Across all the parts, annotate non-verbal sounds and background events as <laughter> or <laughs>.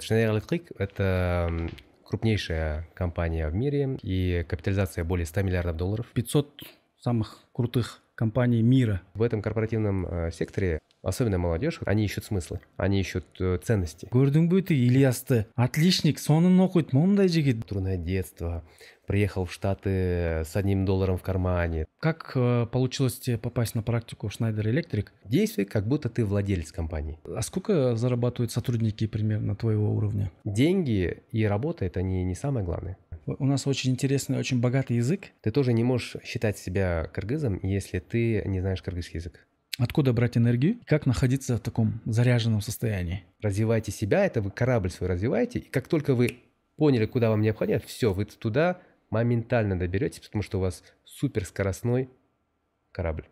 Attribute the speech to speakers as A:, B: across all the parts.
A: Schneider Electric — это крупнейшая компания в мире и капитализация более 100 миллиардов долларов.
B: 500 самых крутых компаний мира.
A: В этом корпоративном э, секторе особенно молодежь, они ищут смыслы, они ищут э, ценности.
B: көрдің бе ты ильясты отличник соның оқиды момындай жігіт
A: Трудное детство, приехал в Штаты с одним долларом в кармане.
B: как э, получилось тебе попасть на практику в Schneider Electric
A: Действуй, как будто ты владелец компании.
B: а сколько зарабатывают сотрудники примерно твоего уровня
A: Деньги и работа — это не, не самое главное.
B: у нас очень интересный очень богатый язык
A: Ты тоже не можешь считать себя кыргызом, если ты не знаешь кыргызский язык.
B: откуда брать энергию как находиться в таком заряженном состоянии
A: Развивайте себя, это вы корабль свой развиваете, и как только вы поняли, куда вам необходимо, все, вы туда моментально доберетесь, потому что у вас суперскоростной корабль.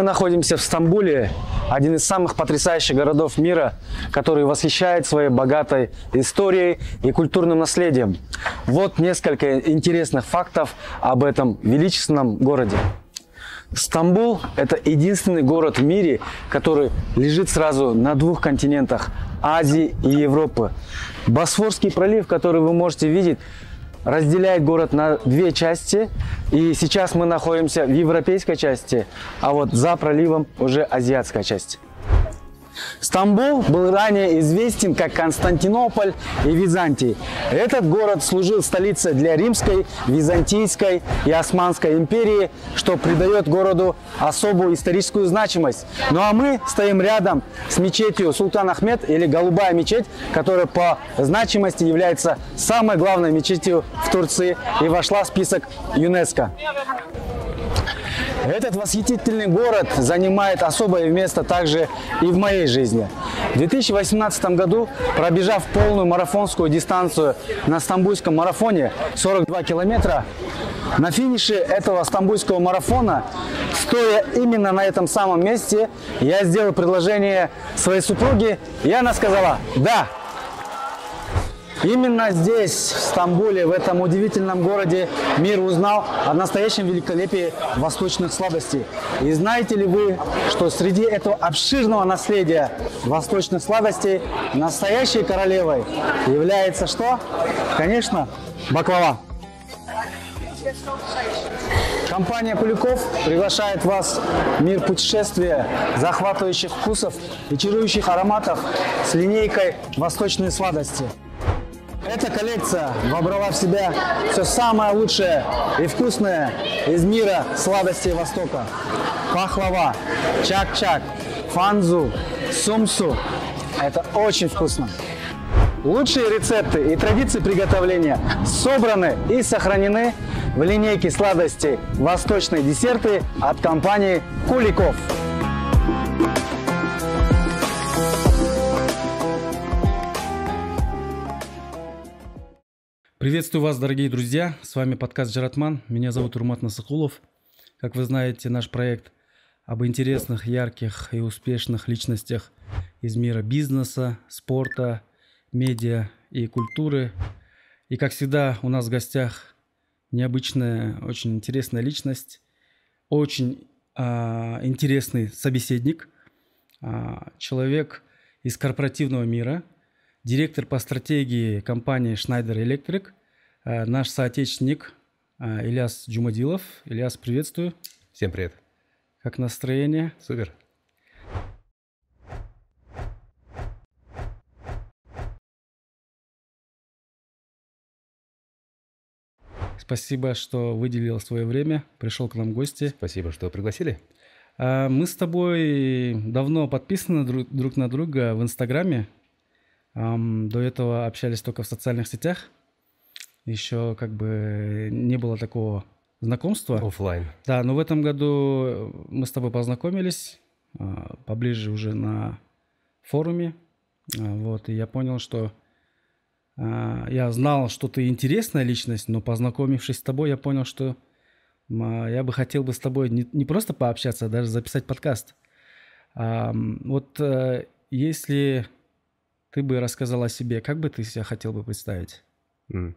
C: Мы находимся в Стамбуле, один из самых потрясающих городов мира, который восхищает своей богатой историей и культурным наследием. Вот несколько интересных фактов об этом величественном городе. Стамбул – это единственный город в мире, который лежит сразу на двух континентах – Азии и Европы. Босфорский пролив, который вы можете видеть, разделяет город на две части. И сейчас мы находимся в европейской части, а вот за проливом уже азиатская часть. Стамбул был ранее известен как Константинополь и Византий. Этот город служил столицей для Римской, Византийской и Османской империи, что придает городу особую историческую значимость. Ну а мы стоим рядом с мечетью Султан Ахмед или Голубая мечеть, которая по значимости является самой главной мечетью в Турции и вошла в список ЮНЕСКО. Этот восхитительный город занимает особое место также и в моей жизни. В 2018 году, пробежав полную марафонскую дистанцию на стамбульском марафоне 42 километра, на финише этого стамбульского марафона, стоя именно на этом самом месте, я сделал предложение своей супруге, и она сказала «да». Именно здесь, в Стамбуле, в этом удивительном городе, мир узнал о настоящем великолепии восточных сладостей. И знаете ли вы, что среди этого обширного наследия восточных сладостей настоящей королевой является что? Конечно, баклава. Компания Поляков приглашает вас в мир путешествия, захватывающих вкусов и чарующих ароматов с линейкой «Восточные сладости». Эта коллекция вобрала в себя все самое лучшее и вкусное из мира сладостей Востока. Пахлава, чак-чак, фанзу, сумсу. Это очень вкусно. Лучшие рецепты и традиции приготовления собраны и сохранены в линейке сладостей «Восточные десерты» от компании Куликов.
B: Приветствую вас, дорогие друзья. С вами подкаст Джаратман. Меня зовут Урмат Насыкулов. Как вы знаете, наш проект об интересных, ярких и успешных личностях из мира бизнеса, спорта, медиа и культуры. И, как всегда, у нас в гостях необычная, очень интересная личность, очень а, интересный собеседник, а, человек из корпоративного мира – директор по стратегии компании Schneider Electric, э, наш соотечественник э, Ильяс Джумадилов. Ильяс, приветствую.
A: Всем привет.
B: Как настроение?
A: Супер.
B: Спасибо, что выделил свое время, пришел к нам в гости.
A: Спасибо, что пригласили.
B: Э, Мы с тобой давно подписаны друг, друг на друга в Инстаграме. Ам, До этого общались только в социальных сетях. Еще как бы не было такого знакомства.
A: Оффлайн.
B: Да, но в этом году мы с тобой познакомились а, поближе уже на форуме. А, Вот, и я понял, что а, я знал, что ты интересная личность, но познакомившись с тобой, я понял, что я бы хотел бы с тобой не, не просто пообщаться, а даже записать подкаст. Вот э, если ты бы рассказал о себе, как бы ты себя хотел бы представить?
A: Mm.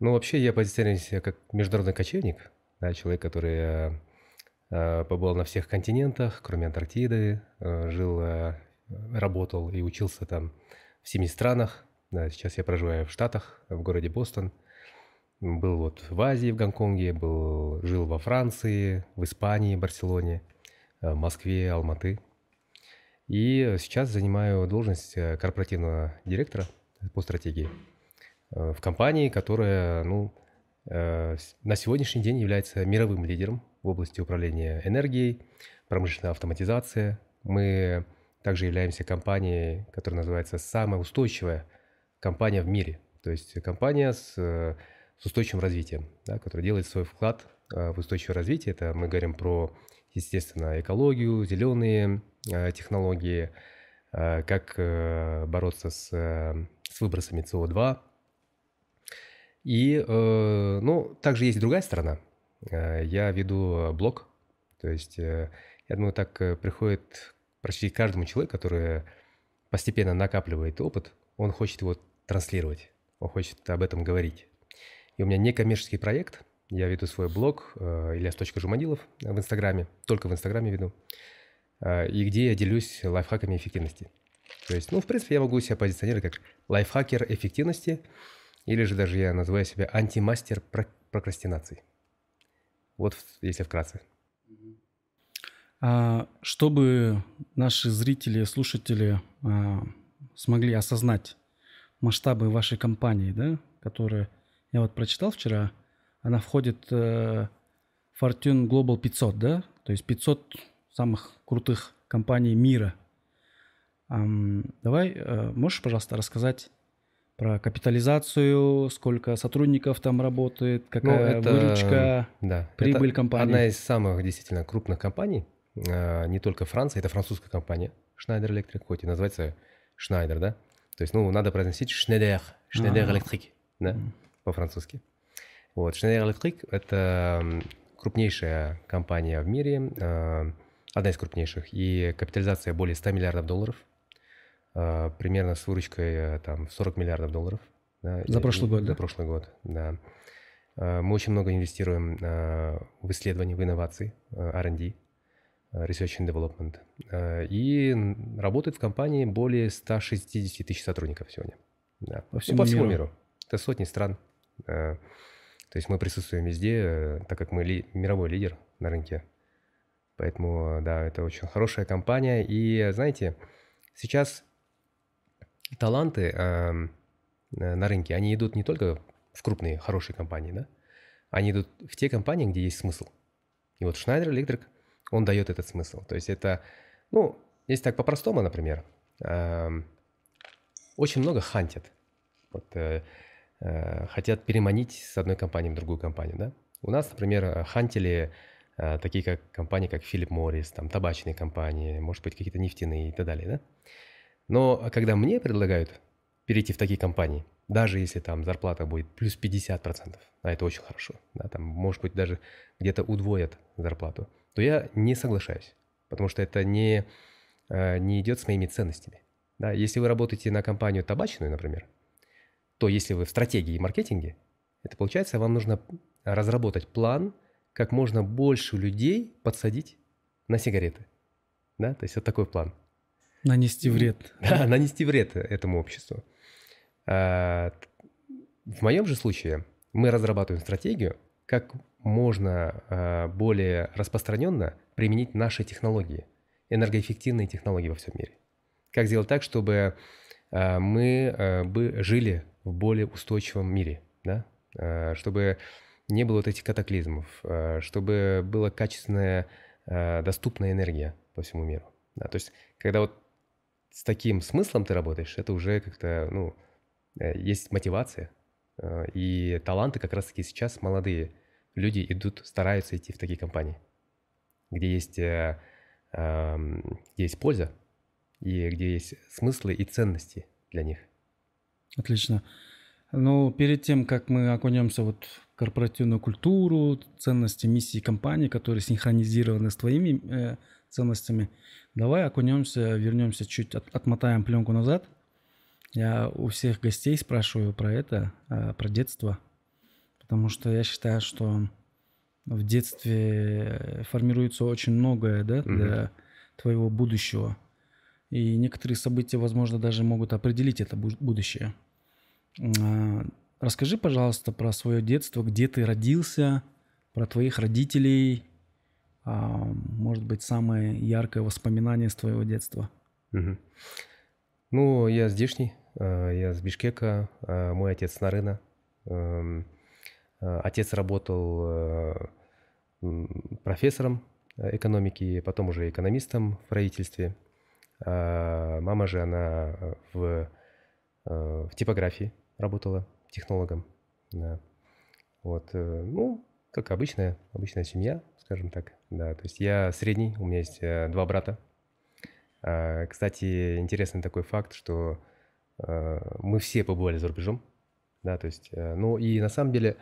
A: Ну, вообще, я позиционирую себя как международный кочевник, да, человек, который э, э, побывал на всех континентах, кроме Антарктиды, э, жил, э, работал и учился там в семи странах. Да, сейчас я проживаю в Штатах, в городе Бостон. Был вот в Азии, в Гонконге, был, жил во Франции, в Испании, Барселоне, э, в Москве, Алматы. И сейчас занимаю должность э, корпоративного директора по стратегии э, в компании, которая ну, на сегодняшний день является мировым лидером в области управления энергией, промышленная автоматизация. Мы также являемся компанией, которая называется самая устойчивая компания в мире. То есть компания с, с устойчивым развитием, да, которая делает свой вклад в устойчивое развитие. Это мы говорим про, естественно, экологию, зеленые Э, технологии, э, как э, бороться с, с выбросами СО2. И, ну, также есть другая сторона. Я веду блог, то есть, я думаю, так приходит почти каждому человеку, который постепенно накапливает опыт, он хочет его транслировать, он хочет об этом говорить. И у меня некоммерческий проект, я веду свой блог Ильяс.жумадилов в Инстаграме, только в Инстаграме веду. А, и где я делюсь лайфхаками эффективности. То есть, ну, в принципе, я могу себя позиционировать как лайфхакер эффективности, или же даже я называю себя антимастер прокрастинации. Вот если вкратце.
B: А, чтобы наши зрители, слушатели а, смогли осознать масштабы вашей компании, да, которая я вот прочитал вчера, она входит э, Fortune Global 500, да, то есть 500 самых крутых компаний мира. Давай, э, можешь, пожалуйста, рассказать про капитализацию, сколько сотрудников там работает, какая ну, это, выручка,
A: да,
B: прибыль
A: это
B: компании?
A: Одна из самых действительно крупных компаний, э, не только Франция, это французская компания Schneider Electric, хоть и называется Schneider, да? То есть, ну, надо произносить Schneider, Schneider а. Electric, да, по-французски. Вот, Schneider Electric – это крупнейшая компания в мире, э, одна из крупнейших, и капитализация более 100 миллиардов долларов, а, примерно с выручкой э, там 40 миллиардов долларов.
B: Да, за прошлый год,
A: За
B: да?
A: прошлый год, да. Мы очень много инвестируем в исследования, в инновации, R&D, Research and Development. И работает в компании более 160 тысяч сотрудников сегодня. Да. По всему, ну, по всему миру. миру. Это сотни стран. То есть мы присутствуем везде, э, так как мы ли, мировой лидер на рынке. Поэтому, да, это очень хорошая компания. И, знаете, сейчас таланты э, на рынке, они идут не только в крупные, хорошие компании, да? Они идут в те компании, где есть смысл. И вот Schneider Electric, он дает этот смысл. То есть это, ну, если так по-простому, например, э, очень много хантят. Вот, э, э, хотят переманить с одной компании в другую компанию, да? У нас, например, хантили Э, такие как компании, как Philip Morris, там табачные компании, может быть, какие-то нефтяные и так далее, да? Но когда мне предлагают перейти в такие компании, даже если там зарплата будет плюс 50%, а это очень хорошо, да, там, может быть, даже где-то удвоят зарплату, то я не соглашаюсь, потому что это не, э, не идет с моими ценностями. Да, если вы работаете на компанию табачную, например, то если вы в стратегии и маркетинге, это получается, вам нужно разработать план – как можно больше людей подсадить на сигареты. Да, то есть вот такой план.
B: Нанести вред. <laughs>
A: Да, нанести вред этому обществу. А, в моем же случае мы разрабатываем стратегию, как можно а, более распространенно применить наши технологии, энергоэффективные технологии во всем мире. Как сделать так, чтобы а, мы бы жили в более устойчивом мире, да? чтобы не было вот этих катаклизмов, э, чтобы была качественная, э, доступная энергия по всему миру. Да, то есть, когда вот с таким смыслом ты работаешь, это уже как-то, ну, э, есть мотивация. И таланты как раз-таки сейчас молодые люди идут, стараются идти в такие компании, где есть, эм, где есть польза и где есть смыслы и ценности для них.
B: Отлично. Ну, перед тем, как мы окунемся вот в корпоративную культуру, ценности, миссии компании, которые синхронизированы с твоими э, ценностями, давай окунемся, вернемся чуть, от, отмотаем пленку назад. Я у всех гостей спрашиваю про это, э, про детство, потому что я считаю, что в детстве формируется очень многое, да, для mm-hmm. твоего будущего. И некоторые события, возможно, даже могут определить это будущее. А, расскажи, пожалуйста, про свое детство, где ты родился, про твоих родителей, а, может быть, самое яркое воспоминание с твоего детства.
A: Угу. Ну, я здешний, а, я с Бишкека, мой отец с Нарына. Эм, отец работал профессором экономики, потом уже экономистом в правительстве. Мама же, она в, в типографии работала технологом. Да. Вот, э, ну, как обычная, обычная семья, скажем так. Да, то есть я средний, у меня есть э, два брата. Кстати, интересный такой факт, что э, мы все побывали за рубежом. Да, то есть, ну и на самом деле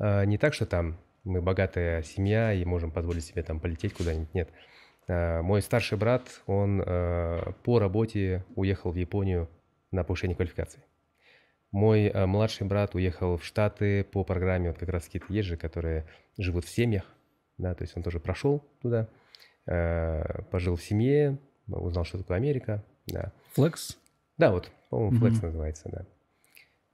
A: не так, что там мы богатая семья и можем позволить себе там полететь куда-нибудь. Нет. Мой старший брат, он по работе уехал в Японию на повышение квалификации. Мой э, младший брат уехал в Штаты по программе, вот как раз какие-то есть же, которые живут в семьях, да, то есть он тоже прошел туда, э, пожил в семье, узнал, что такое Америка, да.
B: Flex?
A: Да, вот, по-моему, Flex mm-hmm. называется, да.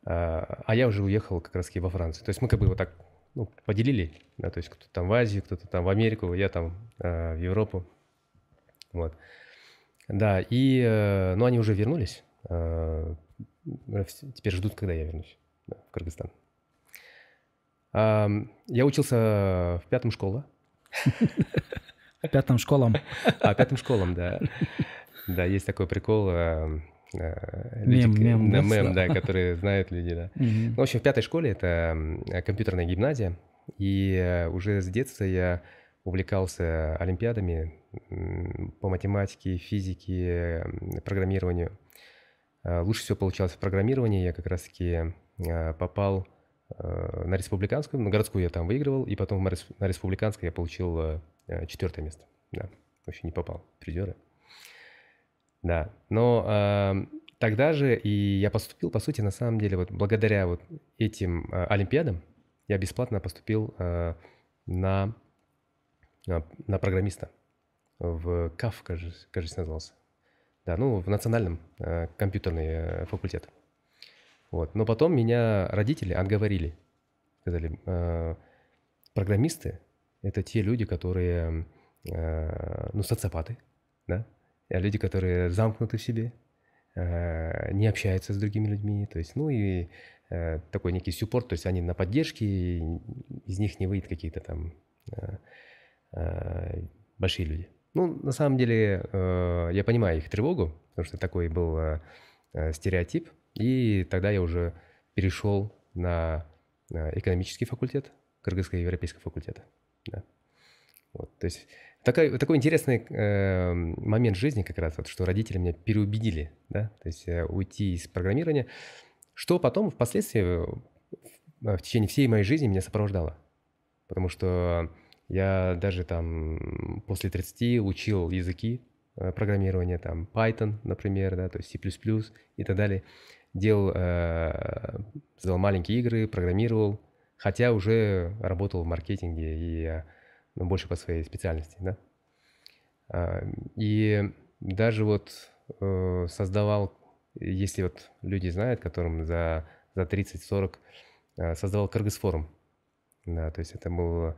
A: А, а я уже уехал как раз во Францию. То есть мы как бы вот так ну, поделили, да, то есть кто-то там в Азию, кто-то там в Америку, я там э, в Европу, вот. Да, и, э, ну, они уже вернулись, э, теперь ждут, когда я вернусь да, в Кыргызстан. Я учился в пятом школе.
B: Пятом школам.
A: А, пятым школам, да. Да, есть такой прикол. Э,
B: э, мем, мем,
A: да, мем, да, которые знают люди, да. Ну, в общем, в пятой школе это компьютерная гимназия, и уже с детства я увлекался олимпиадами по математике, физике, программированию. Э, лучше всего получалось в программировании. Я как раз-таки э, попал э, на республиканскую, на городскую я там выигрывал, и потом на республиканской я получил четвертое место. Да, вообще не попал в. Да, но э, тогда же и я поступил, по сути, на самом деле, вот благодаря вот этим э, олимпиадам я бесплатно поступил э, на, на программиста в КАФ, кажется, кажется, назывался. Да, ну, в национальном э, компьютерный э, факультет. Вот. Но потом меня родители отговорили. Сказали, э, программисты – это те люди, которые, э, ну, социопаты, да? А люди, которые замкнуты в себе, э, не общаются с другими людьми. То есть, ну, и э, такой некий суппорт, то есть они на поддержке, из них не выйдет какие-то там э, большие люди. Ну, на самом деле, э, я понимаю их тревогу, потому что такой был э, э, стереотип. И тогда я уже перешел на экономический факультет Кыргызского европейского факультета. Да. Вот, то есть такой, такой интересный э, момент жизни как раз, вот, что родители меня переубедили, да, то есть э, уйти из программирования, что потом впоследствии в, в течение всей моей жизни меня сопровождало. Потому что я даже там после 30 учил языки э, программирования, там Python, например, да, то есть C++ и так далее. Делал, э, сделал маленькие игры, программировал, хотя уже работал в маркетинге и ну, больше по своей специальности, да. А, и даже вот э, создавал, если вот люди знают, которым за, за 30-40, создавал Кыргызфорум. Да, то есть это был Э,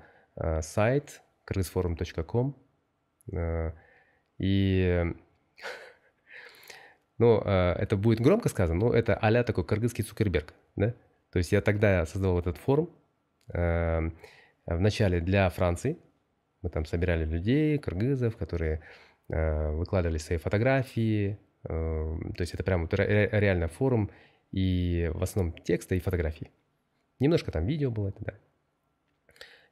A: сайт крысфорум.ком. Э, и <laughs> ну, э, это будет громко сказано, но это а такой кыргызский Цукерберг, да? То есть я тогда создал этот форум, вначале для Франции, мы там собирали людей, кыргызов, которые выкладывали свои фотографии, то есть это прям реально форум, и в основном тексты и фотографии. Немножко там видео было, это да.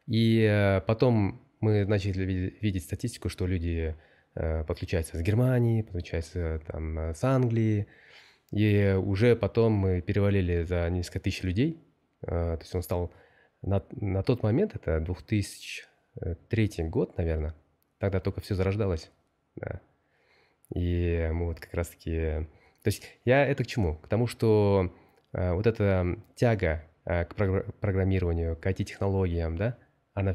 A: И э, потом мы начали видеть статистику, что люди э, подключаются с Германии, подключаются там э, с Англии, И уже потом мы перевалили за несколько тысяч людей. То есть он стал на, на тот момент, это 2003 год, наверное, тогда только все зарождалось. Да. И мы вот как раз-таки... То есть я это к чему? К тому, что вот эта тяга к программированию, к IT-технологиям, да, она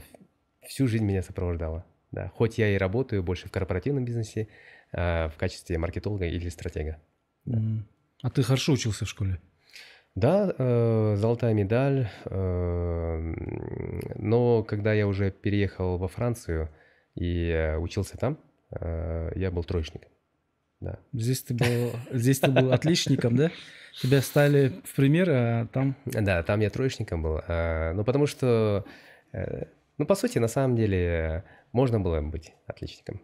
A: всю жизнь меня сопровождала. Да. Хоть я и работаю больше в корпоративном бизнесе, э, в качестве маркетолога или стратега.
B: Да. А ты хорошо учился в школе?
A: Да, э, золотая медаль. Э, но когда я уже переехал во Францию и э, учился там, э, я был троечником. Да.
B: Здесь ты был, здесь ты был отличником, да? Тебя стали в пример, а там...
A: Да, там я троечником был. Э, ну, потому что, ну, по сути, на самом деле, можно было быть отличником.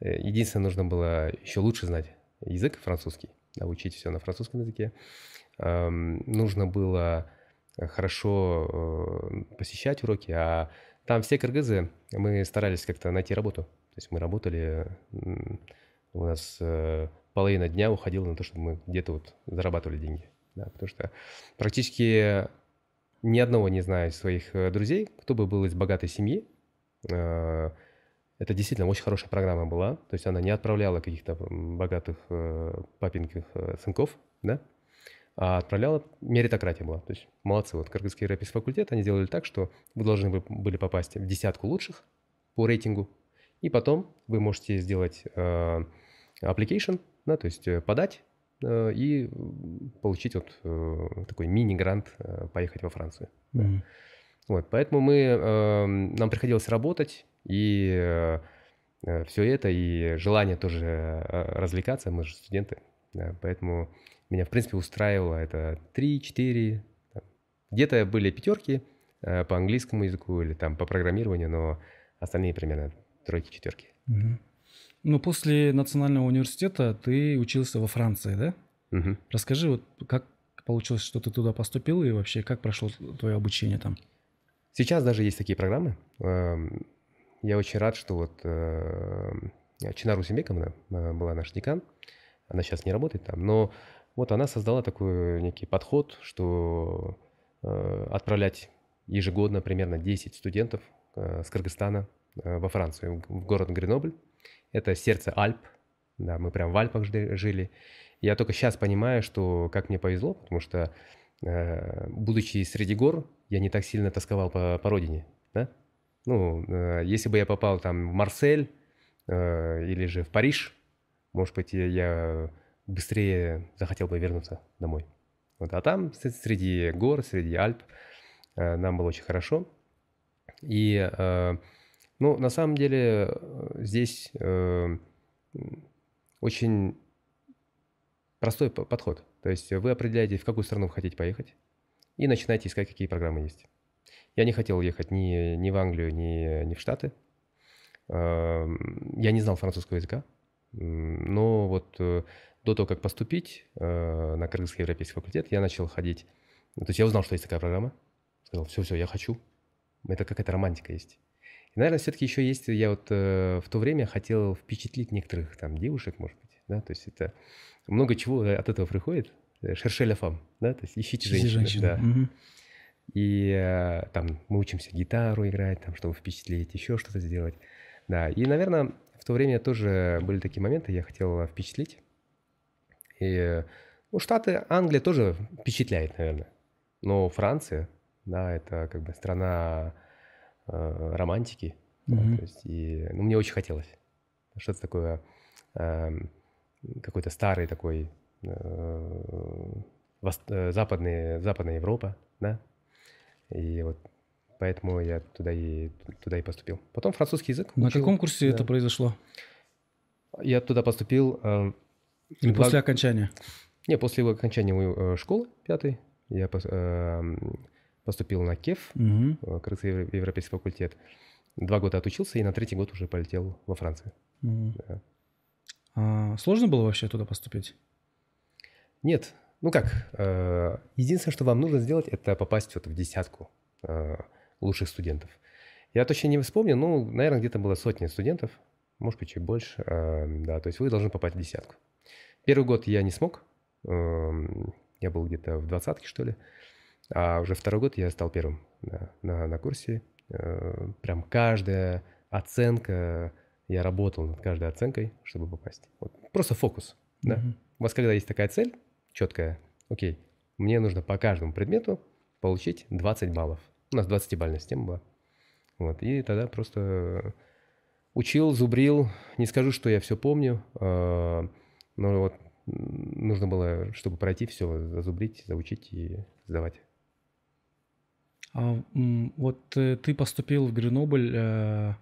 A: Э, единственное, нужно было еще лучше знать язык французский, да, учить все на французском языке нужно было хорошо э, посещать уроки, а там все кыргызы, мы старались как-то найти работу. То есть мы работали, у нас э, половина дня уходила на то, чтобы мы где-то вот зарабатывали деньги. Да, потому что практически ни одного не знаю из своих э, друзей, кто бы был из богатой семьи. Это действительно очень хорошая программа была. То есть она не отправляла каких-то богатых папинких сынков, да, а отправляла меритократия была. То есть молодцы, вот Кыргызский европейский факультет, они делали так, что вы должны были попасть в десятку лучших по рейтингу, и потом вы можете сделать э, application, да, то есть э, подать э, и получить вот э, такой мини-грант э, поехать во Францию. Mm-hmm. Вот, поэтому мы, э, нам приходилось работать, и э, э все это, и желание тоже э, развлекаться, мы же студенты, да, поэтому меня, в принципе, устраивало это 3-4. Где-то были пятерки э, по английскому языку или там по программированию, но остальные примерно тройки, четверки.
B: Ну, после национального университета ты учился во Франции, да?
A: Угу.
B: Расскажи, вот как получилось, что ты туда поступил и вообще как прошло твое обучение там?
A: Сейчас даже есть такие программы. Эм, я очень рад, что вот э, Чинару Сембековна э, была наш декан. Она сейчас не работает там, но вот она создала такой некий подход, что э, отправлять ежегодно примерно 10 студентов с Кыргызстана во Францию, в город Гренобль. Это сердце Альп, да, мы прям в Альпах жили. Я только сейчас понимаю, что как мне повезло, потому что, э, будучи среди гор, я не так сильно тосковал по, по родине, да? Ну, э, если бы я попал там в Марсель э, или же в Париж, может быть, я быстрее захотел бы вернуться домой. Вот. А там среди гор, среди Альп э, нам было очень хорошо. И, э, ну, на самом деле э, здесь очень простой подход. То есть вы определяете, в какую страну вы хотите поехать, и начинаете искать, какие программы есть. Я не хотел ехать ни, ни в Англию, ни, ни в Штаты. Я не знал французского языка, но вот до того, как поступить э, на Кыргызский европейский факультет, я начал ходить. То есть я узнал, что есть такая программа. Сказал, все-все, я хочу. Это какая-то романтика есть. Наверное, все-таки еще есть, я вот э, в то время хотел впечатлить некоторых там девушек, может быть, да, то есть это много чего от этого приходит. Шершеля фам, да, то есть ищите женщину. женщину. Да. Угу. И э, там мы учимся гитару играть, там, чтобы впечатлить, еще что-то сделать. Да, и, наверное, в то время тоже были такие моменты, я хотел впечатлить. И, ну, Штаты, Англия тоже впечатляет, наверное. Но Франция, да, это как бы страна э, романтики. Mm-hmm. Да, то есть, и, ну, мне очень хотелось. Что-то такое, э, какой-то старый такой э, вост, э, западный, западная Европа, да. И вот поэтому я туда и, туда и поступил. Потом французский язык.
B: На учил, каком курсе да. это произошло?
A: Я туда поступил э,
B: или Два... после окончания?
A: Не, после окончания э, школы пятой я эм, поступил на КЕФ, угу. Крымский европейский факультет. Два года отучился и на третий год уже полетел во Францию. Угу.
B: Да. А сложно было вообще туда поступить?
A: Нет. Ну как, э, единственное, что вам нужно сделать, это попасть вот в десятку лучших студентов. Я точно не вспомню, ну, наверное, где-то было сотни студентов, может быть, чуть больше. Да, то есть вы должны попасть в десятку. Первый год я не смог, я был где-то в двадцатке, что ли. А уже второй год я стал первым да, на, на курсе. Э, прям каждая оценка, я работал над каждой оценкой, чтобы попасть. Вот. Просто фокус. Да? Mm-hmm. У вас когда есть такая цель четкая, окей, мне нужно по каждому предмету получить 20 баллов. У нас 20-бальная система была. Вот. И тогда просто учил, зубрил. Не скажу, что я все помню, э, но вот нужно было, чтобы пройти все, зазубрить, заучить и сдавать.
B: А, вот э, ты поступил в Гренобль э,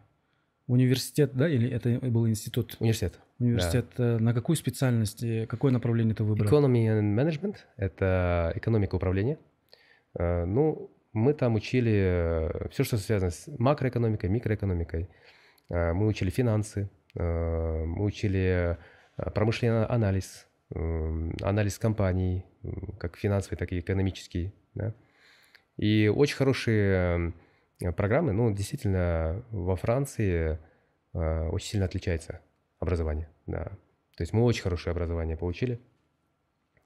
B: университет, да, или это был институт?
A: Университет.
B: Университет. Да. Э, на какую специальность, какое направление ты выбрал?
A: Economy and Management – это экономика управления. Ну, мы там учили все, что связано с макроэкономикой, микроэкономикой. Мы учили финансы, мы учили промышленный анализ, анализ компаний, как финансовый, так и экономический. Да? И очень хорошие программы, ну, действительно, во Франции э, очень сильно отличается образование, да. То есть мы очень хорошее образование получили.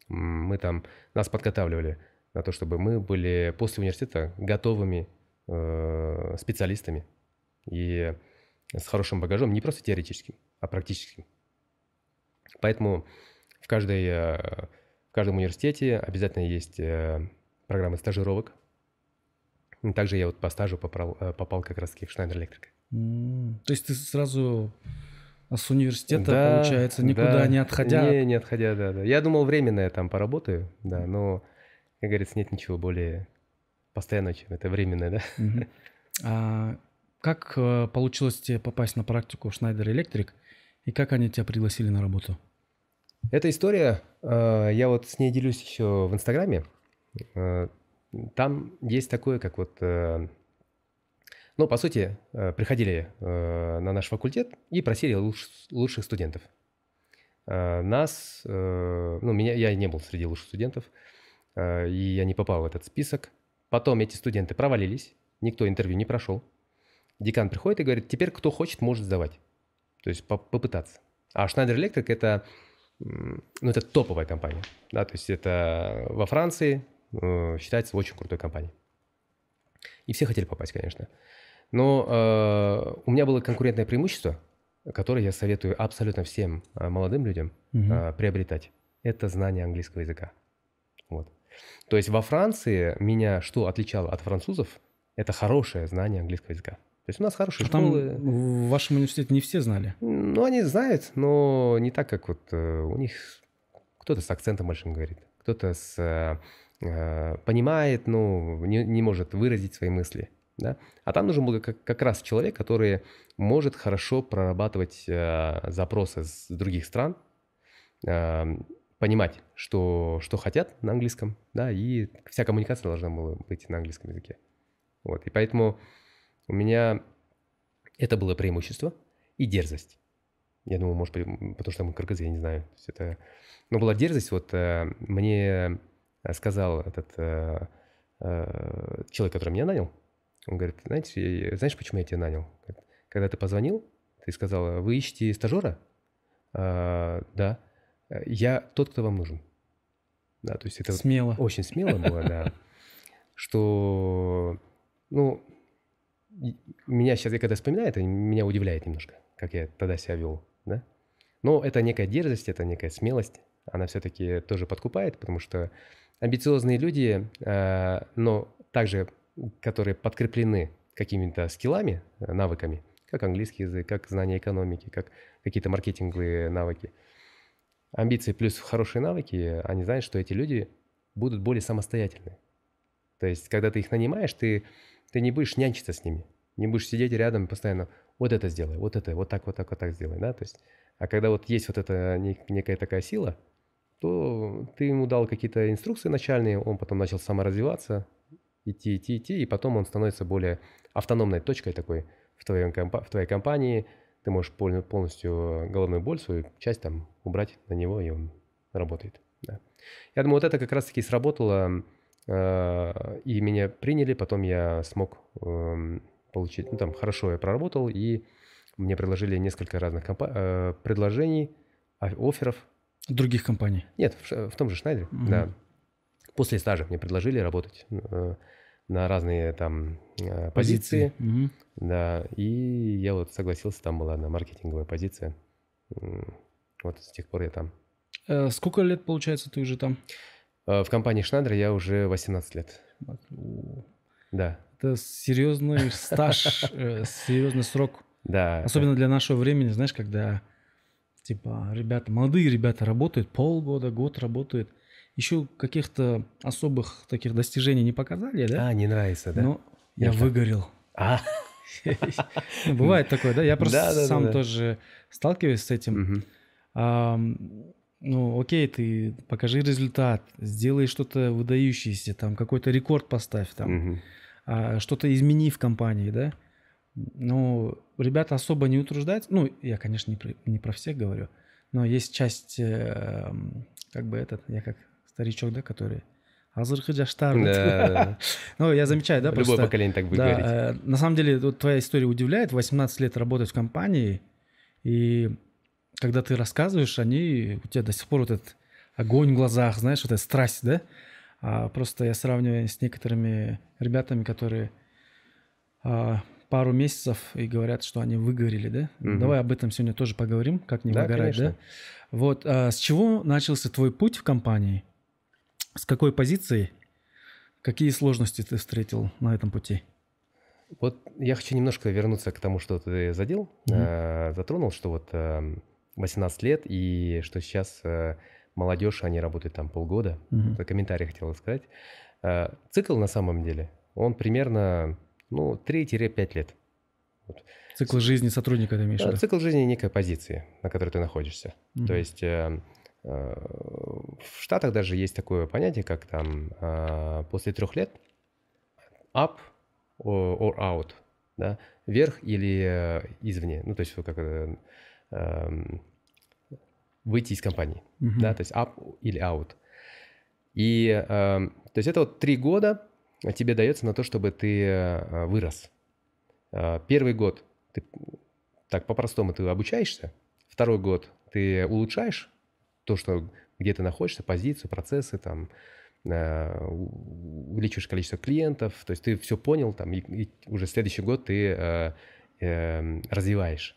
A: Мы там, нас подготавливали на то, чтобы мы были после университета готовыми э, специалистами и с хорошим багажом, не просто теоретическим, а практическим. Поэтому в, каждой, э, в каждом университете обязательно есть э, программы стажировок, также я вот по стажу попал, э, попал как раз в Schneider Electric.
B: Mm. То есть ты сразу с университета, да, получается, никуда да, не отходя?
A: Не, не отходя, да, да. Я думал, временно я там поработаю, да, но, как говорится, нет ничего более постоянного, чем это временное, да.
B: Mm-hmm. А как э, получилось тебе попасть на практику в Schneider Electric, и как они тебя пригласили на работу?
A: Эта история, э, я вот с ней делюсь еще в Инстаграме. Там есть такое, как вот... Э, ну, по сути, э, приходили э, на наш факультет и просили луч, лучших студентов. Нас, ну, меня, я не был среди лучших студентов, и я не попал в этот список. Потом эти студенты провалились, никто интервью не прошел. Декан приходит и говорит, теперь кто хочет, может сдавать. То есть попытаться. А Schneider Electric это, ну, это топовая компания. Да, то есть это во Франции, считается очень крутой компанией. И все хотели попасть, конечно. Но э, у меня было конкурентное преимущество, которое я советую абсолютно всем э, молодым людям угу. э, приобретать. Это знание английского языка. Вот. То есть во Франции меня что отличало от французов? Это хорошее знание английского языка. То есть у нас хорошие а школы.
B: Там в вашем университете не все знали?
A: Ну, они знают, но не так, как вот э, у них кто-то с акцентом большим говорит, кто-то с э, Э, понимает, ну, не, не может выразить свои мысли. Да? А там нужен был как, как раз человек, который может хорошо прорабатывать э, запросы с других стран, э, понимать, что, что хотят на английском, да, и вся коммуникация должна была быть на английском языке. Вот, и поэтому у меня это было преимущество и дерзость. Я думаю, может быть, потому что мы кыргызы, я не знаю. Это... Но была дерзость, вот э, мне Э, сказал этот э, э, человек, который меня нанял, он говорит, знаете, знаешь, почему я тебя нанял? Когда ты позвонил, ты сказал, вы ищете стажера? А, да. Я тот, кто вам нужен. Да, то есть это
B: смело.
A: очень смело было, да. Что, ну, меня сейчас, я когда вспоминаю, это меня удивляет немножко, как я тогда себя вел, да. Но это некая дерзость, это некая смелость, она все-таки тоже подкупает, потому что амбициозные люди, э, но также, которые подкреплены какими-то скиллами, э, навыками, как английский язык, как знание экономики, как какие-то маркетинговые навыки. Амбиции плюс хорошие навыки, они знают, что эти люди будут более самостоятельны. То есть, когда ты их нанимаешь, ты, ты не будешь нянчиться с ними, не будешь сидеть рядом постоянно, вот это сделай, вот это, вот так, вот так, вот так сделай, да, то есть, а когда вот есть вот эта некая такая сила – то ты ему дал какие-то инструкции начальные, он потом начал саморазвиваться, идти, идти, идти, и потом он становится более автономной точкой такой в, твоем, в твоей компании. Ты можешь полностью головную боль, свою часть там убрать на него, и он работает. Да. Я думаю, вот это как раз-таки сработало, э, и меня приняли, потом я смог э, получить, ну там хорошо я проработал, и мне предложили несколько разных компа- э, предложений, офферов
B: Других компаний?
A: Нет, в, в том же Шнайдере, угу. да. После стажа мне предложили работать э, на разные там э, позиции, позиции. Угу. да, и я вот согласился, там была одна маркетинговая позиция, вот с тех пор я там.
B: Э, сколько лет, получается, ты уже там?
A: Э, в компании Шнайдер я уже 18 лет. Да.
B: Это серьезный стаж, э, серьезный срок.
A: Да.
B: Особенно для нашего времени, знаешь, когда типа ребята, молодые ребята работают полгода, год работают, еще каких-то особых таких достижений не показали, да?
A: А, не нравится, да?
B: Но я Это... выгорел.
A: А. <laughs>
B: Бывает такое, да? Я просто сам тоже сталкиваюсь с этим. Ну, окей, ты покажи результат, сделай что-то выдающееся, там какой-то рекорд поставь, там а, что-то измени в компании, да? Ну, ребята особо не утруждаются. Ну, я, конечно, не про, не про всех говорю, но есть часть, э, как бы этот, я как старичок, да, который Азырхы жаштар. Да. <laughs> ну, я замечаю, да,
A: Любое просто... поколение так будет да, говорить. Э,
B: на самом деле, вот твоя история удивляет. 18 лет работать в компании, и когда ты рассказываешь, они, у тебя до сих пор вот этот огонь в глазах, знаешь, вот эта страсть, да? А просто я сравниваю с некоторыми ребятами, которые а, пару месяцев и говорят, что они выгорели, да? Угу. Давай об этом сегодня тоже поговорим, как не да, выгорать, конечно. да? Вот, а с чего начался твой путь в компании? С какой позиции? Какие сложности ты встретил на этом пути?
A: Вот я хочу немножко вернуться к тому, что ты задел, mm э, затронул, что вот э, 18 лет и что сейчас э, молодежь, они работают там полгода. Mm-hmm. Это комментарий хотел сказать. Э, цикл на самом деле, он примерно ну, 3-5 лет.
B: Вот. Цикл жизни сотрудника ты имеешь в виду?
A: Цикл жизни некой позиции, на которой ты находишься. Mm-hmm. То есть э, э, в Штатах даже есть такое понятие, как там э, после трех лет up or, out, да, вверх или э, извне. Ну, то есть как э, э, выйти из компании, mm-hmm. да, то есть up или out. И э, то есть это вот три года тебе дается на то, чтобы ты э, вырос. Э, первый год ты так по-простому ты обучаешься, второй год ты улучшаешь то, что где ты находишься, позицию, процессы, там, э, увеличиваешь количество клиентов, то есть ты все понял, там, и, и уже следующий год ты э, э, развиваешь.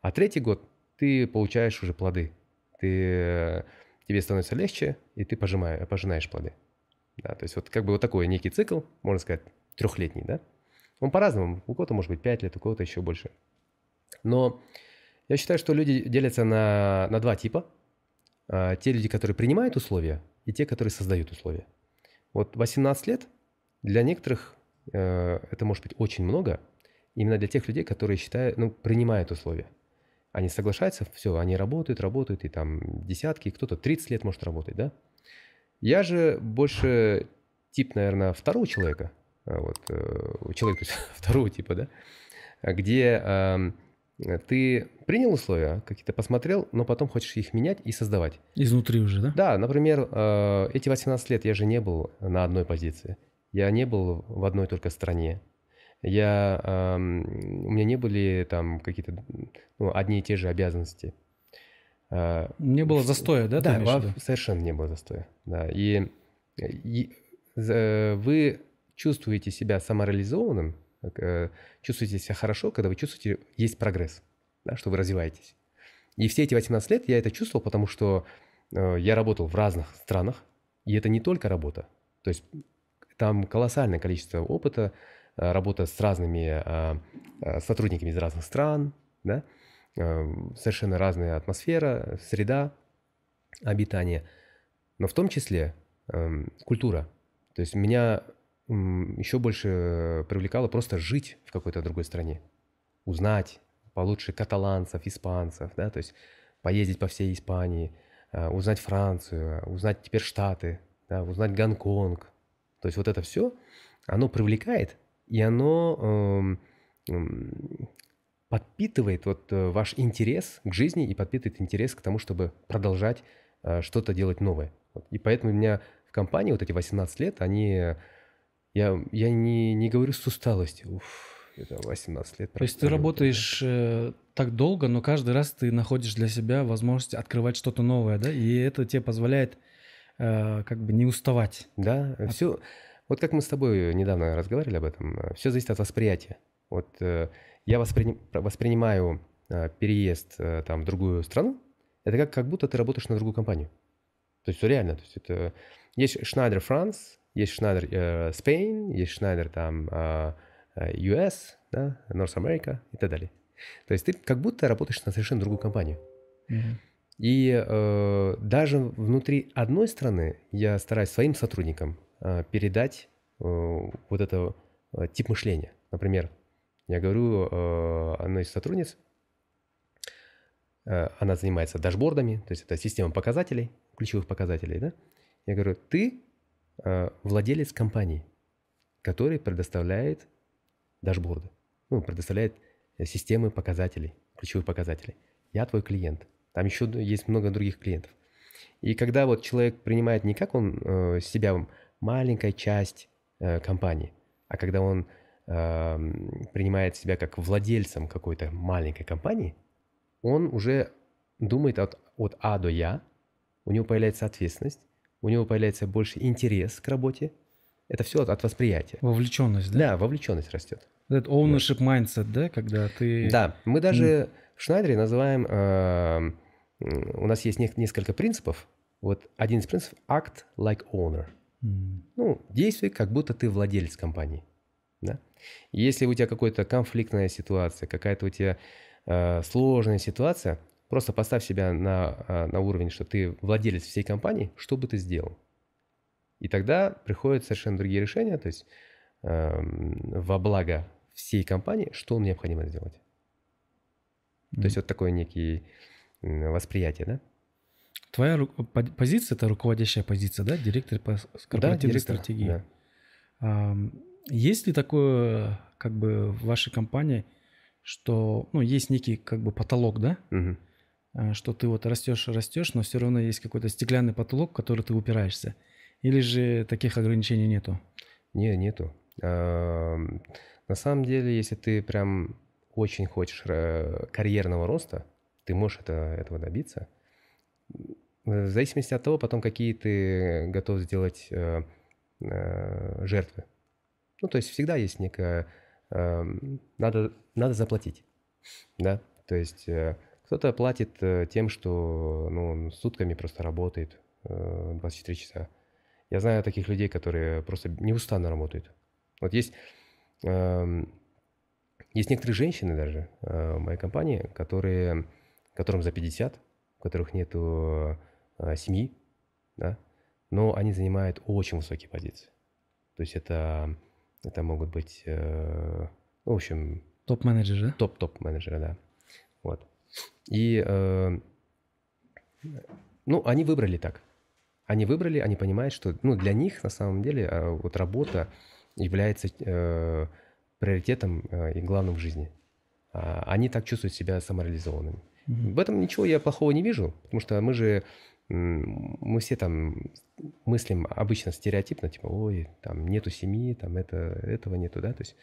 A: А третий год ты получаешь уже плоды. Ты, тебе становится легче, и ты пожимаешь, пожинаешь плоды. Да, то есть вот как бы вот такой некий цикл, можно сказать, трехлетний, да? Он по-разному. У кого-то может быть 5 лет, у кого-то еще больше. Но я считаю, что люди делятся на, на два типа. А, те люди, которые принимают условия, и те, которые создают условия. Вот 18 лет для некоторых э, это может быть очень много, именно для тех людей, которые считают, ну, принимают условия. Они соглашаются, все, они работают, работают, и там десятки, кто-то 30 лет может работать, да? Я же больше тип, наверное, второго человека, а, вот, э, человек, то есть <laughs> второго типа, да, где э, ты принял условия, какие-то посмотрел, но потом хочешь их менять и создавать.
B: Изнутри уже, да?
A: Да, например, э, эти 18 лет я же не был на одной позиции. Я не был в одной только стране. Я, э, у меня не были там какие-то ну, одни и те же обязанности.
B: Не было застоя, да?
A: Да, во, совершенно не было застоя. Да. И, и вы чувствуете себя самореализованным, э, чувствуете себя хорошо, когда вы чувствуете, есть прогресс, да, что вы развиваетесь. И все эти 18 лет я это чувствовал, потому что э, я работал в разных странах, и это не только работа. То есть там колоссальное количество опыта, э, работа с разными сотрудниками из разных стран, да, совершенно разная атмосфера, среда обитания, но в том числе эм, культура. То есть меня еще больше привлекало просто жить в какой-то другой стране, узнать получше каталанцев, испанцев, да, то есть поездить по всей Испании, э, узнать Францию, узнать теперь Штаты, да, узнать Гонконг. То есть вот это все, оно привлекает, и оно эм, подпитывает вот э, ваш интерес к жизни и подпитывает интерес к тому, чтобы продолжать э, что-то делать новое. И поэтому у меня в компании вот эти 18 лет, они, я, я не, не говорю с усталостью, уф, это 18 лет.
B: То есть ты работаешь э, так долго, но каждый раз ты находишь для себя возможность открывать что-то новое, да? И это тебе позволяет э, как бы не уставать.
A: Да, все. Вот как мы с тобой недавно разговаривали об этом, все зависит от восприятия. Вот э, я воспри... воспринимаю э, переезд э, там в другую страну, это как, как будто ты работаешь на другую компанию. То есть реально, то есть это есть Schneider France, есть Schneider э, Spain, есть Schneider там э, US, да, North America и так далее. То есть ты как будто работаешь на совершенно другую компанию.
B: Мгм.
A: И э, даже внутри одной страны я стараюсь своим сотрудникам э, передать э, вот это э, тип мышления. Например, я говорю э, одной из сотрудниц, э, она занимается дашбордами, то есть это система показателей, ключевых показателей, да? Я говорю, ты э, владелец компании, который предоставляет дашборды, ну, предоставляет системы показателей, ключевых показателей. Я твой клиент. Там еще есть много других клиентов. И когда вот человек принимает не как он э, себя маленькая часть э, компании, а когда он эм, принимает себя как владельцем какой-то маленькой компании, он уже думает от, от А до Я, у него появляется ответственность, у него появляется больше интерес к работе. Это все от, от восприятия.
B: Вовлеченность, да?
A: Да, вовлеченность растет.
B: Этот ownership mindset, да, когда ты...
A: Да, мы даже в Шнайдере называем, м, у нас есть нек- несколько принципов. Вот один из принципов – act like owner.
B: М.
A: Ну, действуй, как будто ты владелец компании. Да? Если у тебя какая-то конфликтная ситуация, какая-то у тебя э, сложная ситуация, просто поставь себя на, э, на уровень, что ты владелец всей компании, что бы ты сделал? И тогда приходят совершенно другие решения, то есть эм, во благо всей компании, что необходимо сделать. То есть вот такое некий м, восприятие, да?
B: Твоя ру- по- позиция – это руководящая позиция, да? Директор по корпоративной
A: директор,
B: стратегии.
A: да.
B: Есть ли такое, как бы, в вашей компании, что, ну, есть некий, как бы, потолок, да? А, Что ты вот растешь, растешь, но все равно есть какой-то стеклянный потолок, в который ты упираешься. Или же таких ограничений нету?
A: Не, нету. Ам, На самом деле, если ты прям очень хочешь э, карьерного роста, ты можешь это, этого добиться. В зависимости от того, потом, какие ты готов сделать э, э, жертвы. Ну, то есть всегда есть некая... эм, Надо, надо заплатить. Да? То есть э, кто-то платит э, тем, что ну, он сутками просто работает э, 24 часа. Я знаю таких людей, которые просто неустанно работают. Вот есть, эм, есть некоторые женщины даже э, в моей компании, которые, которым за 50, у которых нету э, семьи, да, но они занимают очень высокие позиции. То есть это, это могут быть, э, в общем,
B: Топ-менеджер, да?
A: топ-топ менеджеры, да. Вот. И, э, ну, они выбрали так. Они выбрали, они понимают, что, ну, для них на самом деле э, вот работа является э, приоритетом э, и главным в жизни. А Они так чувствуют себя самореализованными.
B: Мгм.
A: В этом ничего я плохого не вижу, потому что мы же, мы все там мыслим обычно стереотипно, типа, ой, там нету семьи, там это, этого нету, да, то есть,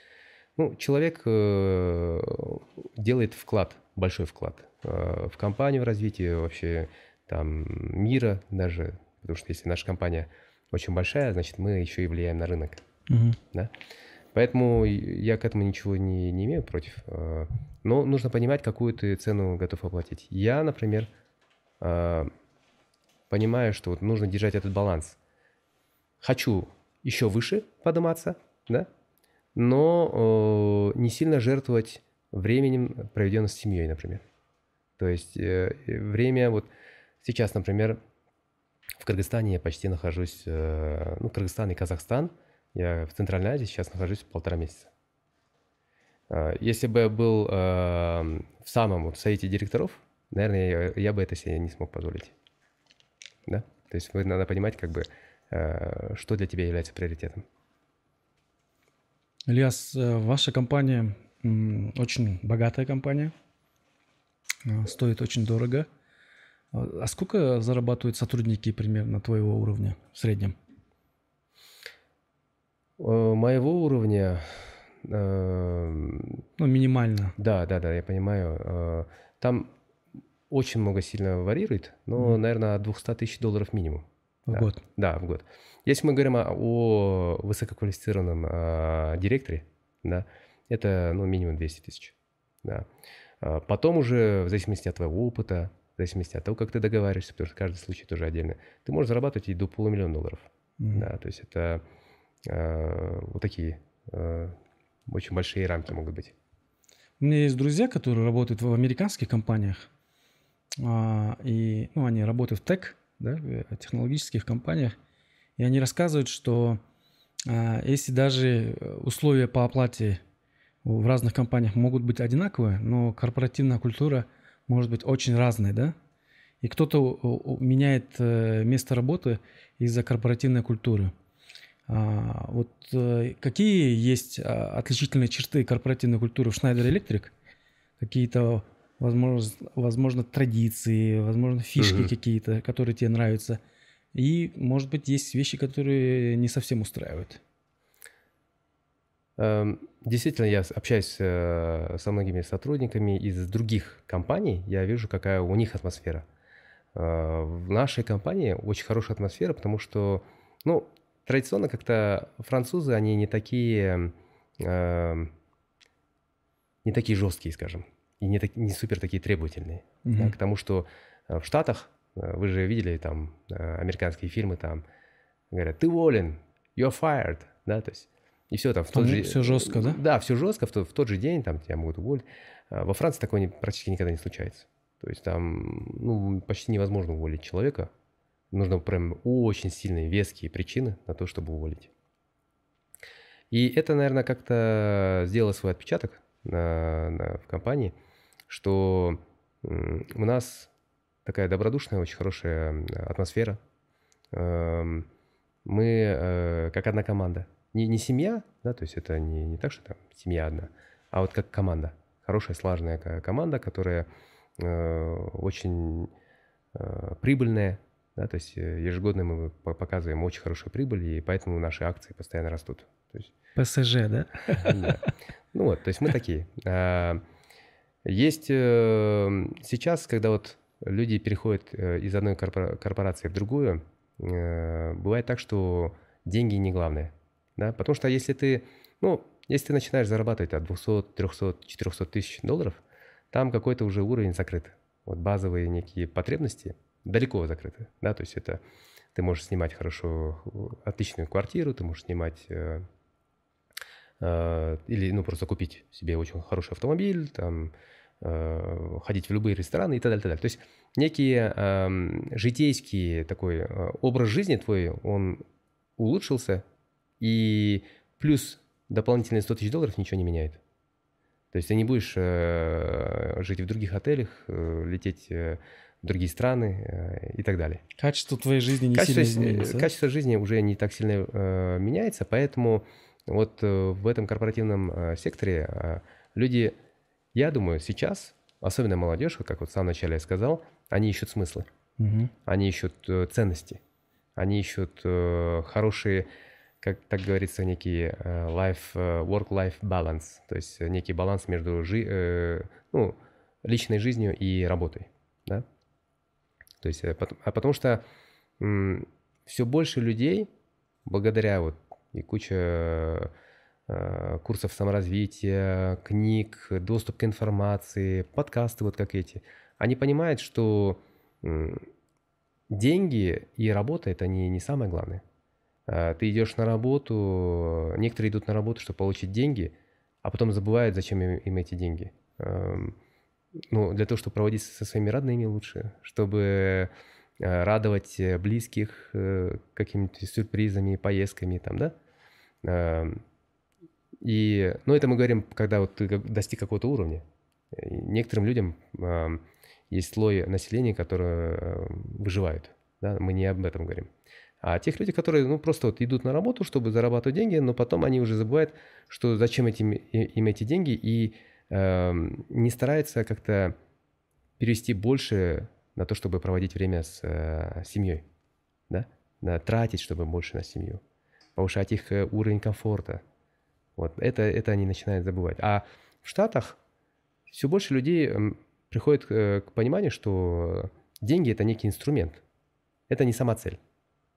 A: ну, человек э, делает вклад, большой вклад э, в компанию, в развитие вообще там мира даже, потому что если наша компания очень большая, значит, мы еще и влияем на рынок.
B: Мгм.
A: Да? Поэтому я к этому ничего не, не имею против. э, Но нужно понимать, какую ты цену готов оплатить. Я, например, понимаю, что вот нужно держать этот баланс. Хочу еще выше подниматься, да? но э, не сильно жертвовать временем, проведенным с семьей, например. То есть э, время вот сейчас, например, в Кыргызстане я почти нахожусь, э, ну, Кыргызстан и Казахстан, я в Центральной Азии сейчас нахожусь полтора месяца. Э, Если бы я был э, в самом вот совете директоров, наверное, я, я бы это себе не смог позволить. Да? То есть вы надо понимать, как бы, э, что для тебя является приоритетом.
B: Ильяс, э, ваша компания очень богатая компания, э, стоит очень дорого. А сколько зарабатывают сотрудники примерно твоего уровня в среднем?
A: Моего уровня,
B: Ну, минимально.
A: да, да, да, я понимаю. Там очень много сильно варьирует, но,
B: Мгм.
A: наверное, от 200 тысяч долларов минимум.
B: В
A: Да.
B: год.
A: Да, в год. Если мы говорим о, о высококвалифицированном а, директоре, да, это ну, минимум 200 тысяч. Да. А Потом уже, в зависимости от твоего опыта, в зависимости от того, как ты договариваешься, потому что каждый случай тоже отдельно, ты можешь зарабатывать и до полумиллиона долларов.
B: Мгм.
A: Да, то есть это а, вот такие а, очень большие рамки могут быть.
B: У меня есть друзья, которые работают в американских компаниях, и ну, они работают в тех, да, в технологических компаниях, и они рассказывают, что а, если даже условия по оплате в разных компаниях могут быть одинаковые, но корпоративная культура может быть очень разной, да? И кто-то меняет э, место работы из-за корпоративной культуры. А, вот э, какие есть а, отличительные черты корпоративной культуры в Schneider Electric? Какие-то, возможно, возможно, традиции, возможно, фишки
A: Мгм.
B: какие-то, которые тебе нравятся. И, может быть, есть вещи, которые не совсем устраивают.
A: Эм, Действительно, я общаюсь э, со многими сотрудниками из других компаний, я вижу, какая у них атмосфера. Э, В нашей компании очень хорошая атмосфера, потому что, ну, традиционно как-то французы, они не такие, эм, не такие жесткие, скажем, и не, так- не супер такие требовательные да,
B: Мгм.
A: к тому, что э, в Штатах, э, вы же видели там э, американские фильмы, там говорят, ты уволен, you're fired, да, то есть, и все там в
B: Там
A: тот же...
B: всё жестко, да?
A: Да, все жестко, в, то- в тот же день там тебя могут уволить. Во Франции такое не- практически никогда не случается. То есть там, ну, почти невозможно уволить человека. Нужно прям очень сильные, веские причины на то, чтобы уволить. И это, наверное, как-то сделало свой отпечаток на- на- в компании, что у нас такая добродушная, очень хорошая атмосфера. Эм, Мы э, как одна команда. Не, не семья, да, то есть это не, не так, что там семья одна, а вот как команда. Хорошая, слаженная ко- команда, которая э, очень э, прибыльная, да, то есть ежегодно мы по- показываем очень хорошую прибыль, и поэтому наши акции постоянно растут. То есть
B: ПСЖ, да? <laughs>
A: да. Ну вот, то есть мы такие. Есть э, сейчас, когда вот люди переходят э, из одной корпора- корпорации в другую, э, бывает так, что деньги не главное. Да? Потому что если ты, ну, если ты начинаешь зарабатывать от 200, 300, 400 тысяч долларов, там какой-то уже уровень закрыт. Вот базовые некие потребности далеко закрыты. Да? То есть это ты можешь снимать хорошо, э, отличную квартиру, ты можешь снимать э, э, или ну просто купить себе очень хороший автомобиль, там ходить в любые рестораны и так далее, так далее. То есть некие эм, житейский такой э, образ жизни твой, он улучшился, и плюс дополнительные 100 тысяч долларов ничего не меняет. То есть ты не будешь э, жить в других отелях, э, лететь э, в другие страны э, и так далее.
B: Качество твоей жизни не
A: Качество,
B: сильно
A: э,
B: изменится. да?
A: качество жизни уже не так сильно э, меняется, поэтому вот э, в этом корпоративном э, секторе э, люди, я думаю, сейчас, особенно молодежь, как вот в самом начале я сказал, они ищут смыслы,
B: Мгм.
A: они ищут э, ценности, они ищут э, хорошие, как так говорится, некий э, life, э, work-life balance, то есть э, некий баланс между жи- э, ну, личной жизнью и работой, да? То есть, э, а потому что все больше людей, благодаря вот и куча курсов саморазвития, книг, доступ к информации, подкасты вот как эти, они понимают, что деньги и работа это не, не самое главное. А, Ты идешь на работу, некоторые идут на работу, чтобы получить деньги, а потом забывают, зачем им, им эти деньги. Эм, Ну, для того, чтобы проводить со своими родными лучше, чтобы э, радовать э, близких э, какими-то сюрпризами, поездками там, да? И, ну, это мы говорим, когда вот ты достиг какого-то уровня. Некоторым людям эм, есть слой населения, которые э, выживают, да? Мы не об этом говорим. А тех людей, которые, ну, просто вот идут на работу, чтобы зарабатывать деньги, но потом они уже забывают, что зачем этим, им эти деньги, и эм, не стараются как-то перевести больше на то, чтобы проводить время с э, семьей, да, на тратить, чтобы больше на семью, повышать их э, уровень комфорта. Вот это, это они начинают забывать. А в Штатах все больше людей м, приходит э, к пониманию, что деньги – это некий инструмент. Это не сама цель.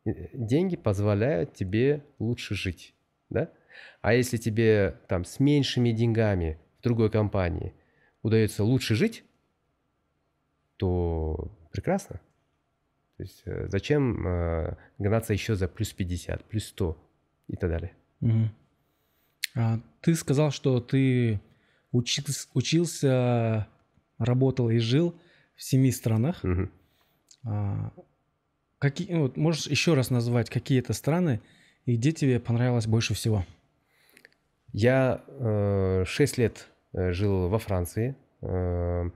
A: Э, Деньги позволяют тебе лучше жить, да? А если тебе там с меньшими деньгами в другой компании удается лучше жить, то прекрасно. То есть э, зачем э, гнаться еще за плюс 50, плюс 100 и так далее.
B: Мгм. А, ты сказал, что ты учился, учился, работал и жил в семи странах.
A: Мгм.
B: А, какие, ну, вот можешь еще раз назвать, какие это страны и где тебе понравилось больше всего?
A: Я э, 6 лет э, жил во Франции, э,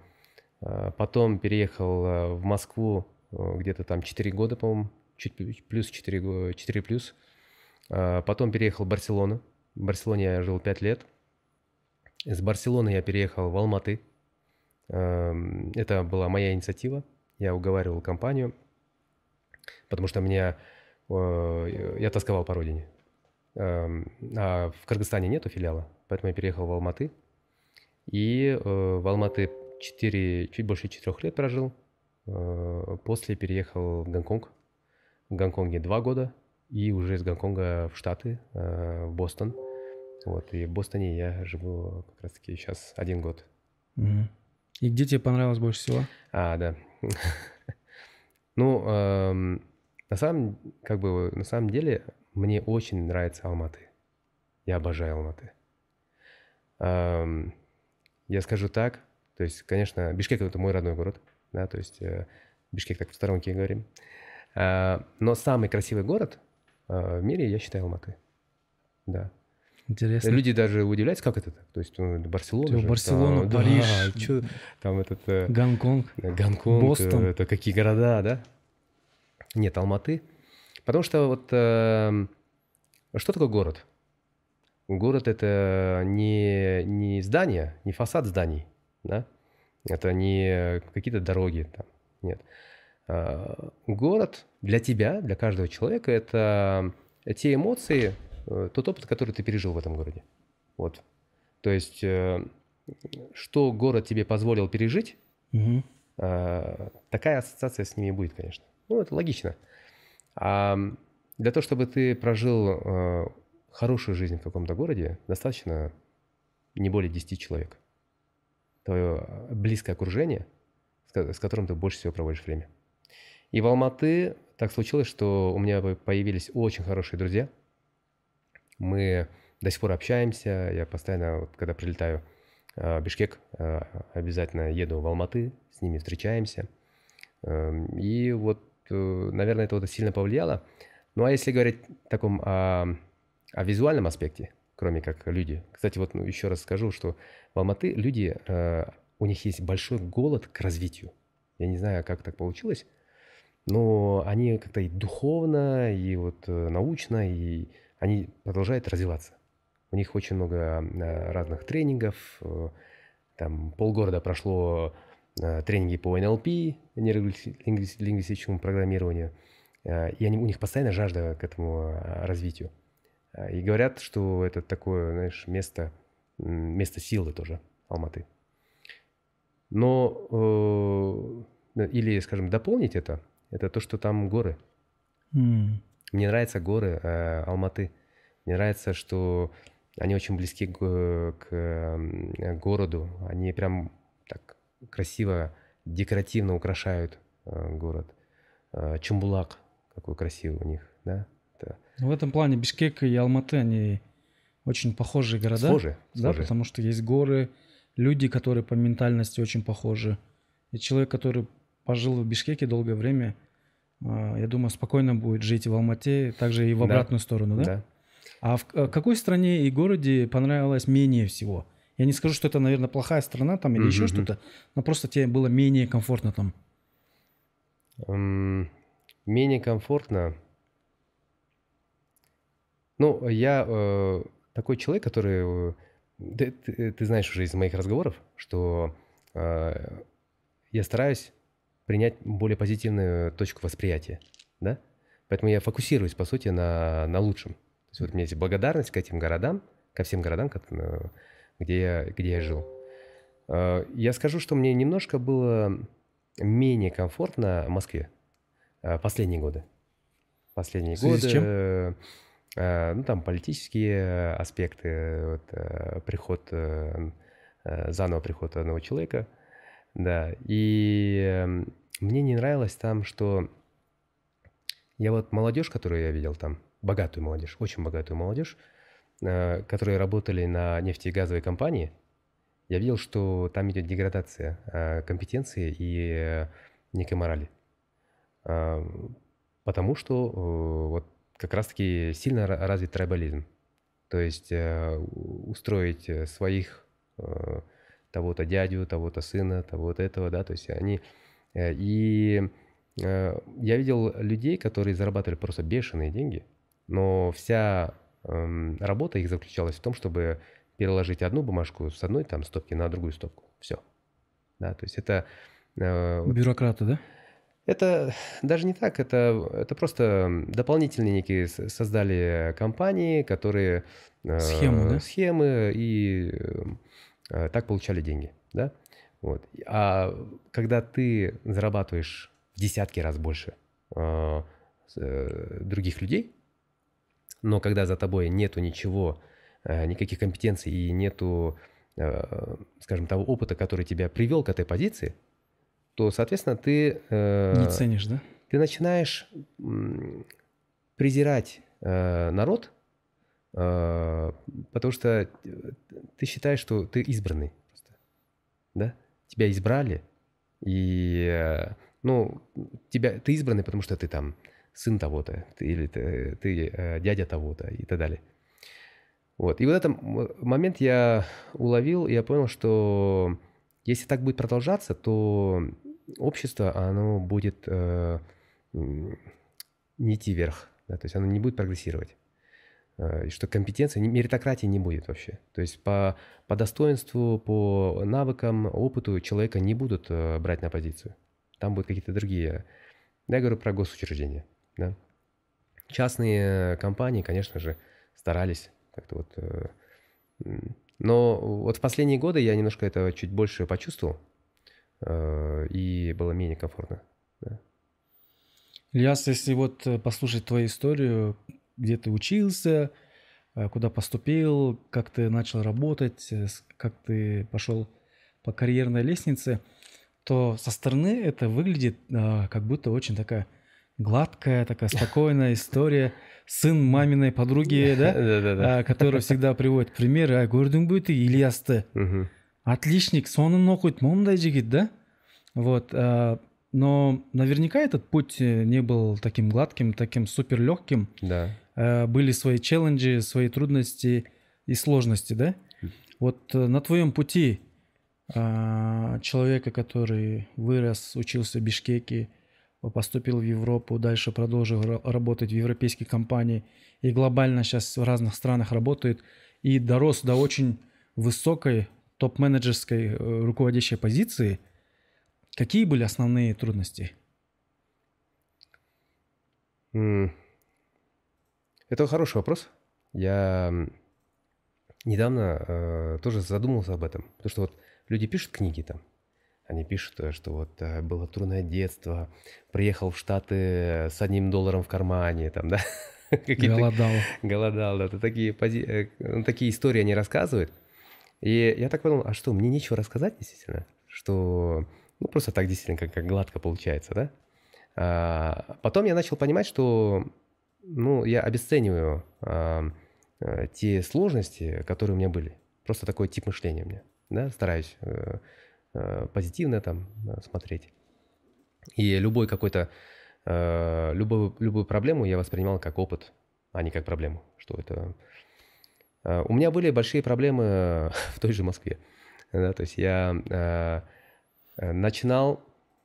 A: э, потом переехал э, в Москву где-то там 4 года, по-моему, чуть плю- плюс 4, го- 4 плюс. Потом переехал в Барселону. В Барселоне я жил 5 лет. Из Барселоны я переехал в Алматы. Эм, Это была моя инициатива. Я уговаривал компанию, потому что меня, э, я тосковал по родине. Эм, А в Кыргызстане нету филиала, поэтому я переехал в Алматы. И э, в Алматы 4, чуть больше 4 лет прожил. Э, После переехал в Гонконг. В Гонконге 2 года. И уже из Гонконга в Штаты, в Бостон. Вот, и в Бостоне я живу как раз-таки сейчас один год.
B: Мгм. И где тебе понравилось больше всего?
A: А, да. <laughs> Ну, эм, на самом, как бы, на самом деле, мне очень нравится Алматы. Я обожаю Алматы. Эм, Я скажу так, то есть, конечно, Бишкек это мой родной город, да, то есть э, Бишкек так в сторонке говорим. А, Но самый красивый город э, в мире, я считаю, Алматы. Да.
B: Интересно.
A: Люди даже удивляются, как это так. То есть, ну, Барселона же,
B: Барселону,
A: там, да,
B: Париж.
A: чё там этот... э,
B: Гонконг.
A: Гонконг,
B: Бостон.
A: э, это какие города, да? Нет, Алматы. Потому что вот эм, что такое город? Город это не, не здание, не фасад зданий, да? Это не какие-то дороги там, нет. А, Город для тебя, для каждого человека, это те эмоции, э, тот опыт, который ты пережил в этом городе. Вот. То есть, э, что город тебе позволил пережить, а, такая ассоциация с ними будет, конечно. Ну, это логично. А для того, чтобы ты прожил э, хорошую жизнь в каком-то городе, достаточно не более 10 человек. Твое близкое окружение, с ко- с которым ты больше всего проводишь время. И в Алматы так случилось, что у меня по- появились очень хорошие друзья. Мы до сих пор общаемся. Я постоянно, вот, когда прилетаю э, в Бишкек, э, обязательно еду в Алматы, с ними встречаемся. Эм, И вот, э, наверное, это вот сильно повлияло. Ну а если говорить таком о, о визуальном аспекте, кроме как люди. Кстати, вот ну, еще раз скажу, что в Алматы люди, э, у них есть большой голод к развитию. Я не знаю, как так получилось, но они как-то и духовно, и вот э, научно, и они продолжают развиваться. У них очень много э, разных тренингов. э, Там полгорода прошло э, тренинги по НЛП, нейролингвистическому программированию. И они, у них постоянно жажда к этому развитию. И говорят, что это такое, знаешь, место, место силы тоже, Алматы. Но, или, скажем, дополнить это, это то, что там горы.
B: М.
A: Мне нравятся горы э, Алматы. Мне нравится, что они очень близки к, к, городу. Они прям так красиво, декоративно украшают э, город. Э, Чумбулак, какой красивый у них, да? Это
B: В этом плане Бишкек и Алматы, они очень похожие города.
A: схожи,
B: Да,
A: схожи.
B: потому что есть горы, люди, которые по ментальности очень похожи. И человек, который пожил в Бишкеке долгое время, я думаю, спокойно будет жить в Алмате, также и в
A: Да.
B: обратную сторону, да?
A: Да.
B: А в э, какой стране и городе понравилось менее всего? Я не скажу, что это, наверное, плохая страна там или еще что-то, но просто тебе было менее комфортно там.
A: М, Менее комфортно. Ну, я э, такой человек, который... э, Ты, ты- ты знаешь уже из моих разговоров, что э, я стараюсь принять более позитивную точку восприятия, да? Поэтому я фокусируюсь, по сути, на, на лучшем. То есть вот у меня есть благодарность к этим городам, ко всем городам, где я, где я жил. Я скажу, что мне немножко было менее комфортно в Москве последние годы. Последние годы. С чем? Ну, там политические аспекты, вот, приход, заново приход одного человека, да. И эм, мне не нравилось там, что я вот молодежь, которую я видел там, богатую молодежь, очень богатую молодежь, э, которые работали на нефтегазовой компании, я видел, что там идет деградация э, компетенции и э, некой морали. Потому что вот как раз-таки сильно развит трайбализм. То есть устроить своих того-то дядю, того-то сына, того-то этого, да, то есть они... И Э, я видел людей, которые зарабатывали просто бешеные деньги, но вся эм, работа их заключалась в том, чтобы переложить одну бумажку с одной там стопки на другую стопку. Все. Да, то есть это...
B: Э, Бюрократы, да?
A: Это даже не так, это, это просто дополнительные некие создали компании, которые...
B: Э, схемы, да?
A: Схемы, и так получали деньги, да? Вот. А когда ты зарабатываешь в десятки раз больше э, э, других людей, но когда за тобой нету ничего, э, никаких компетенций и нету, э, скажем, того опыта, который тебя привел к этой позиции, то, соответственно, ты...
B: Э, Не ценишь, да?
A: Ты начинаешь презирать э, народ, э, потому что ты считаешь, что ты избранный просто, да? Тебя избрали, и э, ну, тебя, ты избранный, потому что ты там сын того-то, ты, или ты, ты э, дядя того-то и так далее. Вот. И вот этот момент я уловил, и я понял, что если так будет продолжаться, то общество, оно будет э, не идти вверх, да, то есть оно не будет прогрессировать. Э, и что компетенция, меритократии не будет вообще. То есть по, по достоинству, по навыкам, опыту человека не будут э, брать на позицию. Там будут какие-то другие. Я говорю про госучреждения. Да? Частные компании, конечно же, старались как-то вот... Э, но вот в последние годы я немножко это чуть больше почувствовал, и было менее комфортно. Да.
B: Ильяс, если вот послушать твою историю, где ты учился, куда поступил, как ты начал работать, как ты пошел по карьерной лестнице – то со стороны это выглядит а, как будто очень такая гладкая, такая <laughs> спокойная история. Сын маминой подруги, <laughs> да, а, которая всегда приводит примеры. А көрдің бе ты Ильясты? Отличник, сонун оқиды, момдай жігіт, да? Вот. А, но наверняка этот путь э, не был таким гладким, таким супер легким.
A: Да.
B: А, были свои челленджи, свои трудности и сложности, да? Вот э, на твоем пути а, человека, который вырос, учился в Бишкеке, поступил в Европу, дальше продолжил работать в европейской компании и глобально сейчас в разных странах работает и дорос до очень высокой топ-менеджерской э, руководящей позиции. Какие были основные трудности?
A: Это хороший вопрос. Я недавно э, тоже задумался об этом, потому что вот люди пишут книги там, они пишут, э, что вот э, было трудное детство, приехал в Штаты с одним долларом в кармане, там, <laughs> да.
B: Голодал.
A: Голодал, да. Это такие, пози... Э, ну, такие истории они рассказывают. И я так подумал, а что, мне нечего рассказать действительно? Что, ну, просто так действительно как, как гладко получается, да? А потом я начал понимать, что, ну, я обесцениваю а, те сложности, которые у меня были. Просто такой тип мышления у меня да, стараюсь э, э, позитивно там э, смотреть. И любой какой-то, э, любую, любую проблему я воспринимал как опыт, а не как проблему, что это... Э, у меня были большие проблемы <laughs> в той же Москве, да, то есть я э, э начинал,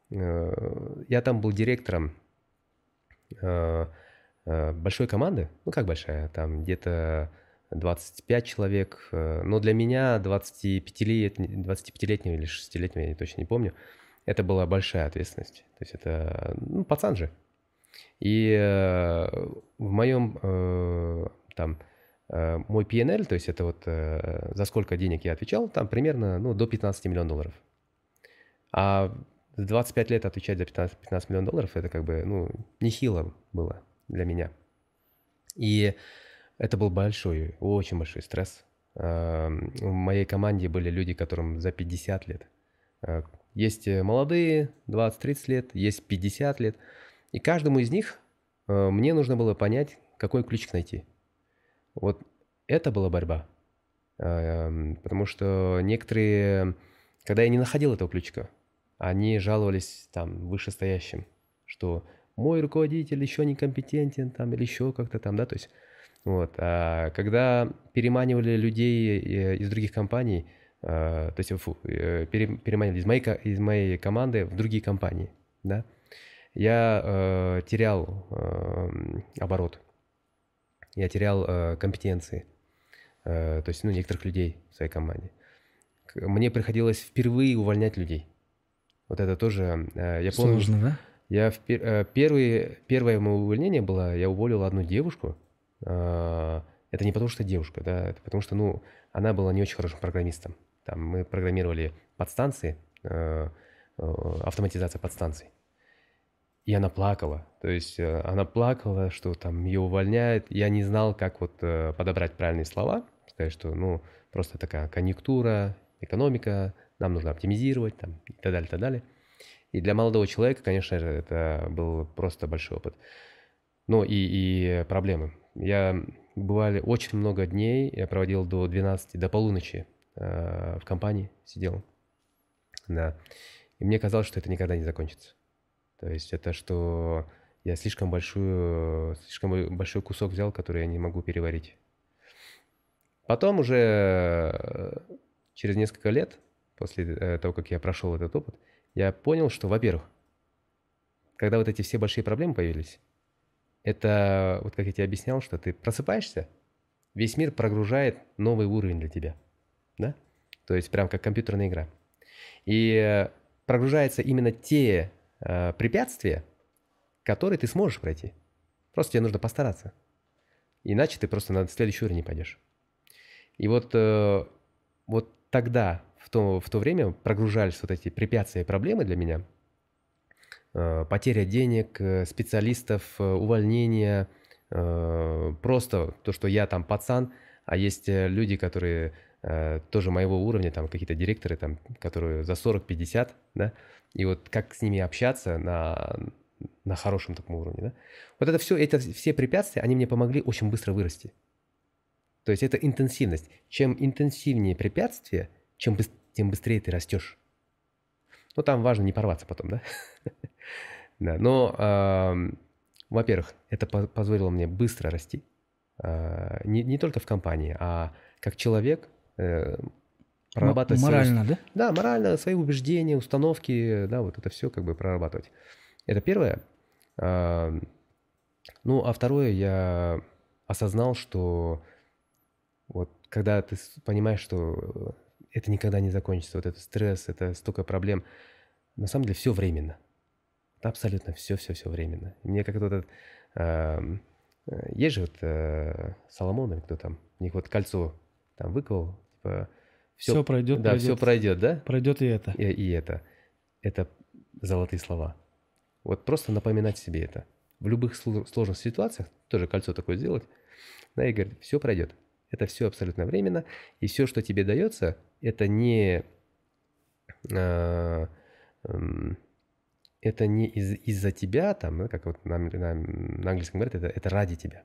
A: э, я там был директором э, э, большой команды, ну как большая, там где-то 25 человек. Э, но для меня 25-летнего 25 или 6-летнего, я точно не помню, это была большая ответственность. То есть это, ну, пацан же. И э, в моем э, там э, мой PNL, то есть это вот э, за сколько денег я отвечал, там примерно ну, до 15 миллионов долларов. А 25 лет отвечать за 15, 15 миллионов долларов, это как бы, ну, нехило было для меня. И это был большой, очень большой стресс. Эм, в моей команде были люди, которым за 50 лет. Э, есть молодые, 20-30 лет, есть 50 лет. И каждому из них э, мне нужно было понять, какой ключик найти. Вот это была борьба. Потому что некоторые, когда я не находил этого ключика, они жаловались там вышестоящим, что мой руководитель еще некомпетентен там или еще как-то там, да, то есть вот. А когда переманивали людей э, из других компаний, э, то есть фу, э, переманивали из моей, из моей команды в другие компании, да, я терял оборот, я терял компетенции, то есть ну, некоторых людей в своей команде. Мне приходилось впервые увольнять людей. Вот это тоже, я помню.
B: Сложно, да?
A: Я в, э, первый, первое мое увольнение было, я уволил одну девушку. Э, это не потому, что девушка, да, это потому что, ну, она была не очень хорошим программистом. Там мы программировали подстанции, автоматизация подстанций. И она плакала. То есть она плакала, что там ее увольняют. Я не знал, как вот подобрать правильные слова. Сказать, что, ну, просто такая конъюнктура, экономика, нам нужно оптимизировать там, и так далее, и так далее. И для молодого человека, конечно же, это был просто большой опыт. Ну и, и проблемы. Я бывали очень много дней, я проводил до 12, до полуночи э, в компании, сидел. Да. И мне казалось, что это никогда не закончится. То есть это что я слишком большую, слишком большой кусок взял, который я не могу переварить. Потом уже э, через несколько лет после э, того, как я прошел этот опыт, я понял, что, во-первых, когда вот эти все большие проблемы появились, это, вот как я тебе объяснял, что ты просыпаешься, весь мир прогружает новый уровень для тебя, да? То есть прям как компьютерная игра. И э, прогружаются именно те э, препятствия, которые ты сможешь пройти. Просто тебе нужно постараться. Иначе ты просто на следующий уровень не пойдешь. И вот, э, вот тогда то, в то время прогружались вот эти препятствия и проблемы для меня. Э, потеря денег, э, специалистов, э, увольнение, просто то, что я там пацан, а есть люди, которые тоже моего уровня, там какие-то директоры, там, которые за 40-50, да, и вот как с ними общаться на, на хорошем таком уровне, да. Вот это все, это все препятствия, они мне помогли очень быстро вырасти. То есть это интенсивность. Чем интенсивнее препятствия, чем тем быстрее ты растешь. Ну, там важно не порваться потом, да? <laughs> да, но, э, во-первых, это по позволило мне быстро расти. Э, не, не только в компании, а как человек э,
B: прорабатывать... Морально, свои,
A: да? Да, морально, свои убеждения, установки, да, вот это все как бы прорабатывать. Это первое. Э, ну, а второе, я осознал, что вот когда ты понимаешь, что это никогда не закончится. Вот этот стресс, это столько проблем. На самом деле все временно. Абсолютно все, все, все временно. мне как-то вот этот, э, есть же вот э, Соломон или кто там, у них вот кольцо там выковал, типа
B: все, все пройдет,
A: да, пройдет. все пройдет, да?
B: Пройдет и это.
A: И, и это. Это золотые слова. Вот просто напоминать себе это. В любых сложных ситуациях тоже кольцо такое сделать, да, и говорить, все пройдет. Это все абсолютно временно, и все, что тебе дается, это не э, э, это не из, из-за тебя, там, как вот на, на, на английском говорят, это, это ради тебя.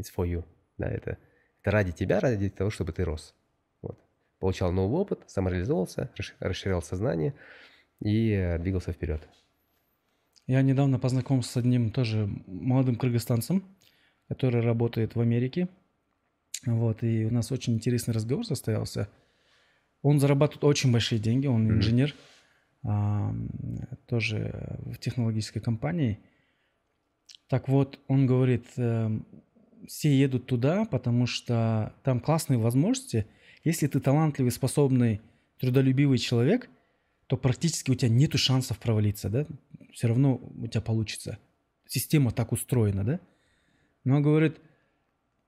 A: It's for you. Да, это, это ради тебя, ради того, чтобы ты рос. Вот. Получал новый опыт, самореализовался, расширял сознание и двигался вперед.
B: Я недавно познакомился с одним тоже молодым кыргызстанцем, который работает в Америке. Вот, и у нас очень интересный разговор состоялся. Он зарабатывает очень большие деньги, он mm-hmm. инженер, а, тоже в технологической компании. Так вот, он говорит, э, все едут туда, потому что там классные возможности. Если ты талантливый, способный, трудолюбивый человек, то практически у тебя нету шансов провалиться, да? Все равно у тебя получится. Система так устроена, да? Но он говорит,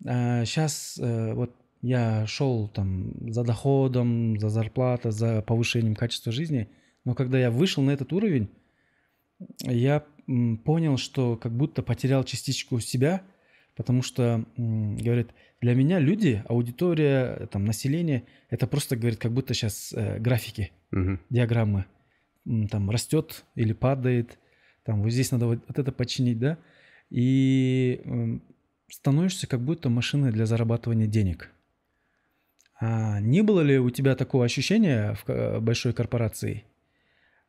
B: сейчас э, вот я шел там за доходом, за зарплатой, за повышением качества жизни, но когда я вышел на этот уровень, я понял, что как будто потерял частичку себя, потому что, говорит, для меня люди, аудитория, там, население, это просто, говорит, как будто сейчас э, графики,
A: Мгм.
B: диаграммы. Там растет или падает, там вот здесь надо вот вот это починить, да? И становишься как будто машиной для зарабатывания денег. А не было ли у тебя такого ощущения в большой корпорации?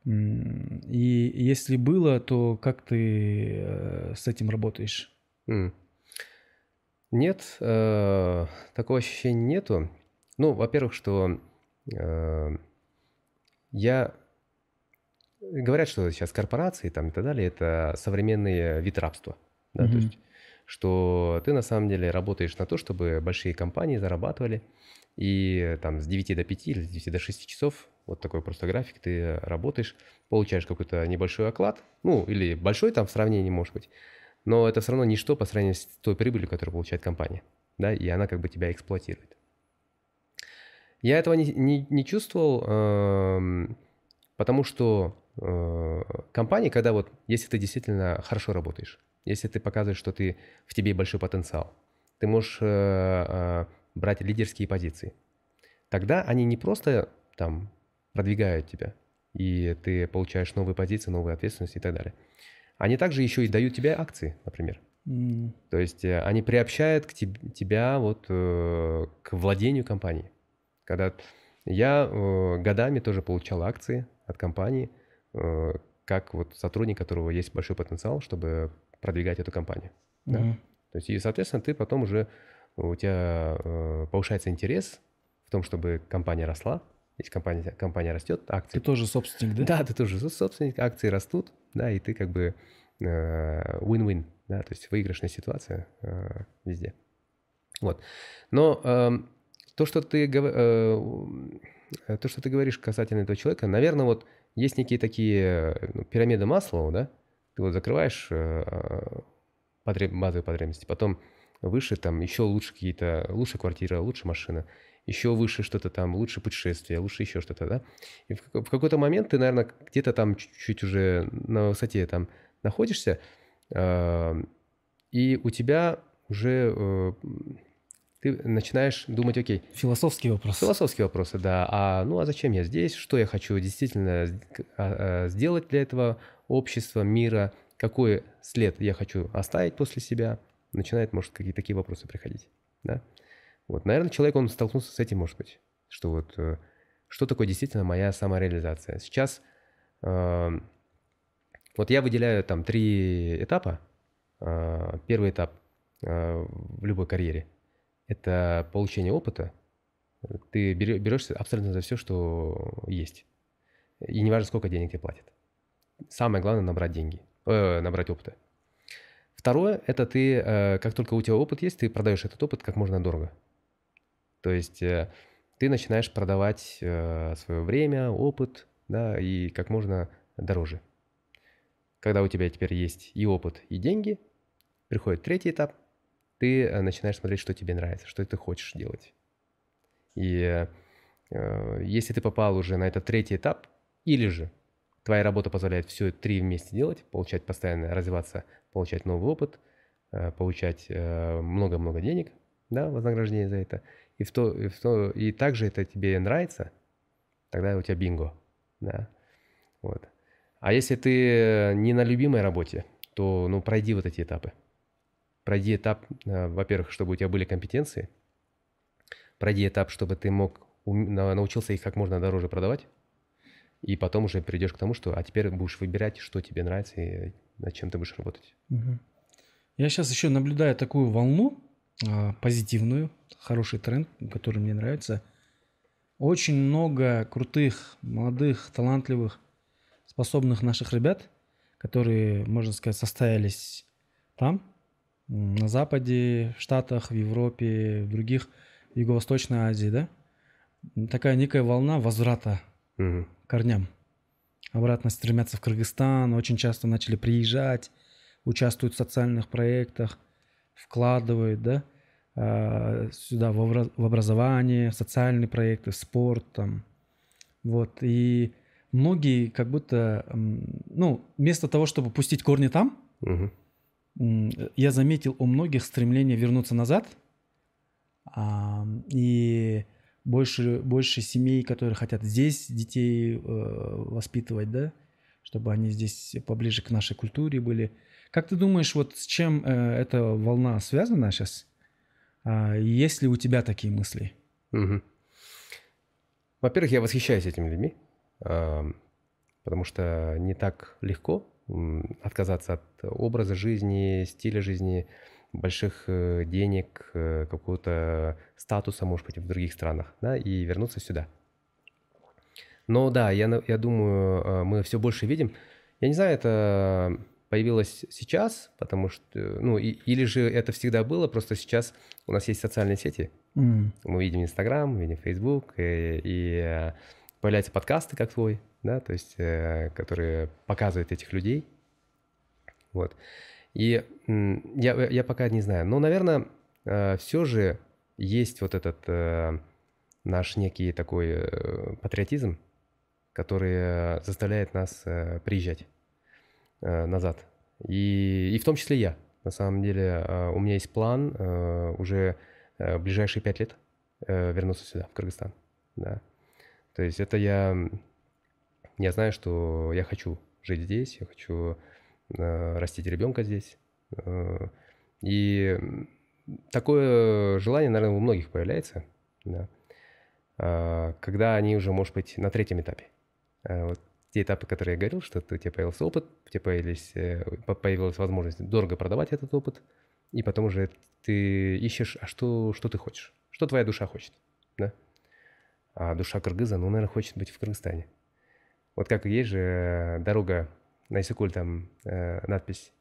B: И если было, то как ты э, с этим работаешь?
A: Нет, э, такого ощущения нету. Ну, во-первых, что э, я... Говорят, что сейчас корпорации там и так далее, это современный вид рабства. Да, то
B: Мгм.
A: есть, что ты на самом деле работаешь на то, чтобы большие компании зарабатывали, и там с 9 до 5 или с 9 до 6 часов, вот такой просто график, ты работаешь, получаешь какой-то небольшой оклад, ну, или большой там в сравнении, может быть, но это все равно ничто по сравнению с той прибылью, которую получает компания, да, и она как бы тебя эксплуатирует. Я этого не, не- не чувствовал, эм, потому что э, компании, когда вот, если ты действительно хорошо работаешь, если ты показываешь, что ты, в тебе большой потенциал, ты можешь э, э, брать лидерские позиции, тогда они не просто там продвигают тебя, и ты получаешь новые позиции, новые ответственности и так далее. Они также еще и дают тебе акции, например.
B: М,
A: То есть э, они приобщают к теб- тебя вот э, к владению компанией. Когда я э, годами тоже получал акции от компании, э, как вот сотрудник, которого есть большой потенциал, чтобы продвигать эту компанию. Да?
B: мгм.
A: То есть и, соответственно, ты потом уже у тебя э, повышается интерес в том, чтобы компания росла. Если компания, компания растет, акции
B: Ты тоже собственник, да?
A: да, ты тоже со- собственник, акции растут, да, и ты как бы э, win-win, да, то есть выигрышная ситуация э, везде. Вот. Но эм, то, что ты э, то, что ты говоришь касательно этого человека, наверное, вот есть некие такие э, ну, пирамиды Маслоу, да, ты вот закрываешь э, потреб- базовые потребности, потом выше там еще лучше какие-то, лучше квартира, лучше машина, еще выше что-то там, лучше путешествие, лучше еще что-то, да. И в, в какой-то момент ты, наверное, где-то там чуть-чуть уже на высоте там находишься, э, и у тебя уже э, ты начинаешь думать, окей,
B: Философский вопрос.
A: Философские вопросы, да. А ну а зачем я здесь? Что я хочу действительно а, а, сделать для этого общества, мира? Какой след я хочу оставить после себя? Начинает, может, какие-то такие вопросы приходить, да? Вот, наверное, человек, он столкнулся с этим, может быть, что вот э, что такое действительно моя самореализация. Сейчас э, вот я выделяю там три этапа. Э, Первый этап э, в любой карьере – это получение опыта, ты бере- берешься абсолютно за все, что есть. И не важно, сколько денег тебе платят. Самое главное набрать деньги, э, набрать опыта. Второе, это ты, э, как только у тебя опыт есть, ты продаешь этот опыт как можно дорого. То есть э, ты начинаешь продавать свое время, опыт, да, и как можно дороже. Когда у тебя теперь есть и опыт, и деньги, приходит третий этап, ты э, начинаешь смотреть, что тебе нравится, что ты хочешь делать. И э, э, если ты попал уже на этот третий этап, или же твоя работа позволяет все три вместе делать, получать постоянно, развиваться, получать новый опыт, э, получать э, много-много денег, да, вознаграждение за это, и, в то, и, в то, и также это тебе нравится, тогда у тебя бинго, да, вот. А если ты не на любимой работе, то, ну, пройди вот эти этапы. Пройди этап, э, во-первых, чтобы у тебя были компетенции, пройди этап, чтобы ты мог научился их как можно дороже продавать, и потом уже перейдешь к тому, что а теперь будешь выбирать, что тебе нравится и над чем ты будешь работать.
B: Мгм. Я сейчас еще наблюдаю такую волну а, позитивную, хороший тренд, который мне нравится. Очень много крутых, молодых, талантливых, способных наших ребят, которые, можно сказать, состоялись там, на Западе, в Штатах, в Европе, в других, Юго-Восточной Азии, да? Такая некая волна возврата
A: Мгм.
B: Корням. Обратно стремятся в Кыргызстан, очень часто начали приезжать, участвуют в социальных проектах, вкладывают, да. э, сюда в, обра- в образование, в социальные проекты, в спорт там. Вот. И многие как будто, ну, вместо того, чтобы пустить корни там, м, я заметил у многих стремление вернуться назад. А, и больше, больше семей, которые хотят здесь детей э, воспитывать, да, чтобы они здесь поближе к нашей культуре были. Как ты думаешь, вот с чем э, эта волна связана сейчас? А, есть ли у тебя такие мысли?
A: Мгм. Во-первых, я восхищаюсь этими людьми, ам, потому что не так легко отказаться от образа жизни, стиля жизни, больших э, денег, э, какого-то статуса, может быть, в других странах, да, и вернуться сюда. Но да, я, я думаю, э, мы все больше видим. Я не знаю, это появилось сейчас, потому что, ну, и- или же это всегда было, просто сейчас у нас есть социальные сети,
B: М,
A: мы видим Инстаграм, видим Фейсбук, и, и, появляются подкасты, как твой, да, то есть, которые показывают этих людей. Вот. И я, я пока не знаю. Но, наверное, все же есть вот этот э, наш некий такой э, патриотизм, который э, заставляет нас э, приезжать э, назад. И, и в том числе я. На самом деле э, у меня есть план э, уже э, в ближайшие пять лет э, вернуться сюда, в Кыргызстан. Да. То есть это я, я знаю, что я хочу жить здесь, я хочу э, растить ребенка здесь. Э, И такое желание, наверное, у многих появляется, да. А, когда они уже, может быть, на третьем этапе. Вот те этапы, которые я говорил, что у тебя появился опыт, у тебя появились, э, по- появилась возможность дорого продавать этот опыт, и потом уже ты ищешь, а что, что ты хочешь, что твоя душа хочет, да? А душа кыргыза, ну, наверное, хочет быть в Кыргызстане. Вот как есть же э, дорога на Исыкуль, там э, надпись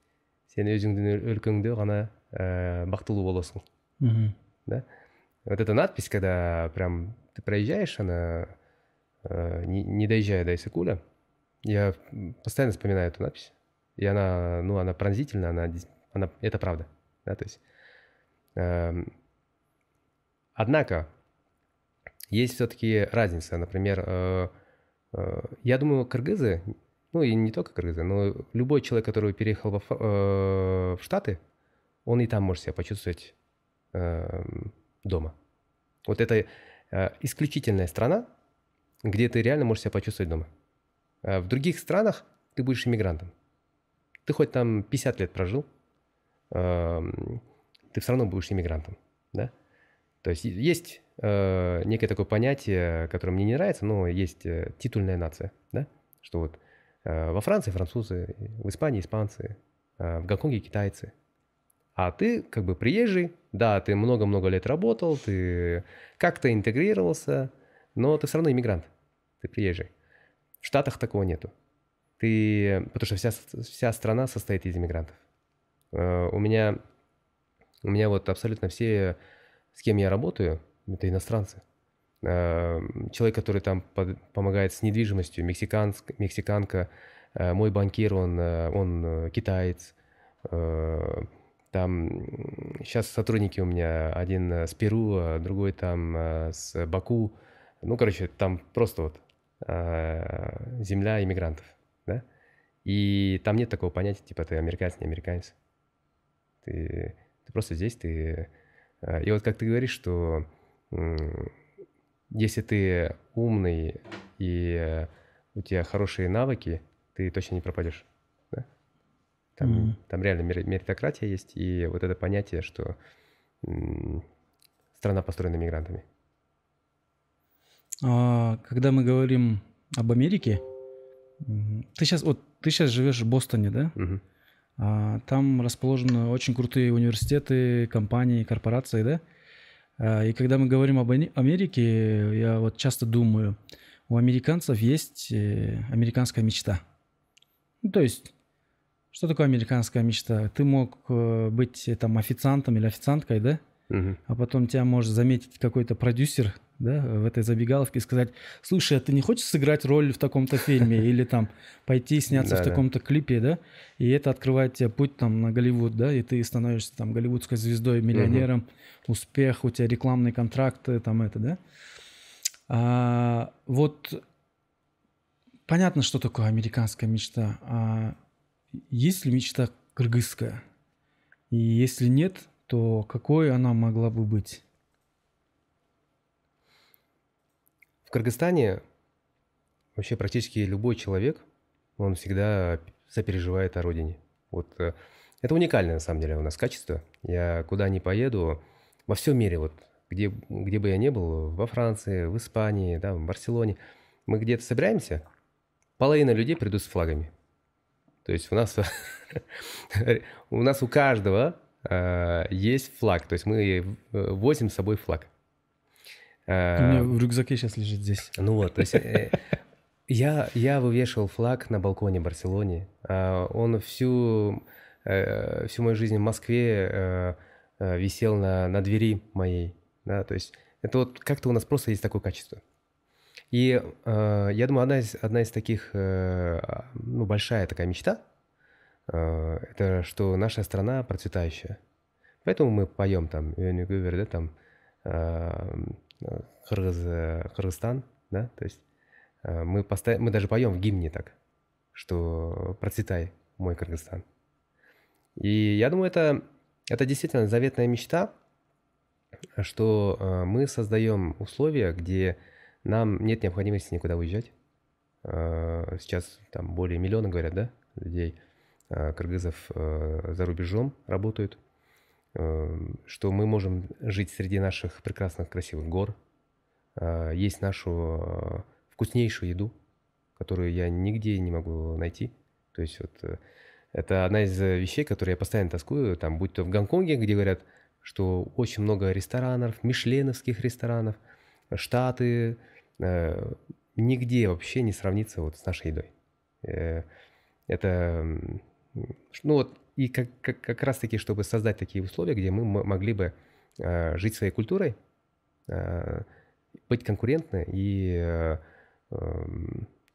A: «Сен өзіңдің өлкөңдө ғана э, бактылуу болосуң». Да? Вот эта надпись, когда прям ты проезжаешь, она, э, не, не доезжая до Исыкуля, я постоянно вспоминаю эту надпись. И она, ну, она пронзительна, она, она, это правда. Да, то есть, эм, однако, есть все-таки разница. Например, э, э, я думаю, кыргызы, ну и не только кыргызы, но любой человек, который переехал во э, в Штаты, он и там может себя почувствовать эм, дома. Вот это э, исключительная страна, где ты реально можешь себя почувствовать дома. А в других странах ты будешь иммигрантом. Ты хоть там 50 лет прожил, эм, ты все равно будешь иммигрантом, да? То есть есть э, некое такое понятие, которое мне не нравится, но есть э, титульная нация, да? Что вот э, во Франции французы, в Испании испанцы, э, в Гонконге китайцы, а ты как бы приезжий, да, ты много-много лет работал, ты как-то интегрировался, но ты все равно иммигрант, ты приезжий. В Штатах такого нету. Ты, потому что вся, вся страна состоит из иммигрантов. Э, У меня, у меня вот абсолютно все, с кем я работаю, это иностранцы. Э, Человек, который там под- помогает с недвижимостью, мексиканск, мексиканка, э, мой банкир, он, э, он э, китаец, там сейчас сотрудники у меня один с Перу, а другой там с Баку. Ну, короче, там просто вот земля иммигрантов, да? И там нет такого понятия, типа ты американец, не американец. Ты, ты просто здесь, ты... И вот как ты говоришь, что если ты умный и у тебя хорошие навыки, ты точно не пропадешь. да? Там,
B: Мгм.
A: там реально мери- меритократия есть, и вот это понятие, что страна построена мигрантами.
B: А, когда мы говорим об Америке, ты сейчас вот ты сейчас живешь в Бостоне, да?
A: Мгм.
B: А, там расположены очень крутые университеты, компании, корпорации, да? А, и когда мы говорим об Америке, я вот часто думаю, у американцев есть э, американская мечта. Ну, то есть, что такое американская мечта? Ты мог э, быть э, там официантом или официанткой, да?
A: Мгм.
B: а потом тебя может заметить какой-то продюсер да, в этой забегаловке и сказать, слушай, а ты не хочешь сыграть роль в таком-то фильме или там пойти сняться в таком-то клипе, да, и это открывает тебе путь там на Голливуд, да, и ты становишься там голливудской звездой, миллионером, успех, у тебя рекламные контракты, там это, да. А, вот понятно, что такое американская мечта, а есть ли мечта кыргызская? И если нет, то какой она могла бы быть?
A: В Кыргызстане вообще практически любой человек, он всегда сопереживает о родине. Вот э, это уникальное на самом деле у нас качество. Я куда ни поеду, во всем мире, вот где, где бы я ни был, во Франции, в Испании, да, в Барселоне, мы где-то собираемся, половина людей придут с флагами. То есть у нас, <laughs> у нас у каждого э, есть флаг. То есть мы э, возим с собой флаг.
B: У меня в рюкзаке сейчас лежит здесь.
A: Ну вот, то есть э, я, я вывешивал флаг на балконе Барселоне. Э, он всю, э, всю мою жизнь в Москве э, висел на, на двери моей. Да, то есть это вот как-то у нас просто есть такое качество. И э, я думаю, одна из, одна из таких, э, ну, большая такая мечта, э, это что наша страна процветающая. Поэтому мы поем там, да, там, Кыргыз, Кыргызстан, да, то есть э, мы, постоянно, мы даже поем в гимне так, что процветай, мой Кыргызстан. И я думаю, это, это действительно заветная мечта, что э, мы создаем условия, где нам нет необходимости никуда уезжать. Сейчас там более миллиона, говорят, да, людей, кыргызов за рубежом работают, что мы можем жить среди наших прекрасных, красивых гор, есть нашу вкуснейшую еду, которую я нигде не могу найти. То есть вот э, это одна из вещей, которые я постоянно тоскую, там, будь то в Гонконге, где говорят, что очень много ресторанов, мишленовских ресторанов, Штаты, Э, нигде вообще не сравнится вот с нашей едой. Э, это, ну вот, и как, как, как раз-таки, чтобы создать такие условия, где мы могли бы э, жить своей культурой, быть конкурентны и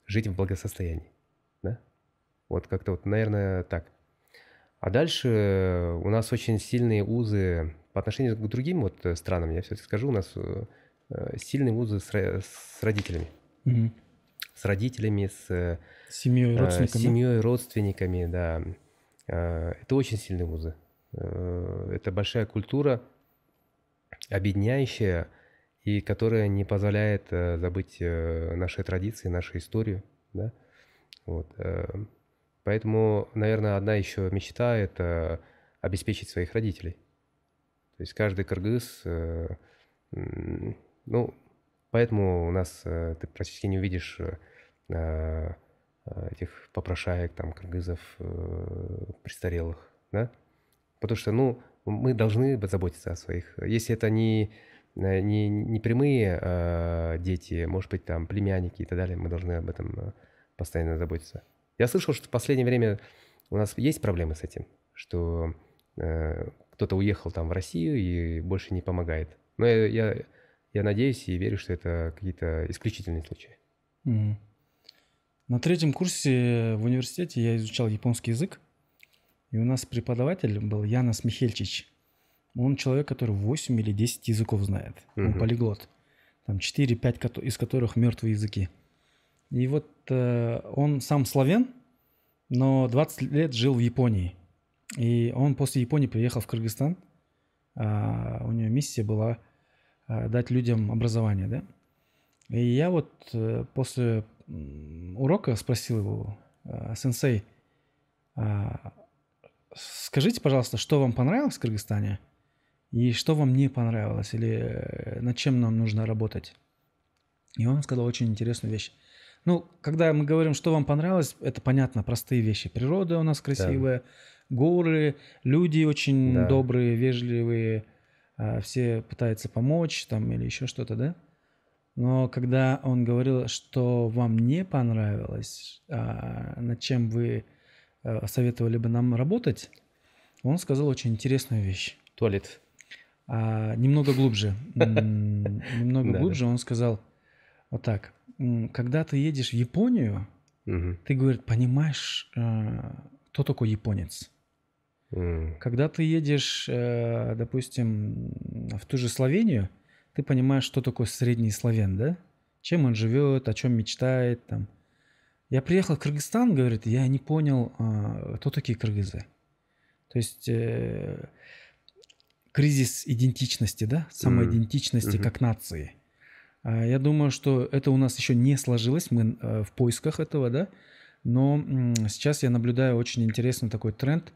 A: жить в благосостоянии. Да? Вот как-то вот, наверное, так. А дальше у нас очень сильные узы по отношению к другим вот странам, я все-таки скажу, у нас Э, сильные узы с, с родителями. Угу. С родителями, с э,
B: семьей, родственниками.
A: Семьей, родственниками, да. Э, это очень сильные узы. Это большая культура, объединяющая, и которая не позволяет забыть наши традиции, нашу историю. Да? Вот. Поэтому, наверное, одна еще мечта – это обеспечить своих родителей. То есть каждый кыргыз ну, поэтому у нас э, ты практически не увидишь э, э, этих попрошаек, там, кыргызов, престарелых, да? Потому что, ну, мы должны заботиться о своих. Если это не, не, не прямые э, дети, может быть, там, племянники и так далее, мы должны об этом постоянно заботиться. Я слышал, что в последнее время у нас есть проблемы с этим, что э, кто-то уехал там в Россию и больше не помогает. Но я, я я надеюсь и верю, что это какие-то исключительные случаи.
B: Mm. На третьем курсе в университете я изучал японский язык, и у нас преподаватель был Янос Михельчич. Он человек, который 8 или 10 языков знает. Mm-hmm. Он полиглот. Там 4-5 из которых мертвые языки. И вот э, он сам славян, но 20 лет жил в Японии. И он после Японии приехал в Кыргызстан. А у него миссия была Э, дать людям образование, да. И я вот э, после урока спросил его, «А, сенсей, а, скажите, пожалуйста, что вам понравилось в Кыргызстане и что вам не понравилось или э, над чем нам нужно работать. И он сказал очень интересную вещь. Ну, когда мы говорим, что вам понравилось, это понятно, простые вещи. Природа у нас красивая, да. горы, люди очень да. добрые, вежливые, а, все пытаются помочь там или еще что-то, да? Но когда он говорил, что вам не понравилось, а, над чем вы а, советовали бы нам работать, он сказал очень интересную вещь.
A: Туалет.
B: А, немного глубже. <laughs> Немного глубже он сказал вот так. Когда ты едешь в Японию, ты, говорит, понимаешь, э, кто такой японец. Когда ты едешь, э, допустим, в ту же Словению, ты понимаешь, что такое средний славян, да? Чем он живет, о чем мечтает, там. Я приехал в Кыргызстан, говорит, я не понял, а, кто такие кыргызы. То есть э, кризис идентичности, да, самоидентичности mm-hmm. как нации. А, я думаю, что это у нас еще не сложилось, мы э, в поисках этого, да, но сейчас я наблюдаю очень интересный такой тренд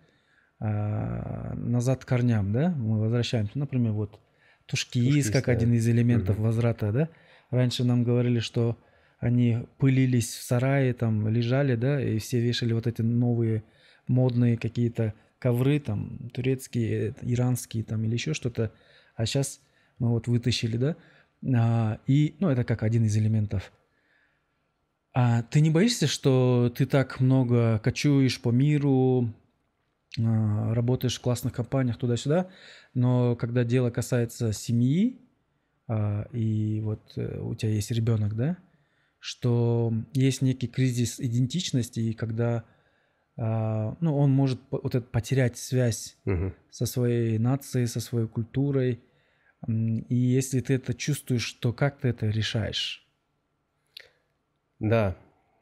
B: а, назад к корням, да, мы возвращаемся, например, вот тушкииз как да. один из элементов mm-hmm. возврата, да. Раньше нам говорили, что они пылились в сарае, там лежали, да, и все вешали вот эти новые модные какие-то ковры, там, турецкие, иранские, там, или еще что-то. А сейчас мы вот вытащили, да, а, и, ну, это как один из элементов. А ты не боишься, что ты так много кочуешь по миру, работаешь в классных компаниях туда-сюда, но когда дело касается семьи, а, и вот э, у тебя есть ребенок, да, что есть некий кризис идентичности, и когда а, ну, он может вот это, потерять связь угу. со своей нацией, со своей культурой. И если ты это чувствуешь, то как ты это решаешь?
A: Да,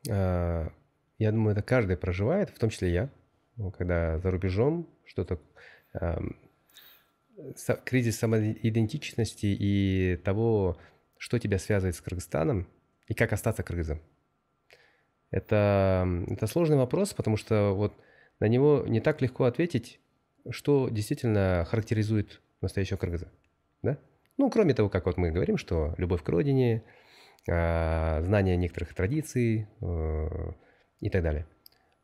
A: а, я думаю, это каждый проживает, в том числе я, когда за рубежом что-то кризис самоидентичности и того, что тебя связывает с Кыргызстаном, и как остаться кыргызом? Это, это сложный вопрос, потому что вот на него не так легко ответить, что действительно характеризует настоящего кыргыза. Да? Ну, кроме того, как вот мы говорим, что любовь к родине, а, знание некоторых традиций э, и так далее.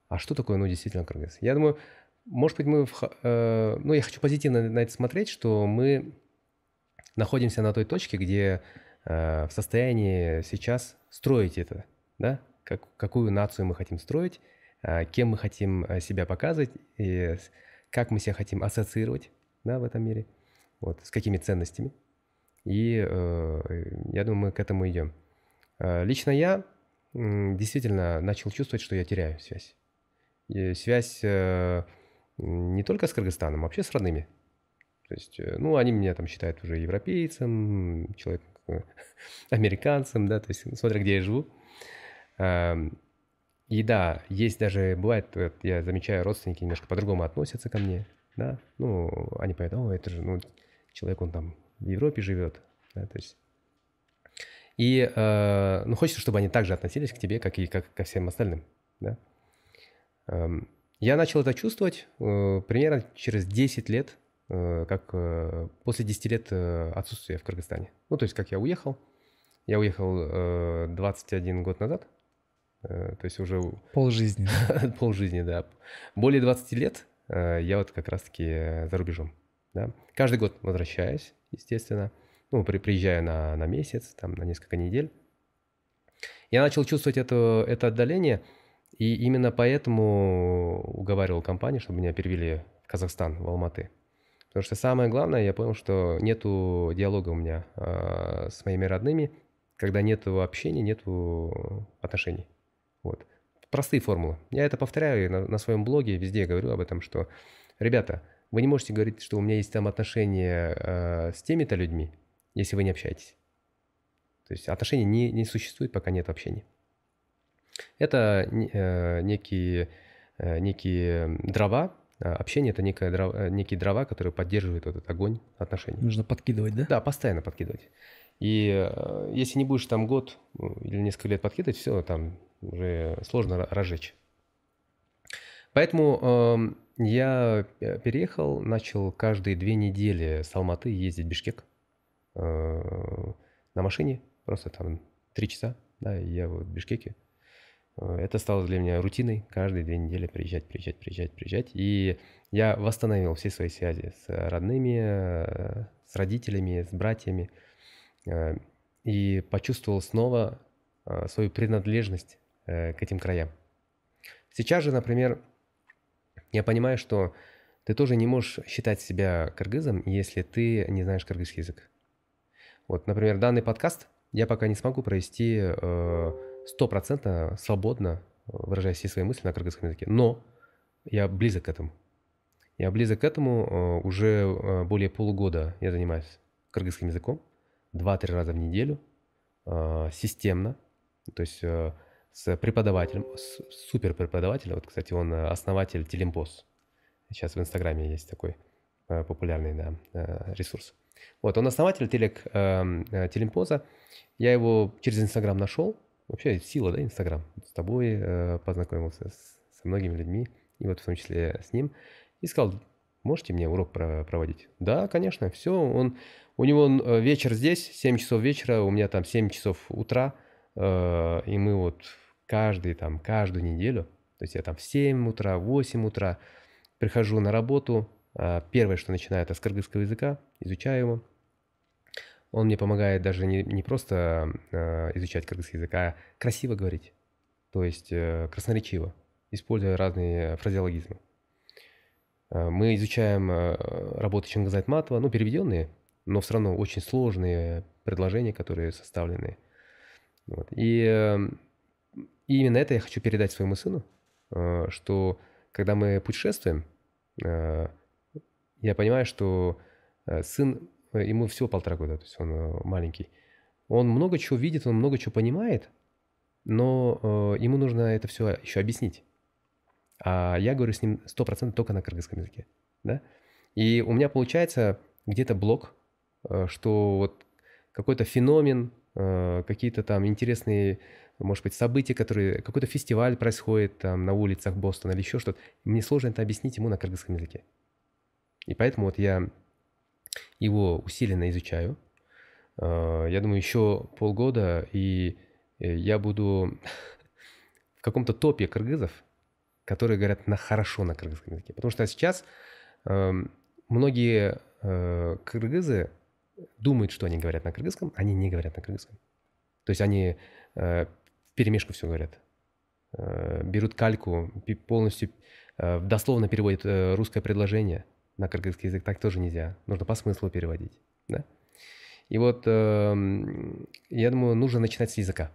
A: А что такое, ну, действительно кыргыз? Я думаю, может быть, мы... В, э, ну, я хочу позитивно на это смотреть, что мы находимся на той точке, где Э, в состоянии сейчас строить это, да, как, какую нацию мы хотим строить, э, кем мы хотим э, себя показывать, и как мы себя хотим ассоциировать да, в этом мире, вот, с какими ценностями. И я думаю, мы к этому идем. Лично я действительно начал чувствовать, что я теряю связь. И связь не только с Кыргызстаном, а вообще с родными. То есть, ну, они меня там считают уже европейцем, человеком <laughs> американцам, да, то есть смотря где я живу. И да, есть даже, бывает, вот, я замечаю, родственники немножко по-другому относятся ко мне, да, ну, они о, это же, ну, человек, он там в Европе живет, да, то есть и э, ну, хочется, чтобы они также относились к тебе, как и как ко всем остальным. Да? Эм, я начал это чувствовать э, примерно через 10 лет Э, как э, после 10 лет отсутствия в Кыргызстане. Ну, то есть, как я уехал. Я уехал 21 год назад. То есть уже...
B: Пол жизни. <laughs>
A: Пол жизни, да. Более 20 лет я вот как раз-таки за рубежом. Да. Каждый год возвращаюсь, естественно. Ну, при, приезжаю на, на месяц, там, на несколько недель. Я начал чувствовать это, это отдаление, и именно поэтому уговаривал компанию, чтобы меня перевели в Казахстан, в Алматы. Потому что самое главное, я понял, что нету диалога у меня э, с моими родными, когда нету общения, нету отношений. Вот. Простые формулы. Я это повторяю на, на своем блоге, везде говорю об этом, что, ребята, вы не можете говорить, что у меня есть там отношения э, с теми-то людьми, если вы не общаетесь. То есть отношений не, не существует, пока нет общения. Это э, некие, э, некие дрова, а, общение – это некая дрова, э, некие дрова, которые поддерживают этот огонь отношений.
B: Нужно подкидывать, да?
A: Да, постоянно подкидывать. И если не будешь там год ну, или несколько лет подкидывать, все, там уже сложно разжечь. Поэтому э, я переехал, начал каждые две недели с Алматы ездить в Бишкек э, на машине, просто там три часа, да, и я вот в Бишкеке. Э, это стало для меня рутиной, каждые две недели приезжать, приезжать, приезжать, приезжать. И я восстановил все свои связи с родными, э, с родителями, с братьями. Э, и почувствовал снова свою принадлежность к этим краям. Сейчас же, например, я понимаю, что ты тоже не можешь считать себя кыргызом, если ты не знаешь кыргызский язык. Вот, например, данный подкаст я пока не смогу провести э, стопроцентно э, свободно, выражая все свои мысли на кыргызском языке. Но я близок к этому. Я близок к этому э, уже э, более полугода я занимаюсь кыргызским языком. Два-три раза в неделю, э, системно. То есть э, с преподавателем, с супер преподавателем. Вот, кстати, он э, основатель Телемпос. Сейчас в Инстаграме есть такой э, популярный да, э, ресурс. Вот, он основатель телек, э, э, Телемпоза. Я его через Инстаграм нашел. Вообще сила, да, Инстаграм. С тобой э, познакомился, с, со многими людьми, и вот в том числе с ним. И сказал, можете мне урок про проводить? Да, конечно, все. Он, у него вечер здесь, 7 часов вечера, у меня там 7 часов утра. Э, и мы вот каждый там, каждую неделю, то есть я там в 7 утра, в 8 утра, Прихожу на работу, а, первое, что начинаю, это с кыргызского языка, изучаю его. Он мне помогает даже не, не просто э, изучать кыргызский язык, а красиво говорить, то есть э, красноречиво, используя разные фразеологизмы. Э, мы изучаем э, работы Чингиза Айтматова, ну, переведенные, но все равно очень сложные предложения, которые составлены. Вот. И, э, и именно это я хочу передать своему сыну, что когда мы путешествуем, я понимаю, что сын, ему всего полтора года, то есть он маленький, он много чего видит, он много чего понимает, но ему нужно это все еще объяснить. А я говорю с ним 100% только на кыргызском языке. Да? И у меня получается где-то блок, что вот какой-то феномен, какие-то там интересные может быть, события, которые, какой-то фестиваль происходит там на улицах Бостона или еще что-то. Мне сложно это объяснить ему на кыргызском языке. И поэтому вот я его усиленно изучаю. А, я думаю, еще полгода, и э, я буду <laughs> в каком-то топе кыргызов, которые говорят на хорошо на кыргызском языке. Потому что сейчас эм, многие э, кыргызы думают, что они говорят на кыргызском, они не говорят на кыргызском. То есть они э, перемешку все говорят. Берут кальку, полностью дословно переводят русское предложение на кыргызский язык. Так тоже нельзя. Нужно по смыслу переводить. Да? И вот эм, я думаю, нужно начинать с языка.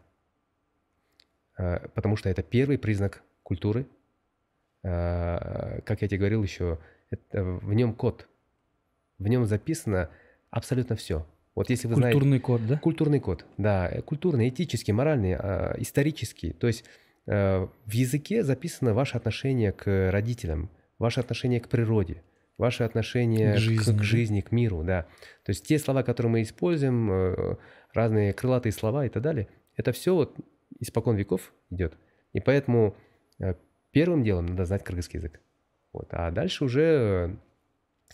A: Потому что это первый признак культуры. Как я тебе говорил еще, это, в нем код. В нем записано абсолютно все.
B: Вот если вы культурный знаете, код, да?
A: Культурный код, да, э, культурный, этический, моральный, а, исторический. То есть э, в языке записано ваше отношение к родителям, ваше отношение к природе, ваше отношение к жизни, к, к, жизни, к миру, да. То есть те слова, которые мы используем, э, разные крылатые слова и так далее, это все вот испокон веков идет. И поэтому первым делом надо знать кыргызский язык. Вот. А дальше уже,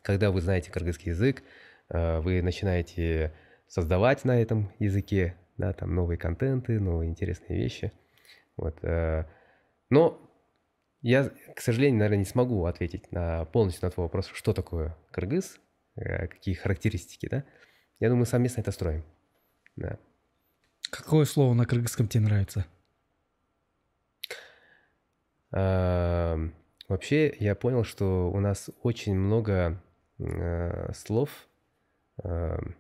A: когда вы знаете кыргызский язык, Э, вы начинаете создавать на этом языке, да, там новые контенты, новые интересные вещи. Вот. Э, но я, к сожалению, наверное, не смогу ответить на, полностью на твой вопрос, что такое кыргыз, э, какие характеристики, да. Я думаю, совместно это строим. Да.
B: Какое слово на кыргызском тебе нравится?
A: Эм, вообще, я понял, что у нас очень много слов, Эм,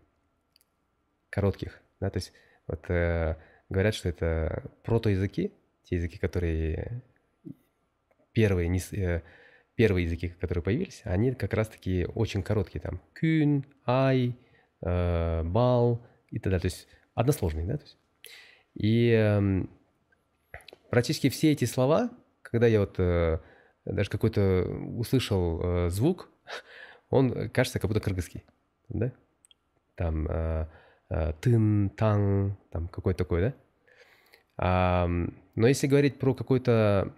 A: коротких, да, то есть вот э, говорят, что это протоязыки, те языки, которые первые, не, э, первые языки, которые появились, они как раз-таки очень короткие, там, кюн, ай, э, бал и так далее, то есть односложные, да, то есть. И э, практически все эти слова, когда я вот э, даже какой-то услышал звук, <laughs> он кажется как будто кыргызский, да, там э, тын, тан, там какой-то такой, да? Но если говорить про какое-то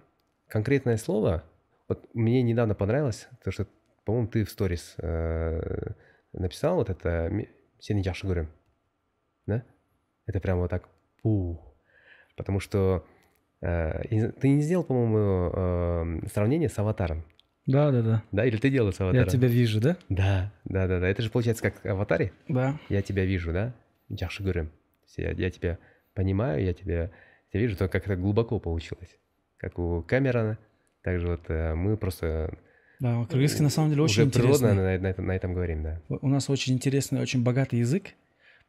A: конкретное слово, вот мне недавно понравилось, то что, по-моему, ты в сторис э, написал вот это «Сені жақсы говорим», да? Это прям вот так пу, потому что э, ты не сделал, по-моему, э, сравнение с аватаром.
B: Да, да, да.
A: Да, или ты делал с аватаром?
B: Я тебя вижу, да?
A: Да, да, да, да. Это же получается как аватаре?
B: Да.
A: Я тебя вижу, да? Жақсы көрем. Я, я тебя понимаю, я тебя, тебя вижу, то как это глубоко получилось. Как у Камерона, также вот э, мы просто
B: Да, кыргызский на самом деле очень
A: Уже природно
B: интересный.
A: на, на этом, на этом говорим, да.
B: У нас очень интересный, очень богатый язык.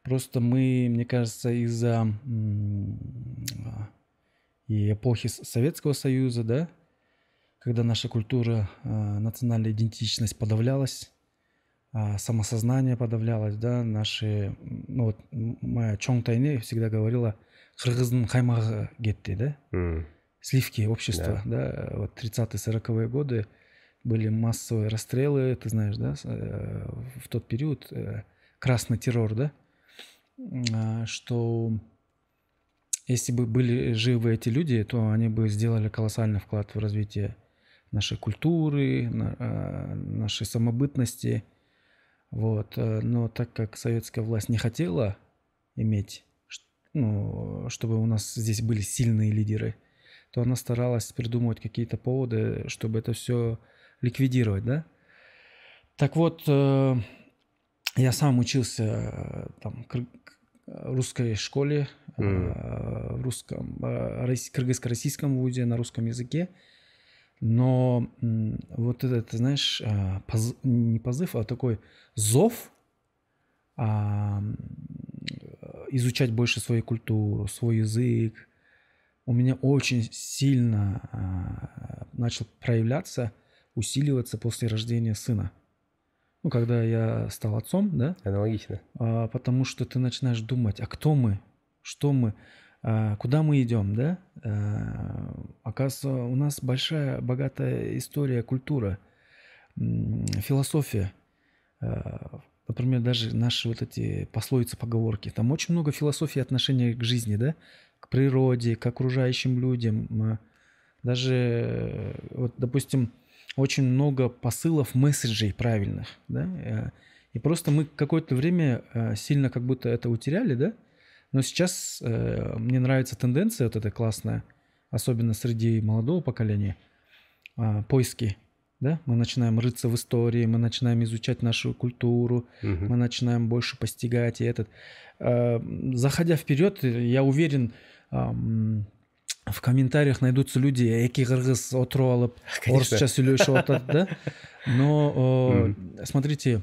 B: Просто мы, мне кажется, из-за и эпохи Советского Союза, да, когда наша культура, а, национальная идентичность подавлялась, а, самосознание подавлялось, да, наши, ну вот моя Чонг Тайне всегда говорила, кыргыздын каймагы кетти, да, сливки общества, да, вот 30-40-е годы были массовые расстрелы, ты знаешь, да, э, в тот период э, красный террор, да, а, что если бы были живы эти люди, то они бы сделали колоссальный вклад в развитие нашей культуры, а, нашей самобытности, вот. э, Но так как советская власть не хотела иметь, ну, чтобы у нас здесь были сильные лидеры, то она старалась придумывать какие-то поводы, чтобы это все ликвидировать, да? Так вот, э, я сам учился э, там русской школе,
A: Мгм.
B: в русском, рос- кыргызско-российском вузе на русском языке, но вот это, ты знаешь, поз- не позыв, а такой зов а, изучать больше свою культуру, свой язык, у меня очень сильно а, начал проявляться, усиливаться после рождения сына. Ну, когда я стал отцом, да,
A: Аналогично.
B: а, потому что ты начинаешь думать, а кто мы, что мы, а, куда мы идем, да? Оказывается, у нас большая, богатая история, культура, философия. Например, даже наши вот эти пословицы, поговорки. Там очень много философии отношения к жизни, да? Природе, к окружающим людям. Даже, э, вот, допустим, очень много посылов, месседжей правильных, да? Э, И просто мы какое-то время э, сильно как будто это утеряли, да? Но сейчас мне нравится тенденция вот эта классная, особенно среди молодого поколения, а, поиски, да? Мы начинаем рыться в истории, мы начинаем изучать нашу культуру,
A: Мгм.
B: мы начинаем больше постигать и этот. Заходя вперед, я уверен, в комментариях найдутся люди, эки кыргыз отуруп алып орысча сүйлөшүп атат, да? Но смотрите,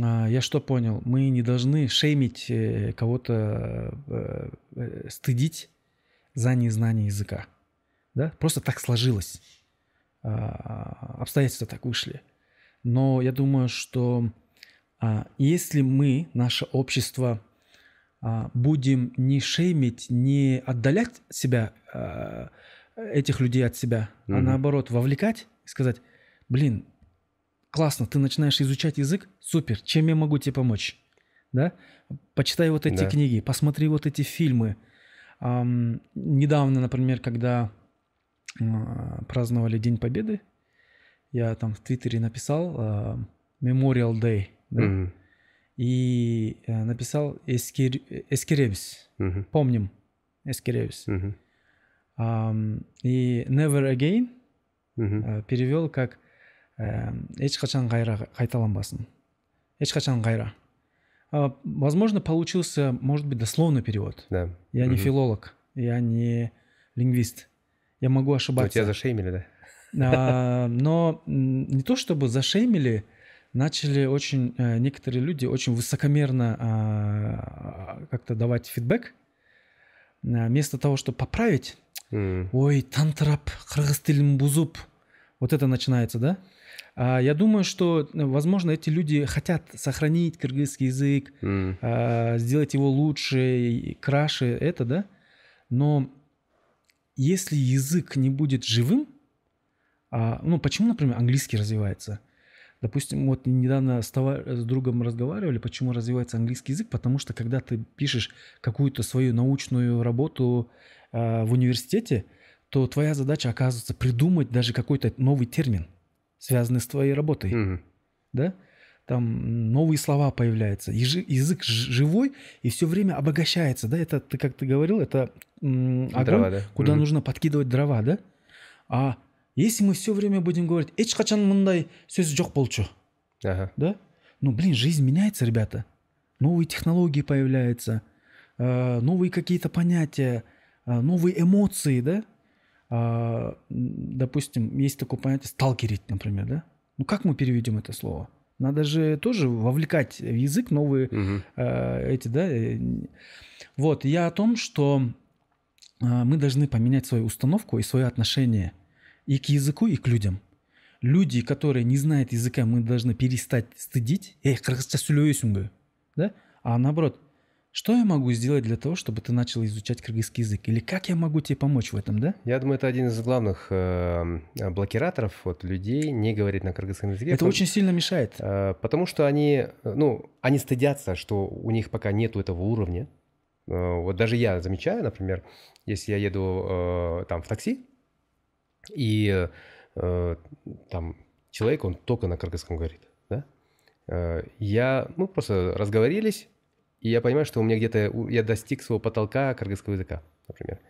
B: а, я что понял? Мы не должны шеймить э, кого-то, э, э, стыдить за незнание языка. Да? Просто так сложилось. А, Обстоятельства так вышли. Но я думаю, что а, если мы, наше общество, будем не шеймить, не отдалять себя, а, этих людей от себя, а
A: Мгм.
B: наоборот вовлекать и сказать, блин, классно, ты начинаешь изучать язык, супер, чем я могу тебе помочь? Да? Почитай вот эти
A: Да.
B: книги, посмотри вот эти фильмы. Ам, недавно, например, когда а, праздновали День Победы, я там в Твиттере написал а, Memorial Day, да?
A: Мгм.
B: И э, написал «Эскер- «Эскеребис»,
A: Мгм.
B: помним, «Эскеребис».
A: Мгм.
B: Ам, И «Never Again» э, перевел как э, «Эч качан кайра кайталанбасын». «Эч качан кайра». А, Возможно, получился, может быть, дословный перевод.
A: Да.
B: Я не
A: Мгм.
B: филолог, я не лингвист. Я могу
A: Но
B: ошибаться.
A: тебя зашеймили, да?
B: А, но не то чтобы зашеймили, начали очень э, некоторые люди очень высокомерно а, как-то давать фидбэк. А, Вместо того, чтобы поправить,
A: М.
B: ой, тантрап, кыргыз тилин бузуп. Вот это начинается, да? А Я думаю, что, э, возможно, эти люди хотят сохранить кыргызский язык, а, сделать его лучше, краше, это, да? Но если язык не будет живым, ну, почему, например, английский развивается? Допустим, вот недавно с, товар- с другом разговаривали, почему развивается английский язык, потому что когда ты пишешь какую-то свою научную работу а, в университете, то твоя задача оказывается придумать даже какой-то новый термин, связанный с твоей работой
A: Мгм.
B: да, там новые слова появляются, Ежи- язык живой и все время обогащается, да, это ты как ты говорил, это м, огонь,
A: Дрова, да?
B: куда
A: Мгм.
B: нужно подкидывать дрова, да, а если мы все время будем говорить, эч качан мындай сөз жок болчу,
A: Ага.
B: да, ну блин, жизнь меняется, ребята, новые технологии появляются, э, новые какие-то понятия, э, новые эмоции, да, а, допустим, есть такое понятие сталкерить, например, да? Ну как мы переведем это слово? Надо же тоже вовлекать в язык новые э, эти, да. э, Вот, я о том, что мы должны поменять свою установку и свое отношение и к языку, и к людям. Люди, которые не знают языка, мы должны перестать стыдить. Эй, кыргызча сүйлөбөйсүңбү?» да? А наоборот, что я могу сделать для того, чтобы ты начал изучать кыргызский язык? Или как я могу тебе помочь в этом, да?
A: Я думаю, это один из главных э, блокираторов вот, людей не говорить на кыргызском языке.
B: Это
A: Пом-
B: очень сильно мешает.
A: Э, Потому что они, э, ну, они стыдятся, что у них пока нету этого уровня. Э, Вот даже я замечаю, например, если я еду э, там в такси, и э, там человек, он только на кыргызском говорит, да? Э, Я, мы просто разговорились, и я понимаю, что у меня где-то, я достиг своего потолка кыргызского языка, например.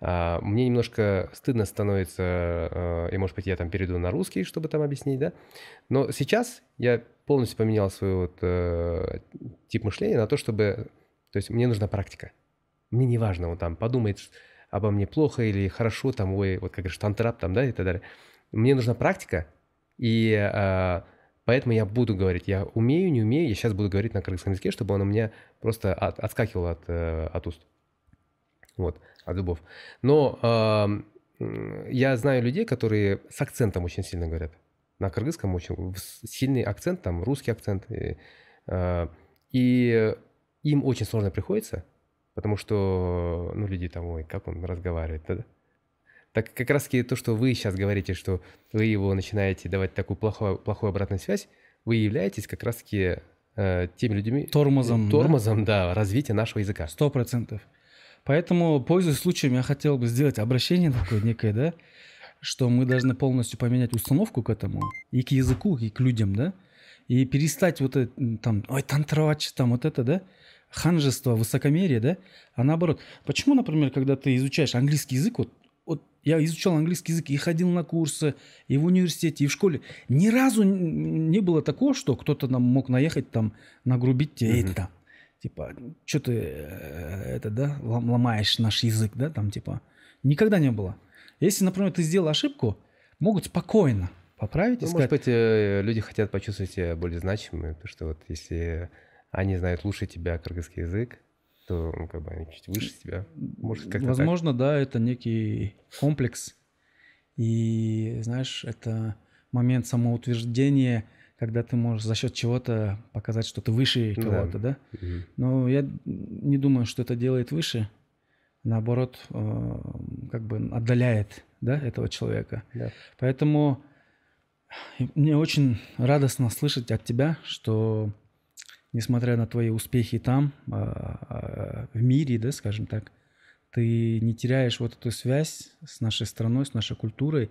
A: А, Мне немножко стыдно становится, э, и, может быть, я там перейду на русский, чтобы там объяснить, да? Но сейчас я полностью поменял свой вот, э, тип мышления на то, чтобы... То есть мне нужна практика. Мне не важно, он там подумает обо мне плохо или хорошо, там, ой, вот как говоришь, тантрап там, да, и так далее. Мне нужна практика, и э, поэтому я буду говорить. Я умею, не умею, я сейчас буду говорить на кыргызском языке, чтобы он у меня просто от- отскакивал от, э, от уст. Вот, от зубов. Но м, я знаю людей, которые с акцентом очень сильно говорят. На кыргызском очень сильный акцент, там русский акцент. И, э, и им очень сложно приходится, потому что, ну, люди там, ой, как он разговаривает, да? Так как раз таки то, что вы сейчас говорите, что вы его начинаете давать такую плохую, плохую обратную связь, вы являетесь как раз таки э, теми людьми...
B: Тормозом, да?
A: Тормозом, да, развития нашего языка.
B: Сто процентов. Поэтому, пользуясь случаем, я хотел бы сделать обращение такое некое, да, что мы должны полностью поменять установку к этому, и к языку, и к людям, да, и перестать вот это, там, ой, тантровать, там, вот это, да, ханжество, высокомерие, да, а наоборот. Почему, например, когда ты изучаешь английский язык, вот, вот я изучал английский язык и ходил на курсы, и в университете, и в школе, ни разу не было такого, что кто-то нам мог наехать там, нагрубить тебе, «Эй,
A: Мгм.
B: там, типа, что ты э, это, да, лом- ломаешь наш язык, да, там, типа, никогда не было. Если, например, ты сделал ошибку, могут спокойно поправить и
A: Ну,
B: сказать,
A: может быть, э, люди хотят почувствовать себя более значимыми, потому что вот если они знают лучше тебя кыргызский язык, то ну, как бы они чуть выше тебя. Может, так.
B: возможно, да, это некий комплекс, и, знаешь, это момент самоутверждения, когда ты можешь за счет чего-то показать, что ты выше
A: Да.
B: кого-то, да?
A: Мгм.
B: Но я не думаю, что это делает выше. Наоборот, э, как бы отдаляет да, этого человека.
A: Да.
B: Поэтому мне очень радостно слышать от тебя, что несмотря на твои успехи там, а, а, в мире, да, скажем так, ты не теряешь вот эту связь с нашей страной, с нашей культурой.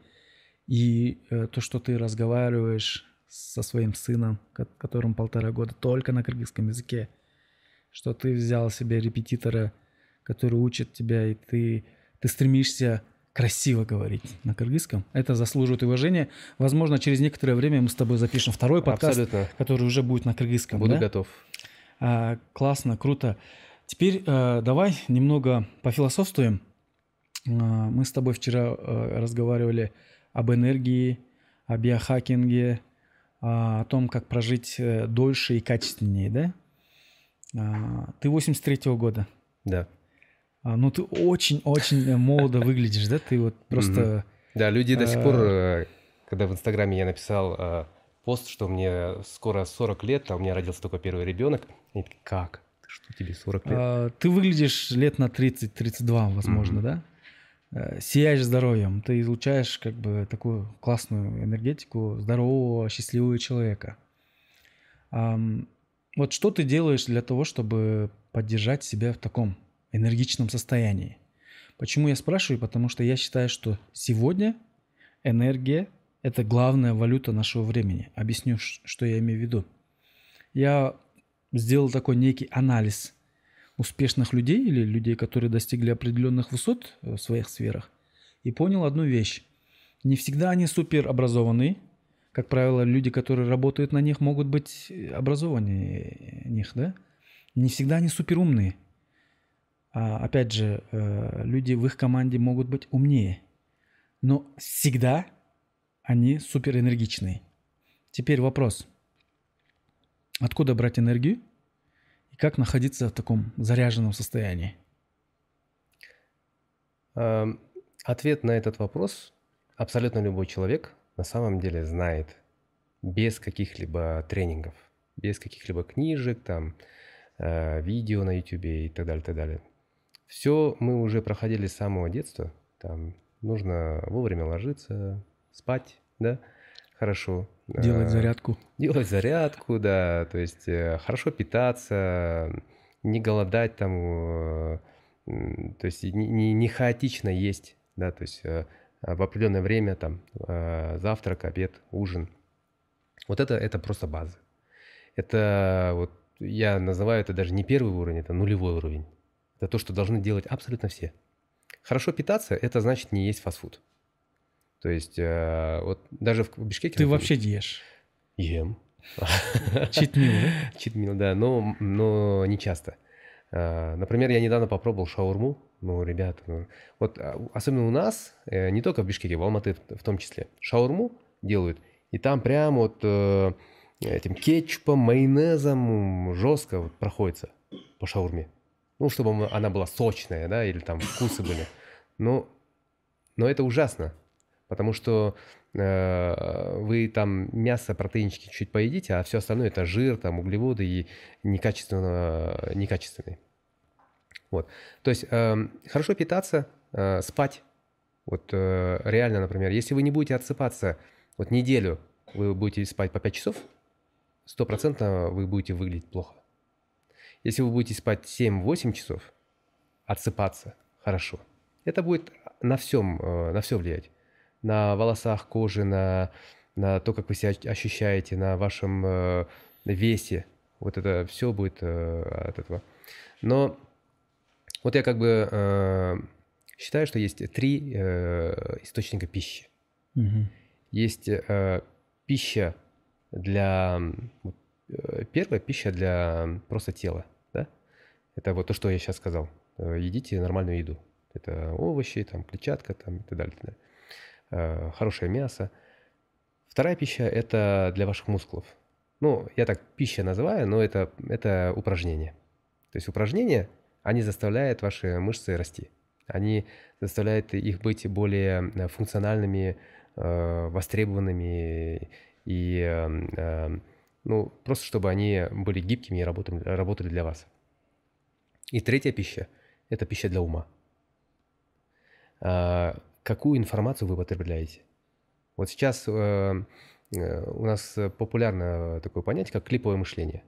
B: И э, то, что ты разговариваешь со своим сыном, ко- которому полтора года, только на кыргызском языке, что ты взял себе репетитора, который учит тебя, и ты, ты стремишься красиво говорить на кыргызском. Это заслуживает уважения. Возможно, через некоторое время мы с тобой запишем второй подкаст,
A: Абсолютно.
B: который уже будет на кыргызском.
A: Буду
B: да?
A: готов.
B: А, классно, круто. Теперь э, давай немного пофилософствуем. А, мы с тобой вчера э, разговаривали об энергии, о биохакинге, а, о том, как прожить э, дольше и качественнее, да? А, ты 83-го года.
A: Да.
B: А, ну, ты очень-очень молодо выглядишь, да? Ты вот просто...
A: Да, люди до сих пор,
B: А.
A: э, когда в Инстаграме я написал э, пост, что мне скоро 40 лет, а у меня родился только первый ребенок, они такие, как? Что тебе 40 лет?
B: А, ты выглядишь лет на 30-32, возможно, да? Э, Сияешь здоровьем, ты излучаешь как бы такую классную энергетику здорового, счастливого человека. Вот что ты делаешь для того, чтобы поддержать себя в таком энергичном состоянии? Почему я спрашиваю? Потому что я считаю, что сегодня энергия – это главная валюта нашего времени. Объясню, что я имею в виду. Я сделал такой некий анализ успешных людей или людей, которые достигли определенных высот в своих сферах, и понял одну вещь. Не всегда они супер образованные. Как правило, люди, которые работают на них, могут быть э, образованнее них, да? Не всегда они супер умные. А, опять же, э, люди в их команде могут быть умнее. но всегда они супер энергичные. Теперь вопрос. Откуда брать энергию и как находиться в таком заряженном состоянии?
A: Эм, ответ на этот вопрос абсолютно любой человек на самом деле знает без каких-либо тренингов, без каких-либо книжек, там, э, видео на YouTube и так далее, так далее. Все мы уже проходили с самого детства. Там нужно вовремя ложиться, спать, да, хорошо.
B: Делать э, зарядку.
A: Делать зарядку, да, то есть э, хорошо питаться, не голодать там, э, то есть не, не хаотично есть, да, то есть в определенное время там завтрак, обед, ужин. Вот это, это просто база. Это вот я называю это даже не первый уровень, это нулевой уровень. Это то, что должны делать абсолютно все. Хорошо питаться – это значит не есть фастфуд. То есть э, вот даже в Бишкеке...
B: Ты вообще ешь?
A: Ем.
B: Читмил, да? <laughs>
A: Читмил, да, но, но не часто. Э, например, я недавно попробовал шаурму. Ну, ребята, ну, вот а, особенно у нас, э, не только в Бишкеке, в Алматы в том числе, шаурму делают, и там прям вот этим кетчупом, майонезом жестко вот проходится по шаурме. Ну, чтобы она была сочная, да, или там вкусы были. Но, но это ужасно, потому что э, вы там мясо, протеинчики чуть поедите, а все остальное это жир, там углеводы и некачественно, некачественные. Вот. То есть э, хорошо питаться, э, спать. Вот э, реально, например, если вы не будете отсыпаться вот неделю, вы будете спать по 5 часов, стопроцентно вы будете выглядеть плохо. Если вы будете спать 7-8 часов, отсыпаться хорошо, это будет на всем, э, на все влиять. На волосах, коже, на, на то, как вы себя ощущаете, на вашем э, весе. Вот это все будет э, от этого. Но вот я как бы считаю, что есть три источника пищи.
B: Угу.
A: Есть пища для Э, первая пища для просто тела, да? Это вот то, что я сейчас сказал. Э, едите нормальную еду. Это овощи, там, клетчатка там, и так далее. Так далее. Э, хорошее мясо. Вторая пища – это для ваших мускулов. Ну, я так пища называю, но это, это упражнения. То есть упражнения, они заставляют ваши мышцы расти. Они заставляют их быть более функциональными, востребованными и ну, просто чтобы они были гибкими и работали, работали для вас. И третья пища – это пища для ума. А, какую информацию вы потребляете? Вот сейчас э, э, у нас популярно такое понятие, как клиповое мышление.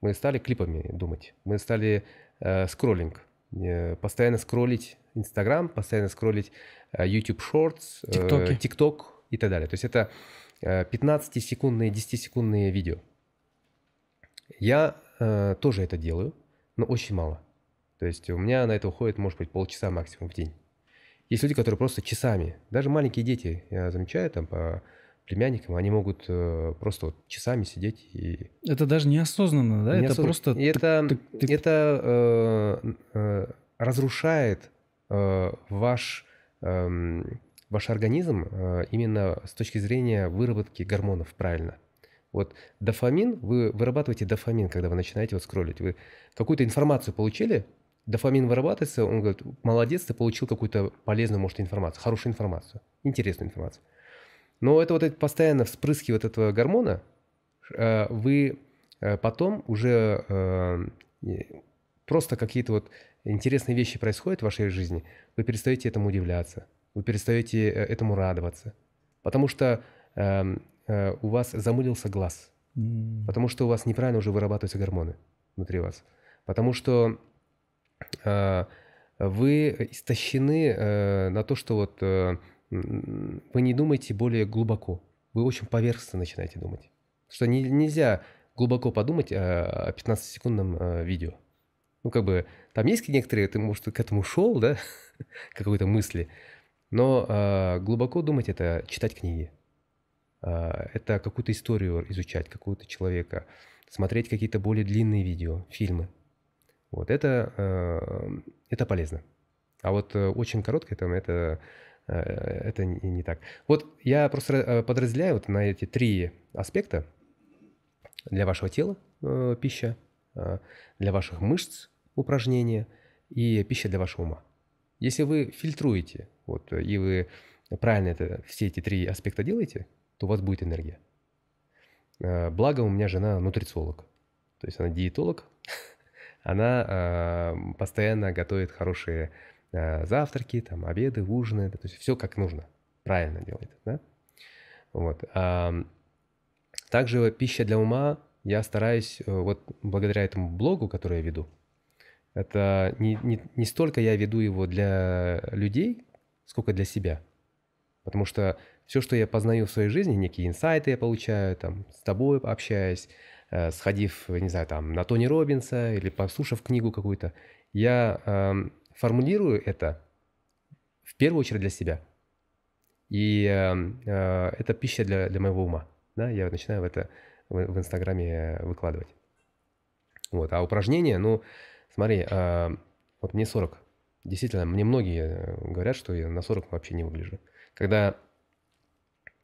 A: Мы стали клипами думать. Мы стали э, скроллинг. Э, постоянно скроллить Инстаграм, постоянно скроллить э, YouTube Shorts, э, TikTok и так далее. То есть это 15-секундные, 10-секундные видео – я э, тоже это делаю, но очень мало. То есть у меня на это уходит, может быть, полчаса максимум в день. Есть люди, которые просто часами, даже маленькие дети, я замечаю там по племянникам, они могут э, просто вот часами сидеть и...
B: Это даже неосознанно, да?
A: Неосознанно.
B: Это просто...
A: Это, это э, э, разрушает э, ваш, э, ваш организм э, именно с точки зрения выработки гормонов правильно. Вот дофамин, вы вырабатываете дофамин, когда вы начинаете вот скроллить. Вы какую-то информацию получили, дофамин вырабатывается, он говорит, молодец, ты получил какую-то полезную, может, информацию, хорошую информацию, интересную информацию. Но это вот это постоянно вспрыски вот этого гормона, э, вы э, потом уже э, просто какие-то вот интересные вещи происходят в вашей жизни, вы перестаете этому удивляться, вы перестаете этому радоваться. Потому что эм, у вас замылился глаз, mm. потому что у вас неправильно уже вырабатываются гормоны внутри вас, потому что э, вы истощены э, на то, что вот э, вы не думаете более глубоко, вы очень поверхностно начинаете думать, что не, нельзя глубоко подумать о, о 15-секундном э, видео. Ну, как бы, там есть некоторые, ты, может, к этому шел, да, <laughs> какой-то мысли, но э, глубоко думать – это читать книги. А, это какую-то историю изучать, какого-то человека, смотреть какие-то более длинные видео, фильмы. Вот это, э, это полезно. А вот э, очень короткое там это это не так. Вот я просто подразделяю вот на эти три аспекта для вашего тела пища, для ваших мышц упражнения и пища для вашего ума. Если вы фильтруете, вот, и вы правильно это, все эти три аспекта делаете, то у вас будет энергия. Благо у меня жена нутрициолог, то есть она диетолог, <laughs> она э, постоянно готовит хорошие э, завтраки, там, обеды, ужины, то есть все как нужно, правильно делает, да? Вот. Также пища для ума я стараюсь, э, вот благодаря этому блогу, который я веду, это не, не, не столько я веду его для людей, сколько для себя. Потому что все, что я познаю в своей жизни, некие инсайты я получаю, там, с тобой общаясь, Э, сходив, не знаю, там, на Тони Робинса или послушав книгу какую-то, я э, формулирую это в первую очередь для себя. И э, э, это пища для, для моего ума. Да? Я начинаю это в, в Инстаграме выкладывать. Вот. А упражнения, ну, смотри, э, вот мне 40. Действительно, мне многие говорят, что я на 40 вообще не выгляжу. Когда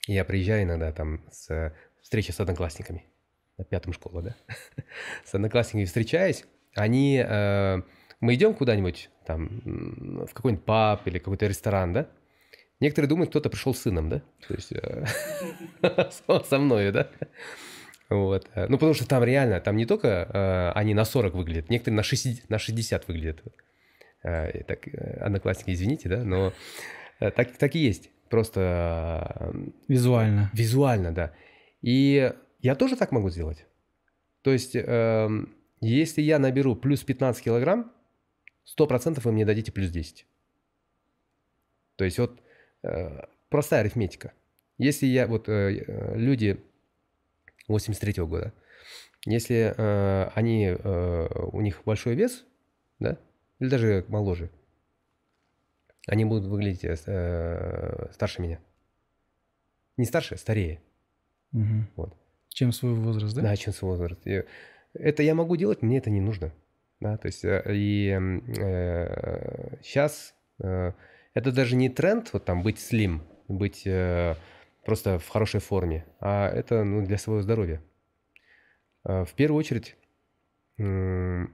A: я приезжаю иногда там с встречи с одноклассниками – на пятом школа, да, <laughs> с одноклассниками встречаюсь, они, э, мы идем куда-нибудь, там, в какой-нибудь паб или какой-то ресторан, да, некоторые думают, кто-то пришел с сыном, да, то есть э, <laughs> со мной, да, вот. Ну, потому что там реально, там не только э, они на 40 выглядят, некоторые на 60, на 60 выглядят. Так, одноклассники, извините, да, но так, так и есть. Просто...
B: Э, визуально.
A: Визуально, да. И я тоже так могу сделать. То есть, э, если я наберу плюс 15 килограмм, 100% вы мне дадите плюс 10. То есть вот э, простая арифметика. Если я, вот э, люди 83 -го года, если э, они, э, у них большой вес, да, или даже моложе, они будут выглядеть э, старше меня. Не старше, старее.
B: Угу. Вот. Чем свой возраст, да?
A: Да, чем свой возраст. И это я могу делать, мне это не нужно. Да, то есть э, и э, сейчас э, это даже не тренд, вот там быть слим, быть э, просто в хорошей форме, а это ну, для своего здоровья. Э, в первую очередь, э,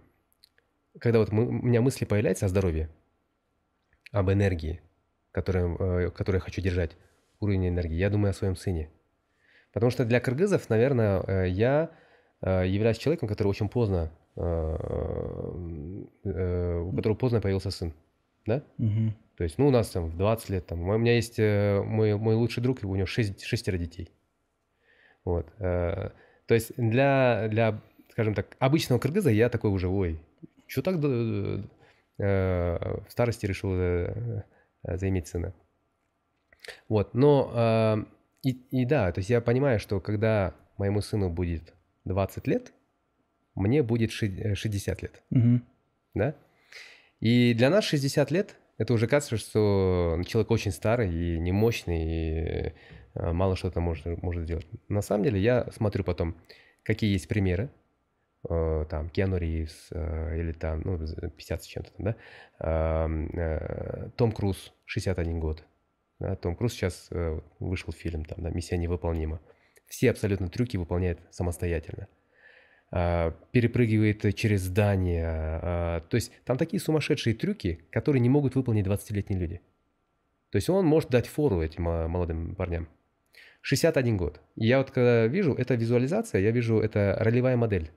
A: когда вот мы, у меня мысли появляются о здоровье, об энергии, которую, э, которую я хочу держать, уровень энергии, я думаю о своем сыне – Потому что для кыргызов, наверное, э, я э, являюсь человеком, который очень поздно, у которого поздно появился сын. Да?
B: Угу.
A: То есть, ну, у нас там в 20 лет, там, у меня есть мой, мой лучший друг, у него 6, шестеро детей. Вот. То есть для, для, скажем так, обычного кыргыза я такой уже, ой, что так в старости решил заиметь сына. Вот, но и, и да, то есть я понимаю, что когда моему сыну будет 20 лет, мне будет 60 э, лет.
B: Угу.
A: Да? И для нас 60 лет это уже кажется, что человек очень старый и немощный, и э, мало что-то может, может сделать. На самом деле я смотрю потом, какие есть примеры, э, там, Киану Ривз, или там, ну, 50 с чем-то да, Том Круз, 61 год, да, Том Круз сейчас э, вышел фильм, там, да, «Миссия невыполнима». Все абсолютно трюки выполняет самостоятельно. А, перепрыгивает через здания. А, то есть там такие сумасшедшие трюки, которые не могут выполнить 20-летние люди. То есть он может дать фору этим молодым парням. 61 год. Я вот когда вижу, это визуализация, я вижу, это ролевая модель.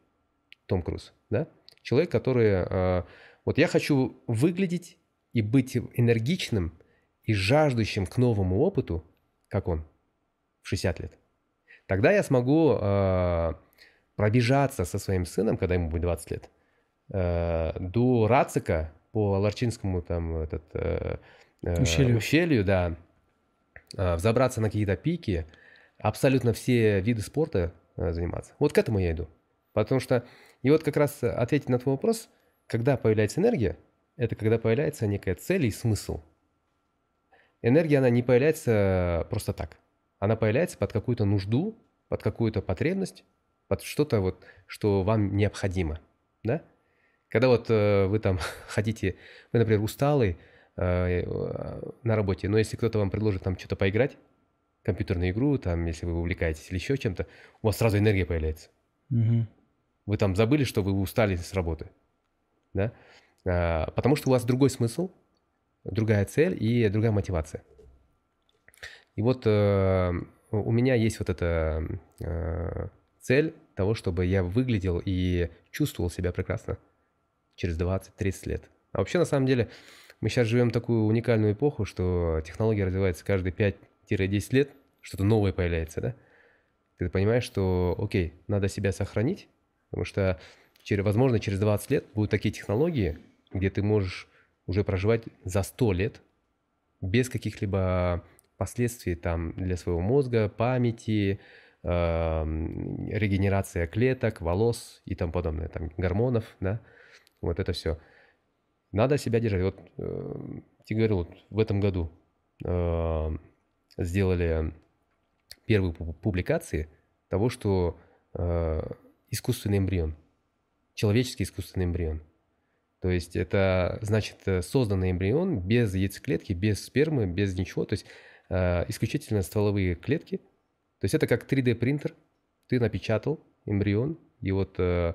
A: Том Круз, да? Человек, который... А, вот я хочу выглядеть и быть энергичным – и жаждущим к новому опыту, как он, в 60 лет, тогда я смогу э, пробежаться со своим сыном, когда ему будет 20 лет, э, до Рацика по Ларчинскому там этот, э,
B: э, ущелью.
A: ущелью, да, взобраться на какие-то пики, абсолютно все виды спорта э, заниматься. Вот к этому я иду. Потому что, и вот как раз ответить на твой вопрос, когда появляется энергия, это когда появляется некая цель и смысл – Энергия, она не появляется просто так. Она появляется под какую-то нужду, под какую-то потребность, под что-то вот, что вам необходимо, да? Когда вот э, вы там <laughs> хотите, вы, например, усталый, э, на работе, но если кто-то вам предложит там что-то поиграть, компьютерную игру, там, если вы увлекаетесь или еще чем-то, у вас сразу энергия появляется.
B: Мгм.
A: Вы там забыли, что вы устали с работы, да? А, потому что у вас другой смысл, другая цель и другая мотивация. И вот э, у меня есть вот эта э, цель того, чтобы я выглядел и чувствовал себя прекрасно через 20-30 лет. А вообще, на самом деле, мы сейчас живем такую уникальную эпоху, что технология развивается каждые 5-10 лет, что-то новое появляется, да? Ты понимаешь, что, окей, надо себя сохранить, потому что, через, возможно, через 20 лет будут такие технологии, где ты можешь уже проживать за 100 лет без каких-либо последствий там для своего мозга, памяти, эм, регенерация клеток, волос и тому подобное, там гормонов, да, вот это все. Надо себя держать. Вот э, тебе говорил, вот в этом году э, сделали первые пу- публикации того, что э, искусственный эмбрион, человеческий искусственный эмбрион. То есть это значит э, созданный эмбрион без яйцеклетки, без спермы, без ничего. То есть э, исключительно стволовые клетки. То есть это как 3D принтер. Ты напечатал эмбрион, и вот э,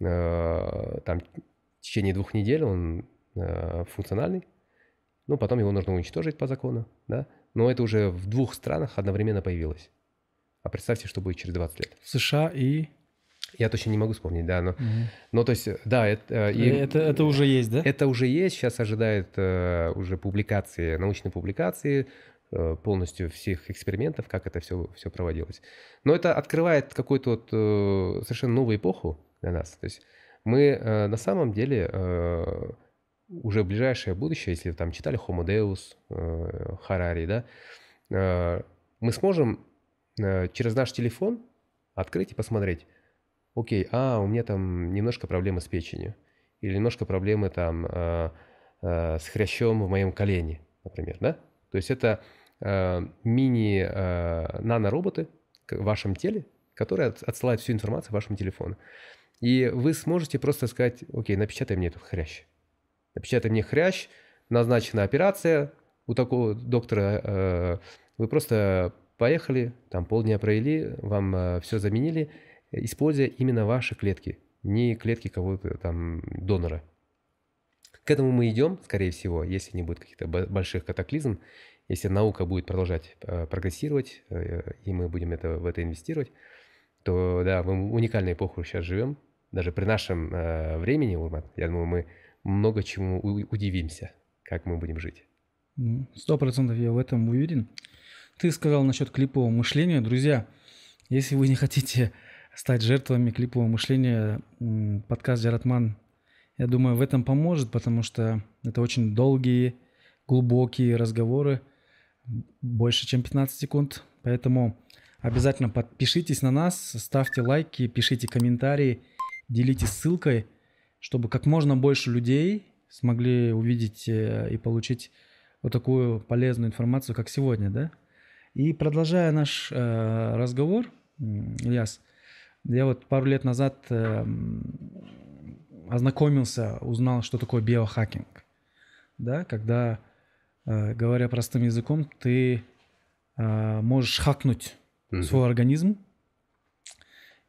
A: э, там в течение двух недель он э, функциональный. Ну, потом его нужно уничтожить по закону, да. Но это уже в двух странах одновременно появилось. А представьте, что будет через 20 лет.
B: В США и...
A: Я точно не могу вспомнить, да, но,
B: Мгм.
A: но то есть, да, это, э, и-
B: это, это уже есть, да?
A: это уже есть, сейчас ожидают э, уже публикации, научные публикации э, полностью всех экспериментов, как это все, все проводилось. Но это открывает какую-то вот, э, совершенно новую эпоху для нас. То есть мы э, на самом деле э, уже в ближайшее будущее, если вы там читали Homo Deus, э, Харари, да, э, мы сможем э, через наш телефон открыть и посмотреть, окей, а, у меня там немножко проблемы с печенью, или немножко проблемы там э, э, с хрящом в моем колене, например, да? То есть это э, мини э, нанороботы к- в вашем теле, которые от- отсылают всю информацию вашему телефону. И вы сможете просто сказать, окей, напечатай мне этот хрящ. Напечатай мне хрящ, назначена операция у такого доктора. э, вы просто поехали, там полдня провели, вам все заменили, используя именно ваши клетки, не клетки кого-то там донора. К этому мы идем, скорее всего, если не будет каких-то бо- больших катаклизм, если наука будет продолжать э, прогрессировать, э, и мы будем это, в это инвестировать, то да, мы в уникальную эпоху сейчас живем. Даже при нашем э, времени, Урмат, я думаю, мы много чему удивимся, как мы будем жить.
B: Сто процентов я в этом уверен. Ты сказал насчет клипового мышления. Друзья, если вы не хотите стать жертвами клипового мышления, подкаст Джаратман, я думаю, в этом поможет, потому что это очень долгие, глубокие разговоры, больше, чем 15 секунд. Поэтому обязательно подпишитесь на нас, ставьте лайки, пишите комментарии, делитесь ссылкой, чтобы как можно больше людей смогли увидеть э, и получить вот такую полезную информацию, как сегодня, да? И продолжая наш э, разговор, Ильяс, я вот пару лет назад э, ознакомился, узнал, что такое биохакинг, да, когда, э, говоря простым языком, ты э, можешь хакнуть
A: Мгм.
B: свой организм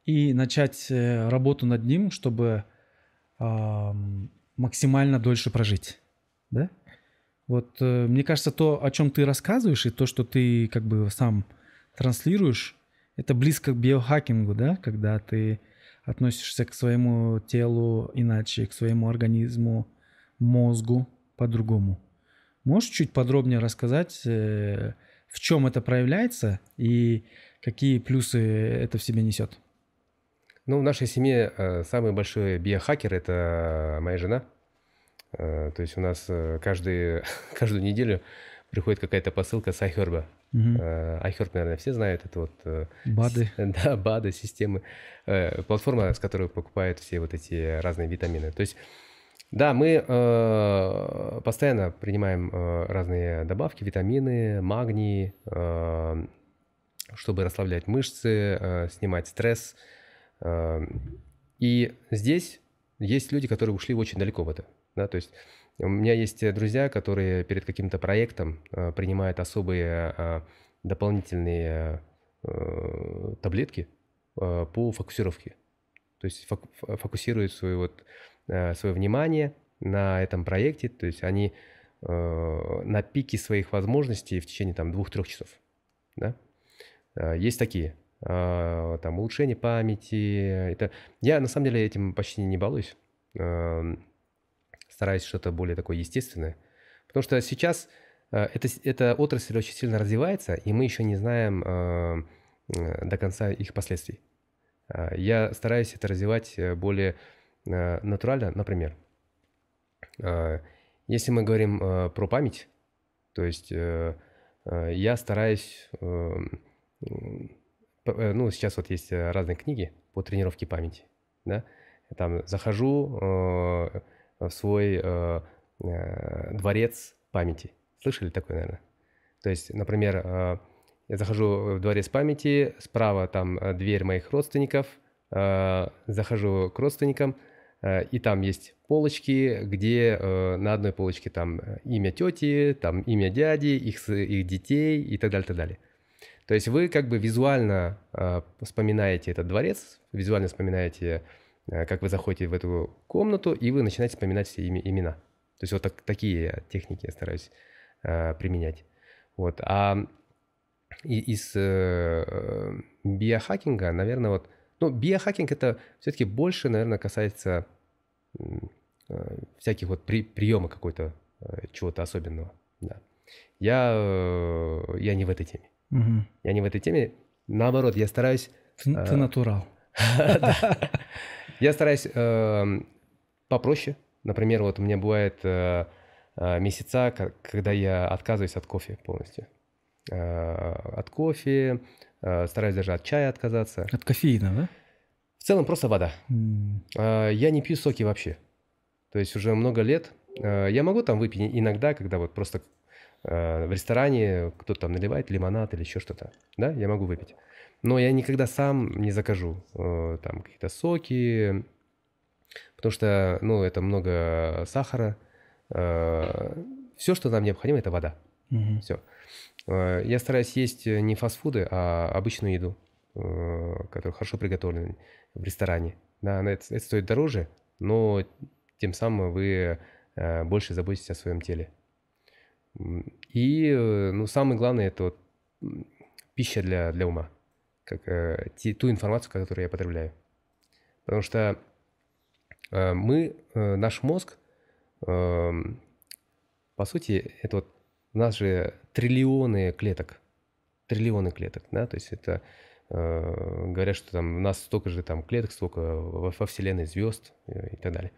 B: и начать э, работу над ним, чтобы ам, максимально дольше прожить, да? Вот э, мне кажется, то, о чем ты рассказываешь, и то, что ты как бы сам транслируешь, это близко к биохакингу, да, когда ты относишься к своему телу иначе, к своему организму, мозгу по-другому. Можешь чуть подробнее рассказать, э, в чем это проявляется и какие плюсы это в себе несет?
A: Ну, в нашей семье э, самый большой биохакер – это моя жена. Э, то есть у нас каждый, <laughs> каждую неделю приходит какая-то посылка с iHerb. Э, iHerb, наверное, все знают. Это вот э,
B: БАДы. <laughs>
A: Да, БАДы, системы. Э, Платформа, с которой покупают все вот эти разные витамины. То есть, да, мы э, постоянно принимаем э, разные добавки, витамины, магний, э, чтобы расслаблять мышцы, э, снимать стресс. Э, И здесь есть люди, которые ушли очень далеко в это. Да? То есть У меня есть друзья, которые перед каким-то проектом э, принимают особые э, дополнительные э, таблетки э, по фокусировке. То есть фок- фокусируют свое, вот, э, свое внимание на этом проекте, то есть они э, на пике своих возможностей в течение там двух-трех часов. Да? Э, есть такие. Э, там улучшение памяти. Это... Я на самом деле этим почти не балуюсь. Э, стараюсь что-то более такое естественное. Потому что сейчас э, эта, эта отрасль очень сильно развивается, и мы еще не знаем э, до конца их последствий. Я стараюсь это развивать более натурально, например. Если мы говорим про память, то есть я стараюсь, ну, сейчас вот есть разные книги по тренировке памяти, да, там захожу, в свой э, э, дворец памяти. Слышали такое, наверное? То есть, например, э, я захожу в дворец памяти, справа там э, дверь моих родственников, э, захожу к родственникам, э, и там есть полочки, где э, на одной полочке там э, имя тети, там имя дяди, их, их детей и так далее, так далее. То есть вы как бы визуально э, вспоминаете этот дворец, визуально вспоминаете Э, как вы заходите в эту комнату, и вы начинаете вспоминать все имена. То есть вот так, такие техники я стараюсь э, применять. Вот. А из э, биохакинга, наверное, вот... Ну, биохакинг это все-таки больше, наверное, касается э, всяких вот при, приема какой-то, э, чего-то особенного. Да. Я, э, я не в этой теме. Угу. Я не в этой теме. Наоборот, я стараюсь...
B: Ты, э, ты натурал. <laughs>
A: Я стараюсь э, попроще. Например, вот у меня бывает э, э, месяца, когда я отказываюсь от кофе полностью. Э, от кофе, э, стараюсь даже от чая отказаться.
B: От кофеина, да?
A: В целом просто вода. Mm. Э, я не пью соки вообще. То есть уже много лет. Э, я могу там выпить иногда, когда вот просто э, в ресторане кто-то там наливает лимонад или еще что-то. Да, я могу выпить. Но я никогда сам не закажу э, там какие-то соки, потому что, ну, это много сахара. Э, все, что нам необходимо, это вода. Угу. Все. Э, я стараюсь есть не фастфуды, а обычную еду, которая хорошо приготовлена в ресторане. Да, это, это стоит дороже, но тем самым вы больше заботитесь о своем теле. И, ну, самое главное, это вот пища для, для ума как, э, ту информацию, которую я потребляю. Потому что э, мы, э, наш мозг, э, по сути, это вот у нас же триллионы клеток, триллионы клеток, да, то есть это э, говорят, что там у нас столько же там клеток, столько во, во вселенной звезд и, и так далее.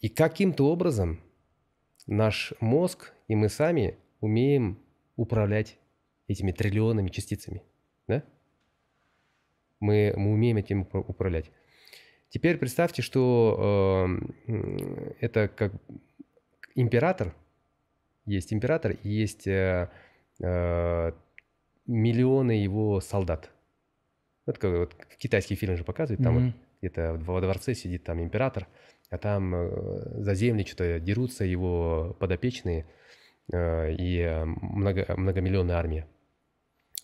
A: И каким-то образом наш мозг и мы сами умеем управлять этими триллионами частицами? Мы, мы умеем этим управлять. Теперь представьте, что э, это как император, есть император и есть э, э, миллионы его солдат. Вот как вот в китайских фильмах же показывают, там mm-hmm. вот где-то во дворце сидит там император, а там э, за земли что-то дерутся его подопечные э, и э, много, многомиллионная армия.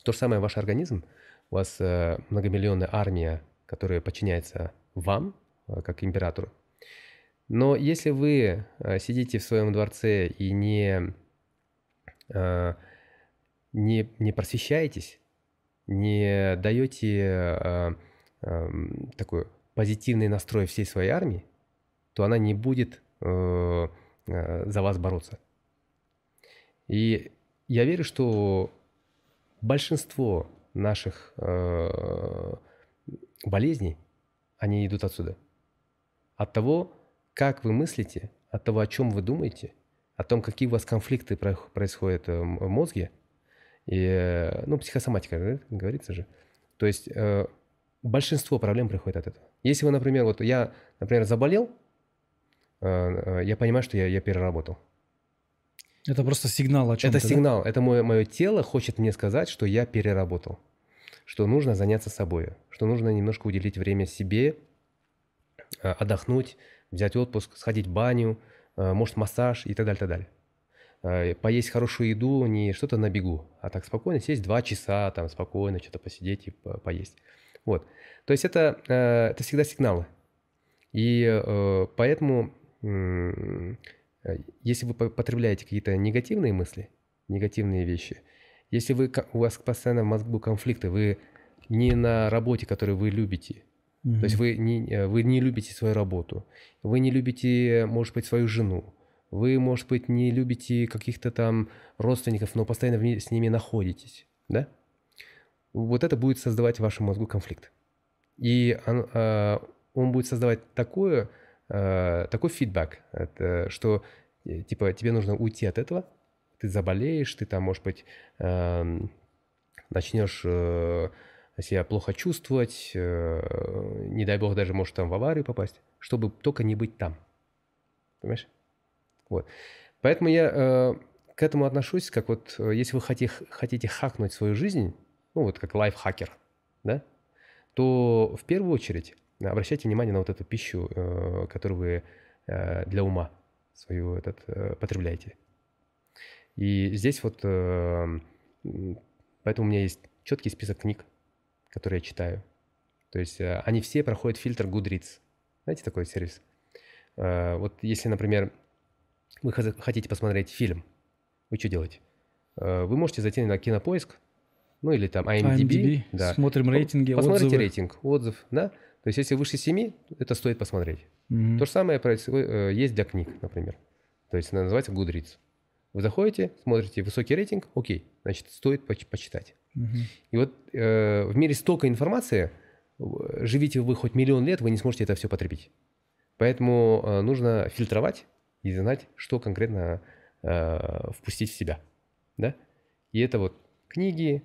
A: То же самое ваш организм. У вас э, многомиллионная армия, которая подчиняется вам, э, как императору. Но если вы э, сидите в своем дворце и не, не, не просвещаетесь, не даете такой позитивный настрой всей своей армии, то она не будет за вас бороться. И я верю, что большинство наших э, болезней, они идут отсюда. От того, как вы мыслите, от того, о чем вы думаете, о том, какие у вас конфликты происходят в мозге, и, э, ну, психосоматика, да, говорится же. То есть э, большинство проблем приходит от этого. Если вы, например, вот я, например, заболел, э, э я понимаю, что я, я переработал.
B: Это просто сигнал о чем-то.
A: Это сигнал. Да? Это мое, мое тело хочет мне сказать, что я переработал. Что нужно заняться собой. Что нужно немножко уделить время себе, а, отдохнуть, взять отпуск, сходить в баню, э, может массаж и так далее, так далее. Э, поесть хорошую еду не что-то на бегу, а так спокойно сесть два часа, там спокойно что-то посидеть и по поесть. Вот. То есть это, э, это всегда сигналы. И э, поэтому, если вы потребляете какие-то негативные мысли, негативные вещи, если вы, у вас постоянно в мозгу конфликты, вы не на работе, которую вы любите, mm-hmm. то есть вы не, вы не любите свою работу, вы не любите, может быть, свою жену, вы, может быть, не любите каких-то там родственников, но постоянно с ними находитесь, да? Вот это будет создавать в вашем мозгу конфликт. И он, э, он будет создавать такое, э, такой фидбэк, это, что э, типа тебе нужно уйти от этого, ты заболеешь, ты там, может быть, э, начнешь э, себя плохо чувствовать, э, не дай бог даже может там в аварию попасть, чтобы только не быть там. Понимаешь? Вот. Поэтому я э, к этому отношусь, как вот, э, если вы хотите, хотите хакнуть свою жизнь, ну вот как лайфхакер, да, то в первую очередь обращайте внимание на вот эту пищу, э, которую вы э, для ума свою этот, э, потребляете. И здесь вот, э, поэтому у меня есть четкий список книг, которые я читаю. То есть они все проходят фильтр Goodreads. Знаете такой сервис? Вот если, например, вы хотите посмотреть фильм, вы что делаете? Вы можете зайти на Кинопоиск, ну или там IMDb. IMDb.
B: Да. Смотрим рейтинги,
A: Посмотрите
B: отзывы.
A: рейтинг, отзыв, да? То есть если выше 7, это стоит посмотреть. Mm-hmm. То же самое э, есть для книг, например. То есть она называется Goodreads. Вы заходите, смотрите высокий рейтинг, окей, значит, стоит почитать. Mm-hmm. И вот э, в мире столько информации, живите вы хоть миллион лет, вы не сможете это все потребить. Поэтому э, нужно фильтровать и знать, что конкретно э, впустить в себя. Да? И это вот книги,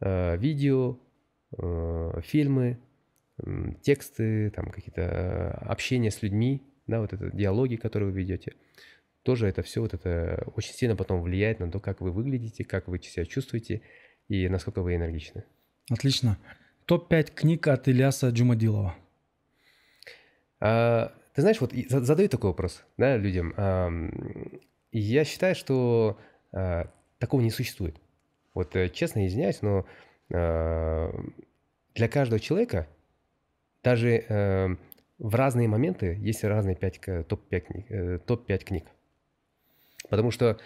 A: э, видео, э, фильмы, э, тексты, там какие-то э, общения с людьми, да, вот это диалоги, которые вы ведете. Тоже это все вот это очень сильно потом влияет на то, как вы выглядите, как вы себя чувствуете и насколько вы энергичны.
B: Отлично. Топ-5 книг от Ильяса Джумадилова.
A: А, ты знаешь, вот задаю такой вопрос да, людям. И я считаю, что а, такого не существует. Вот э, честно извиняюсь, но а, для каждого человека даже э, в разные моменты есть разные 5, топ-5 книг, топ-5 книг. Потому что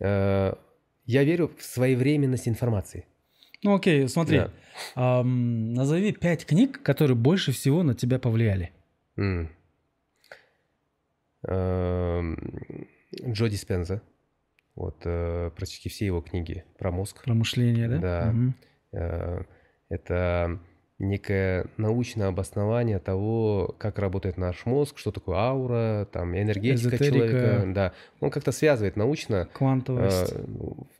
A: э, я верю в своевременность информации.
B: Ну окей, смотри, да. эм, назови пять книг, которые больше всего на тебя повлияли. Mm.
A: Эм, Джо Диспенза. Вот э, практически все его книги про мозг.
B: Про мышление, да?
A: Да. Угу. Это некое научное обоснование того, как работает наш мозг, что такое аура, там энергетика Эзотерика. человека. Да. Он как-то связывает научно.
B: Квантовость. Э,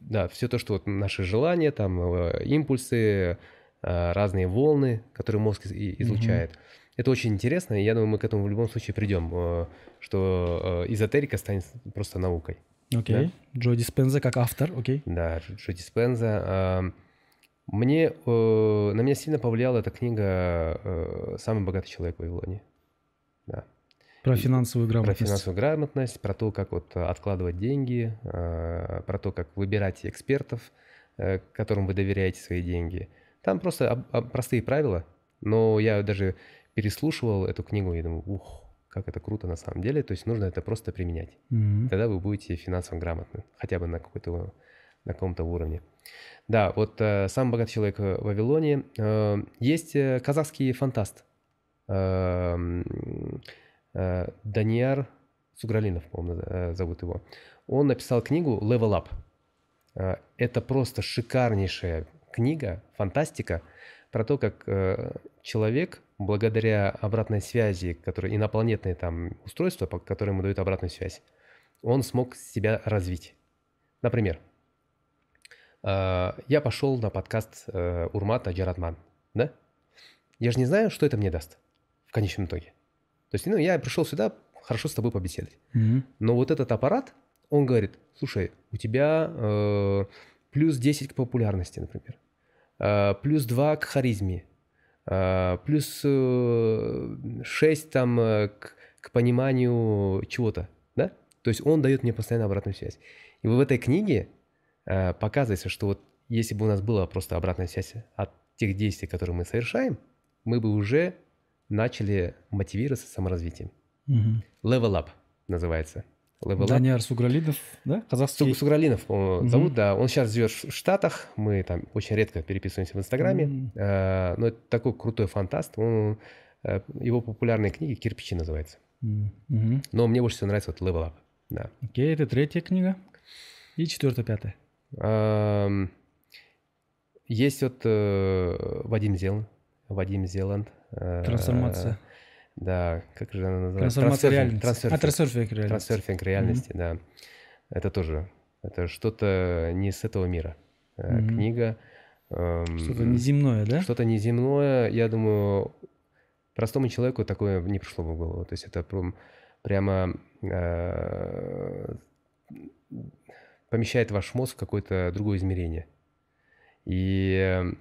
A: да, все то, что вот наши желания, там э, импульсы, э, разные волны, которые мозг излучает. Угу. Это очень интересно, и я думаю, мы к этому в любом случае придем, э, что э, эзотерика станет просто наукой.
B: Окей. Okay. Да? Джо Диспенза как автор, окей. Okay.
A: Да, Джо Диспенза. Мне, э, на меня сильно повлияла эта книга «Самый богатый человек в Вавилоне». Да.
B: Про финансовую грамотность.
A: Про финансовую грамотность, про то, как вот откладывать деньги, про то, как выбирать экспертов, которым вы доверяете свои деньги. Там просто простые правила, но я даже переслушивал эту книгу и думаю, ух, как это круто на самом деле. То есть нужно это просто применять. Mm-hmm. Тогда вы будете финансово грамотны, хотя бы на какой-то на каком-то уровне. Да, вот э, самый богатый человек в Вавилоне. Э, есть э, казахский фантаст э, э, Даниар Сугралинов, по-моему, э, зовут его. Он написал книгу Level Up. Э, это просто шикарнейшая книга, фантастика про то, как э, человек благодаря обратной связи, которые инопланетные там устройства, которые ему дают обратную связь, он смог себя развить. Например, я пошел на подкаст э, Урмата Джаратман, да? Я же не знаю, что это мне даст в конечном итоге. То есть, ну, я пришел сюда, хорошо с тобой побеседовать. Mm-hmm. Но вот этот аппарат, он говорит, слушай, у тебя э, плюс 10 к популярности, например, э, плюс 2 к харизме, а, плюс 6 э, там э, к, к пониманию чего-то, да? То есть он дает мне постоянно обратную связь. И в этой книге э, показывается, что вот если бы у нас была просто обратная связь от тех действий, которые мы совершаем, мы бы уже начали мотивироваться саморазвитием.
B: Мгм.
A: Level up называется. Level up.
B: Данияр Сугралидов, да? Казахский.
A: Сугралинов
B: Мгм.
A: зовут, да. Он сейчас живет в Штатах. Мы там очень редко переписываемся в Инстаграме. Э, Но это такой крутой фантаст. Он, э, его популярные книги «Кирпичи» называется.
B: Мгм.
A: Но мне больше всего нравится вот Level Up. Да.
B: Окей, это третья книга. И четвертая, пятая.
A: Есть вот э, Вадим Зеланд. Вадим Зеланд. э,
B: Трансформация.
A: Да, как же она называется?
B: Трансформация
A: Трансерфинг,
B: реальности.
A: трансерфинг.
B: А, трансерфинг реальности.
A: Трансерфинг реальности, да. Это тоже. Это что-то не с этого мира.
B: Мгм.
A: Книга.
B: Что-то неземное, да?
A: Что-то неземное. Я думаю, простому человеку такое не пришло бы в голову. То есть это прям- прямо э, помещает ваш мозг в какое-то другое измерение. И э,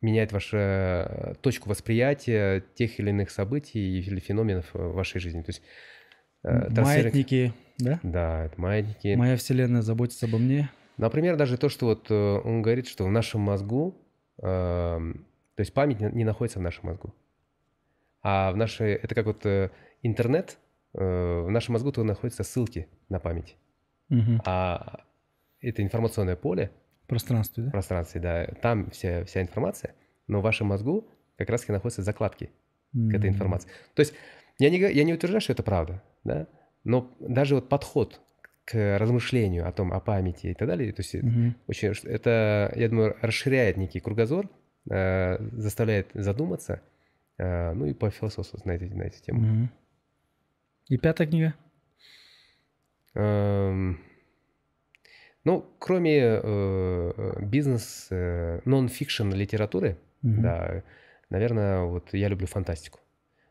A: меняет вашу э, точку восприятия тех или иных событий или феноменов в вашей жизни. То есть э,
B: Маятники, да?
A: Да, это маятники.
B: Моя вселенная заботится обо мне.
A: Например, даже то, что вот э, он говорит, что в нашем мозгу, то есть память не, находится в нашем мозгу, а в нашей, это как вот э, интернет, э, в нашем мозгу только находятся ссылки на память,
B: Мгм.
A: а это информационное поле
B: пространстве, да?
A: пространстве, да, там вся, вся информация, но в вашем мозгу как раз-таки находятся закладки к этой информации. То есть я не, я не утверждаю, что это правда, да, но даже вот подход к размышлению о том, о памяти и так далее, то есть
B: Мгм.
A: очень, это, я думаю, расширяет некий кругозор, э, заставляет задуматься, э, ну и пофилософствовать на, эти, на эти темы.
B: Мгм. И пятая книга?
A: Эм, Ну, кроме э, э, бизнес, э, нон-фикшн литературы,
B: Мгм.
A: да, наверное, вот я люблю фантастику.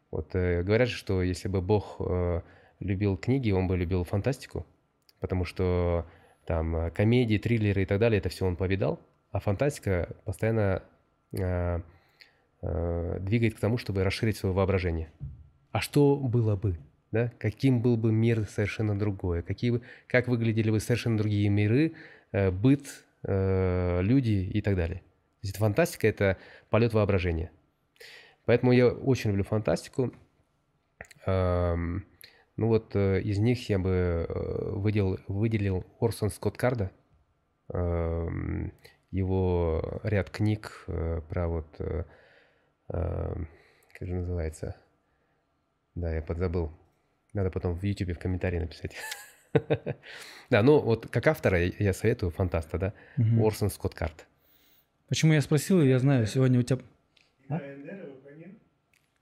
A: Вот говорят что если бы Бог любил книги, он бы любил фантастику, потому что там комедии, триллеры и так далее, это все он повидал, а фантастика постоянно э, э, двигает к тому, чтобы расширить свое воображение. А что было бы? Да? Каким был бы мир совершенно другой? Какие, бы- как выглядели бы совершенно другие миры, э, быт, э, люди и так далее. То есть фантастика – это полет воображения. Поэтому я очень люблю фантастику. Эм, Ну вот э, из них я бы э, выделил, выделил Орсон Скотт Карда, эм, его ряд книг э, про вот, э, э, как же называется? Да, я подзабыл. Надо потом в YouTube в комментарии написать. <laughs> Да, ну вот как автора я- советую фантаста, да. Орсон Скотт Кард.
B: Почему я спросил, я знаю, сегодня у тебя... А?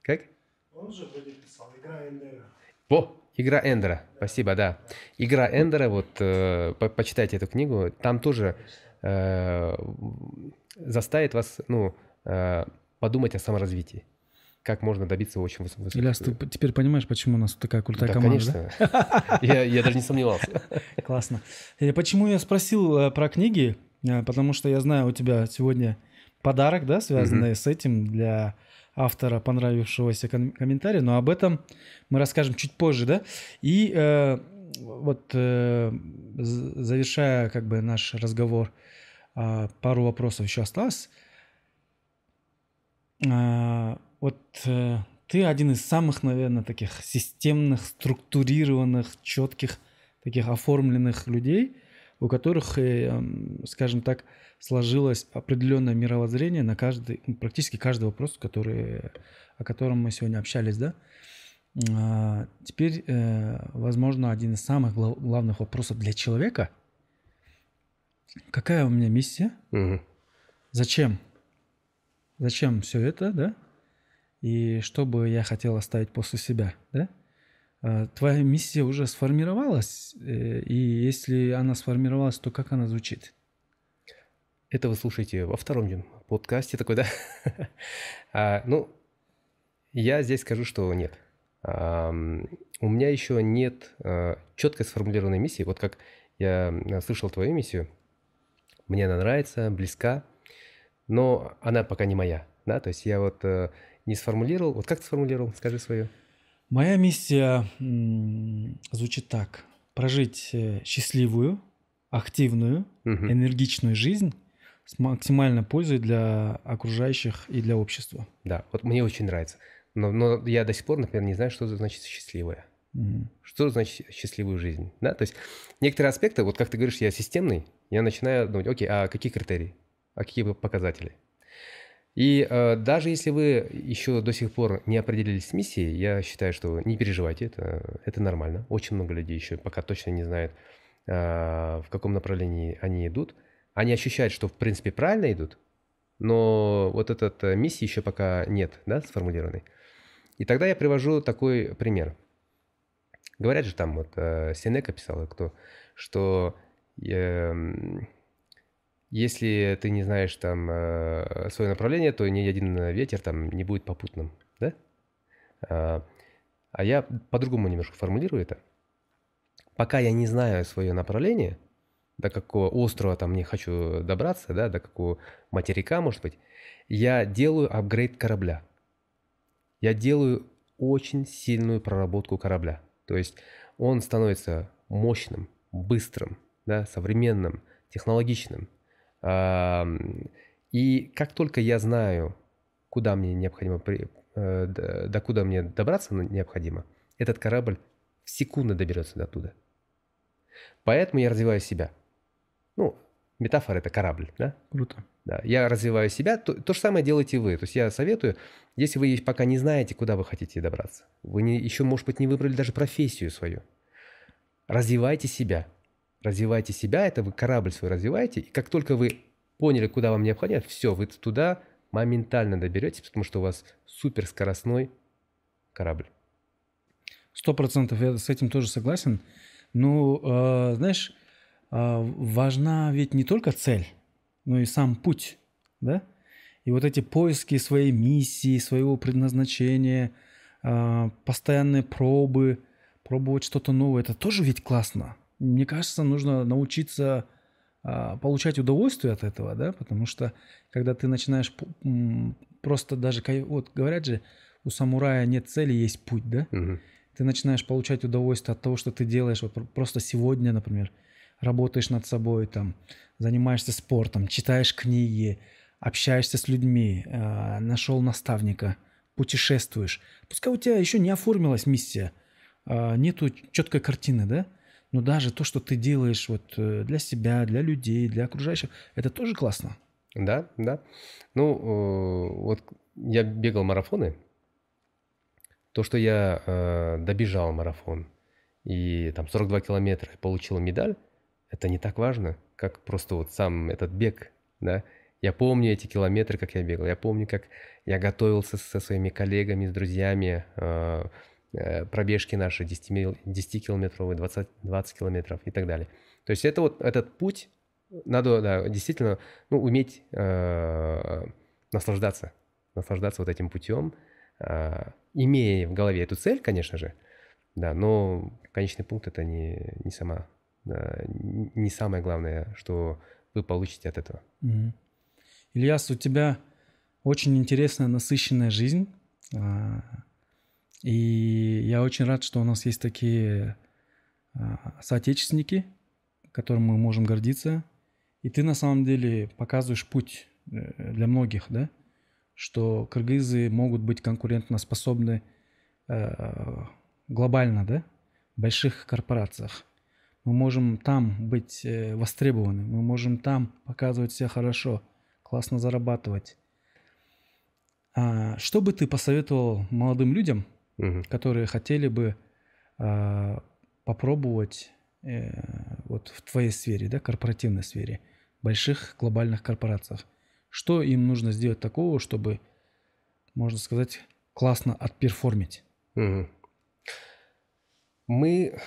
A: Как?
D: Он же вроде писал Игра Эндера.
A: Во, игра Эндера. Спасибо, да. Игра Эндера, вот э, по- почитайте эту книгу. Там тоже э, заставит вас, ну, э, подумать о саморазвитии. Как можно добиться очень выс- высоких...
B: Ильяс, ты теперь понимаешь, почему у нас такая крутая
A: Да,
B: команда, да?
A: конечно. Я, я даже не сомневался. <laughs>
B: Классно. Э, Почему я спросил э, про книги? Э, Потому что я знаю, у тебя сегодня подарок, да, связанный с этим для автора понравившегося ком- комментария, но об этом мы расскажем чуть позже, да? И э, вот э, завершая как бы наш разговор, а, пару вопросов еще осталось. Вот э, ты один из самых, наверное, таких системных, структурированных, четких, таких оформленных людей, у которых, э, м, скажем так, сложилось определенное мировоззрение на каждый, практически каждый вопрос, который, о котором мы сегодня общались, да? А, Теперь, э, возможно, один из самых глав- главных вопросов для человека. Какая у меня миссия?
A: Мгм.
B: Зачем? Зачем все это, да? И что бы я хотел оставить после себя, да? А, Твоя миссия уже сформировалась, э, и если она сформировалась, то как она звучит?
A: Это вы слушаете во втором подкасте такой, да? <laughs> А, ну, я здесь скажу, что нет. Ам, у меня еще нет а, четко сформулированной миссии. Вот как я а, слышал твою миссию, мне она нравится, близка, но она пока не моя, да? То есть я вот э, не сформулировал. Вот как ты сформулировал? Скажи свою.
B: Моя миссия звучит так. прожить э, счастливую, активную,
A: Мгм.
B: энергичную жизнь с максимальной пользой для окружающих и для общества.
A: Да, вот мне очень нравится. Но, но я до сих пор, например, не знаю, что значит счастливая.
B: Мгм.
A: Что значит счастливую жизнь? Да? То есть некоторые аспекты, вот как ты говоришь, я системный, я начинаю думать, окей, а какие критерии? А какие показатели? И э, даже если вы еще до сих пор не определились с миссией, я считаю, что не переживайте, это, это нормально. Очень много людей еще пока точно не знают, э, в каком направлении они идут. Они ощущают, что в принципе правильно идут, но вот этот э, миссии еще пока нет, да, сформулированной. И тогда я привожу такой пример. Говорят же там, вот э, Сенека писал, кто, что эм, если ты не знаешь там э, свое направление, то ни один ветер там не будет попутным, да? А, а я по-другому немножко формулирую это. Пока я не знаю свое направление, до какого острова там не хочу добраться, да, до какого материка, может быть, я делаю апгрейд корабля. Я делаю очень сильную проработку корабля. То есть он становится мощным, быстрым, да, современным, технологичным. И как только я знаю, куда мне необходимо, э, до куда мне добраться необходимо, этот корабль в секунду доберется до туда. Поэтому я развиваю себя. Ну, метафора – это корабль, да?
B: Круто.
A: Да, я развиваю себя, то, то же самое делаете вы. То есть я советую, если вы пока не знаете, куда вы хотите добраться, вы не, еще, может быть, не выбрали даже профессию свою, развивайте себя. Развивайте себя, это вы корабль свой развиваете, и как только вы поняли, куда вам необходимо, все, вы туда моментально доберетесь, потому что у вас суперскоростной корабль.
B: Сто процентов я с этим тоже согласен. Ну, э, знаешь, э, важна ведь не только цель, но и сам путь, да? И вот эти поиски своей миссии, своего предназначения, э, постоянные пробы, пробовать что-то новое, это тоже ведь классно. Мне кажется, нужно научиться а, получать удовольствие от этого, да, потому что когда ты начинаешь просто даже, вот говорят же, у самурая нет цели, есть путь, да,
A: Мгм.
B: ты начинаешь получать удовольствие от того, что ты делаешь. Вот пр- просто сегодня, например, работаешь над собой, там, занимаешься спортом, читаешь книги, общаешься с людьми, а, нашел наставника, путешествуешь. Пускай у тебя еще не оформилась миссия, а, нету четкой картины, да? Но даже то, что ты делаешь вот э, для себя, для людей, для окружающих, это тоже классно.
A: Да, да. Ну, э, вот я бегал марафоны. То, что я э, добежал марафон и там 42 километра получил медаль, это не так важно, как просто вот сам этот бег, да. Я помню эти километры, как я бегал. Я помню, как я готовился со своими коллегами, с друзьями, пробежки наши 10-километровые, 20, 20 километров и так далее. То есть это вот этот путь, надо да, действительно ну, уметь э, наслаждаться, наслаждаться вот этим путем, э, имея в голове эту цель, конечно же, да, но конечный пункт это не, не сама, да, не самое главное, что вы получите от этого.
B: Мгм. Ильяс, у тебя очень интересная, насыщенная жизнь. И я очень рад, что у нас есть такие а, соотечественники, которым мы можем гордиться. И ты на самом деле показываешь путь э, для многих, да? Что кыргызы могут быть конкурентоспособны э, глобально, да? В больших корпорациях. Мы можем там быть э, востребованы, мы можем там показывать себя хорошо, классно зарабатывать. А, что бы ты посоветовал молодым людям,
A: Мгм.
B: которые хотели бы а, попробовать э, вот в твоей сфере, да, корпоративной сфере, больших глобальных корпорациях? Что им нужно сделать такого, чтобы, можно сказать, классно отперформить?
A: Мгм. Мы,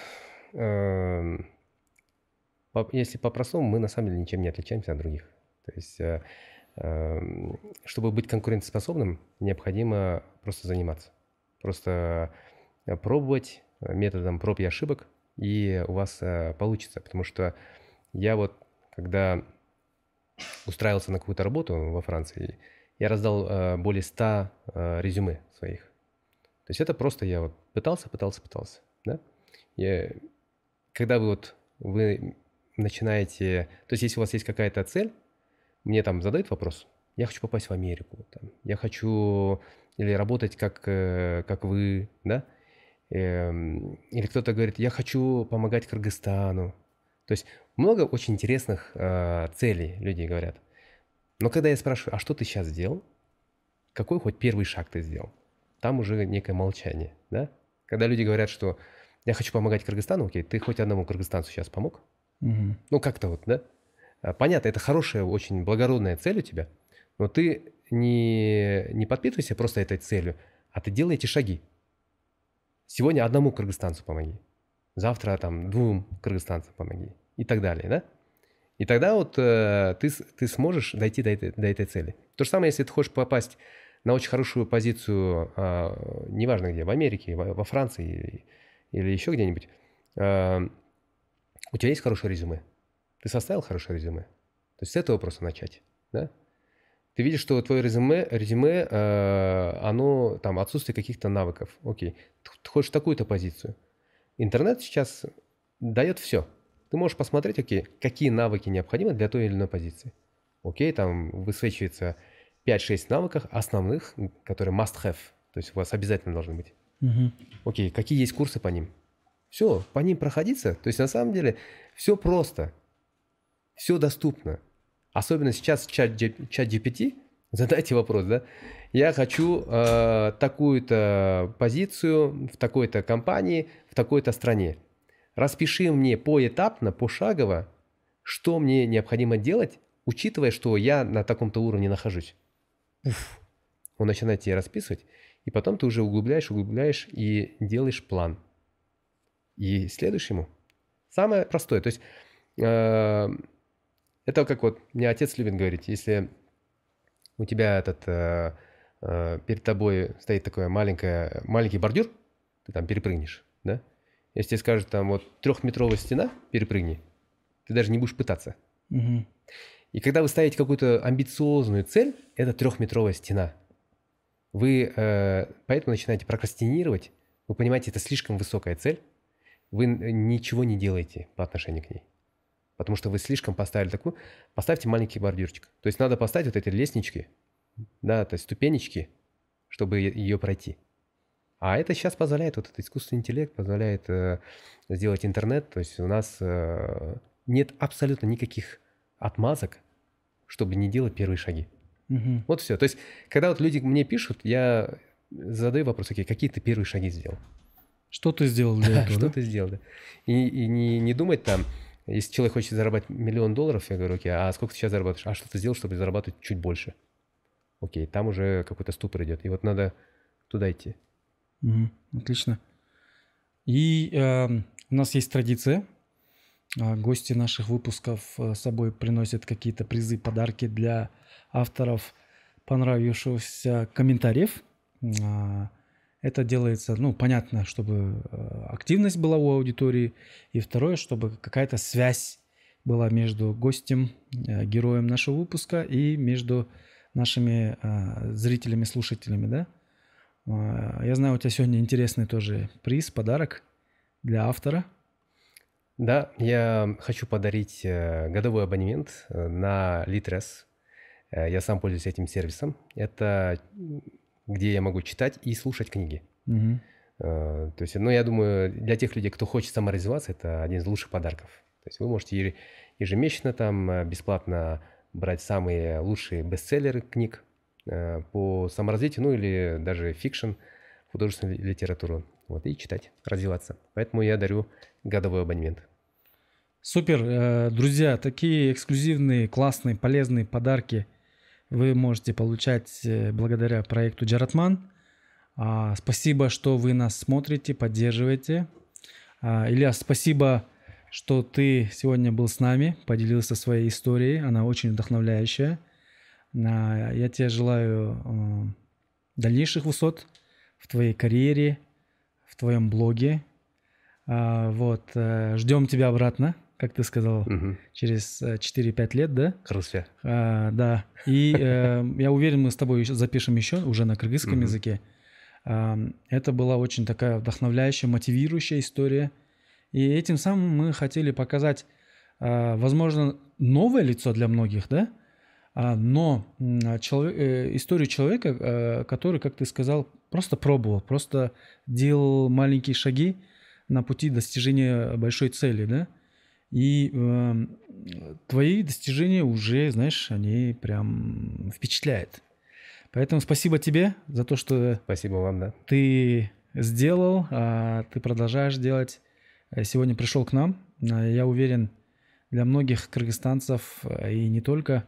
A: по- если по-простому, мы на самом деле ничем не отличаемся от других. То есть, э, эм, чтобы быть конкурентоспособным, необходимо просто заниматься. Просто э, пробовать э, методом проб и ошибок, и у вас э, получится. Потому что я вот, когда устраивался на какую-то работу во Франции, я раздал более 100 э, резюме своих. То есть это просто я вот пытался, пытался, пытался, да? Я- когда вы вот вы начинаете, то есть если у вас есть какая-то цель, мне там задают вопрос, я хочу попасть в Америку, там, я хочу или работать как, э, как вы, да, Эм, или кто-то говорит, я хочу помогать Кыргызстану. То есть много очень интересных э, целей люди говорят. Но когда я спрашиваю, а что ты сейчас сделал? Какой хоть первый шаг ты сделал? Там уже некое молчание, да? Когда люди говорят, что я хочу помогать Кыргызстану, окей, ты хоть одному кыргызстанцу сейчас помог?
B: Мгм.
A: Ну, как-то вот, да? А, Понятно, это хорошая, очень благородная цель у тебя, но ты не, не подпитывайся просто этой целью, а ты делай эти шаги. Сегодня одному кыргызстанцу помоги, завтра там двум кыргызстанцам помоги и так далее, да? И тогда вот э, ты, ты сможешь дойти до этой, до этой цели. То же самое, если ты хочешь попасть на очень хорошую позицию, а, неважно где, в Америке, во, во Франции или, или еще где-нибудь, а, у тебя есть хорошее резюме? Ты составил хорошее резюме? То есть с этого просто начать, да? Ты видишь, что твое резюме, резюме э, оно там отсутствие каких-то навыков. Окей, ты, ты хочешь такую-то позицию. Интернет сейчас дает все. Ты можешь посмотреть, окей, какие навыки необходимы для той или иной позиции. Окей, там высвечивается 5-6 навыков основных, которые must have, то есть у вас обязательно должны быть.
B: Мгм.
A: Окей, какие есть курсы по ним? Все, по ним проходиться. То есть на самом деле все просто, все доступно. Особенно сейчас чат, чат GPT, <laughs> задайте вопрос, да? Я хочу э, такую-то позицию в такой-то компании, в такой-то стране. Распиши мне поэтапно, пошагово, что мне необходимо делать, учитывая, что я на таком-то уровне нахожусь. Уф. Он начинает тебе расписывать, и потом ты уже углубляешь, углубляешь и делаешь план. И следуешь ему. Самое простое. То есть э, это как вот мне отец любит говорить, если у тебя этот э, э, перед тобой стоит такой маленькая, маленький бордюр, ты там перепрыгнешь, да? Если тебе скажут там вот трехметровая стена, перепрыгни, ты даже не будешь пытаться.
B: Мгм.
A: И когда вы ставите какую-то амбициозную цель, это трехметровая стена. Вы э, поэтому начинаете прокрастинировать. Вы понимаете, это слишком высокая цель. Вы ничего не делаете по отношению к ней. Потому что вы слишком поставили такую. Поставьте маленький бордюрчик. То есть надо поставить вот эти лестнички, да, то есть ступенечки, чтобы ее пройти. А это сейчас позволяет, вот этот искусственный интеллект позволяет э, сделать интернет. То есть у нас э, нет абсолютно никаких отмазок, чтобы не делать первые шаги.
B: Мгм.
A: Вот все. То есть, когда вот люди мне пишут, я задаю вопрос, окей, какие ты первые шаги сделал?
B: Что ты сделал для <laughs> этого?
A: Что ты сделал? да? И, не думать там, если человек хочет зарабатывать миллион долларов, я говорю, окей, а сколько ты сейчас зарабатываешь? А что ты сделал, чтобы зарабатывать чуть больше? Окей, там уже какой-то ступор идет. И вот надо туда идти.
B: Мгм. Отлично. И эм, у нас есть традиция. А, Гости наших выпусков э, с собой приносят какие-то призы, подарки для авторов понравившихся комментариев. Это делается, ну, понятно, чтобы э, активность была у аудитории. И второе, чтобы какая-то связь была между гостем, э, героем нашего выпуска и между нашими э, зрителями, слушателями, да? А, Я знаю, у тебя сегодня интересный тоже приз, подарок для автора.
A: Да, я хочу подарить годовой абонемент на Litres. Я сам пользуюсь этим сервисом. Это где я могу читать и слушать книги. Э, То есть, ну, я думаю, для тех людей, кто хочет саморазвиваться, это один из лучших подарков. То есть вы можете ежемесячно там э, бесплатно брать самые лучшие бестселлеры книг э, по саморазвитию, ну или даже fiction, художественную ли- литературу. Вот, и читать, развиваться. Поэтому я дарю годовой абонемент.
B: Супер, друзья, такие эксклюзивные, классные, полезные подарки вы можете получать э, благодаря проекту Джаратман. А, Спасибо, что вы нас смотрите, поддерживаете. А, Илья, спасибо, что ты сегодня был с нами, поделился своей историей. Она очень вдохновляющая. А, Я тебе желаю дальнейших высот в твоей карьере, в твоем блоге. Вот, э, ждем тебя обратно, как ты сказал,
A: Мгм.
B: через э, 4-5 лет, да?
A: Хрустя.
B: А, да. И э, я уверен, мы с тобой еще запишем еще уже на кыргызском
A: Мгм.
B: языке. А, это была очень такая вдохновляющая, мотивирующая история. И этим самым мы хотели показать, а, возможно, новое лицо для многих, да, а, но человек, э, историю человека, э, который, как ты сказал, просто пробовал, просто делал маленькие шаги на пути достижения большой цели, да, и э, твои достижения уже, знаешь, они прям впечатляют. Поэтому спасибо тебе за то, что
A: Спасибо вам, да.
B: ты сделал, а ты продолжаешь делать. Э, сегодня пришел к нам. А, Я уверен, для многих кыргызстанцев э, и не только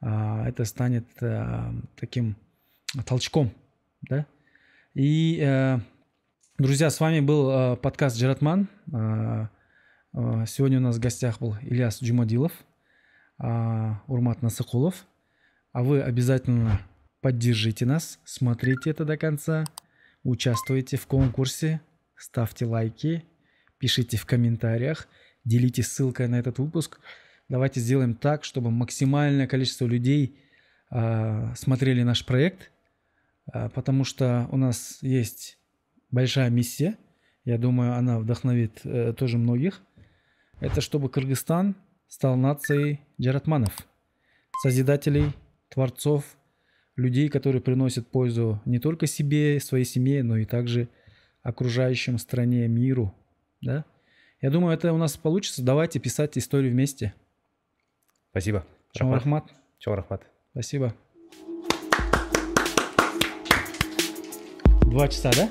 B: а, это станет а, таким толчком, да. И, э, друзья, с вами был э, подкаст Джаратман. А, Сегодня у нас в гостях был Ильяс Джумадилов, а, Урмат Насыкулов. А вы обязательно поддержите нас, смотрите это до конца, участвуйте в конкурсе, ставьте лайки, пишите в комментариях, делитесь ссылкой на этот выпуск. Давайте сделаем так, чтобы максимальное количество людей а, смотрели наш проект, потому что у нас есть большая миссия. Я думаю, она вдохновит э, тоже многих. Это чтобы Кыргызстан стал нацией джаратманов, созидателей, творцов, людей, которые приносят пользу не только себе, своей семье, но и также окружающим стране, миру. Да? Я думаю, это у нас получится. Давайте писать историю вместе.
A: Спасибо.
B: Шалом Рахмат.
A: Чао, Рахмат.
B: Спасибо. Два часа, да?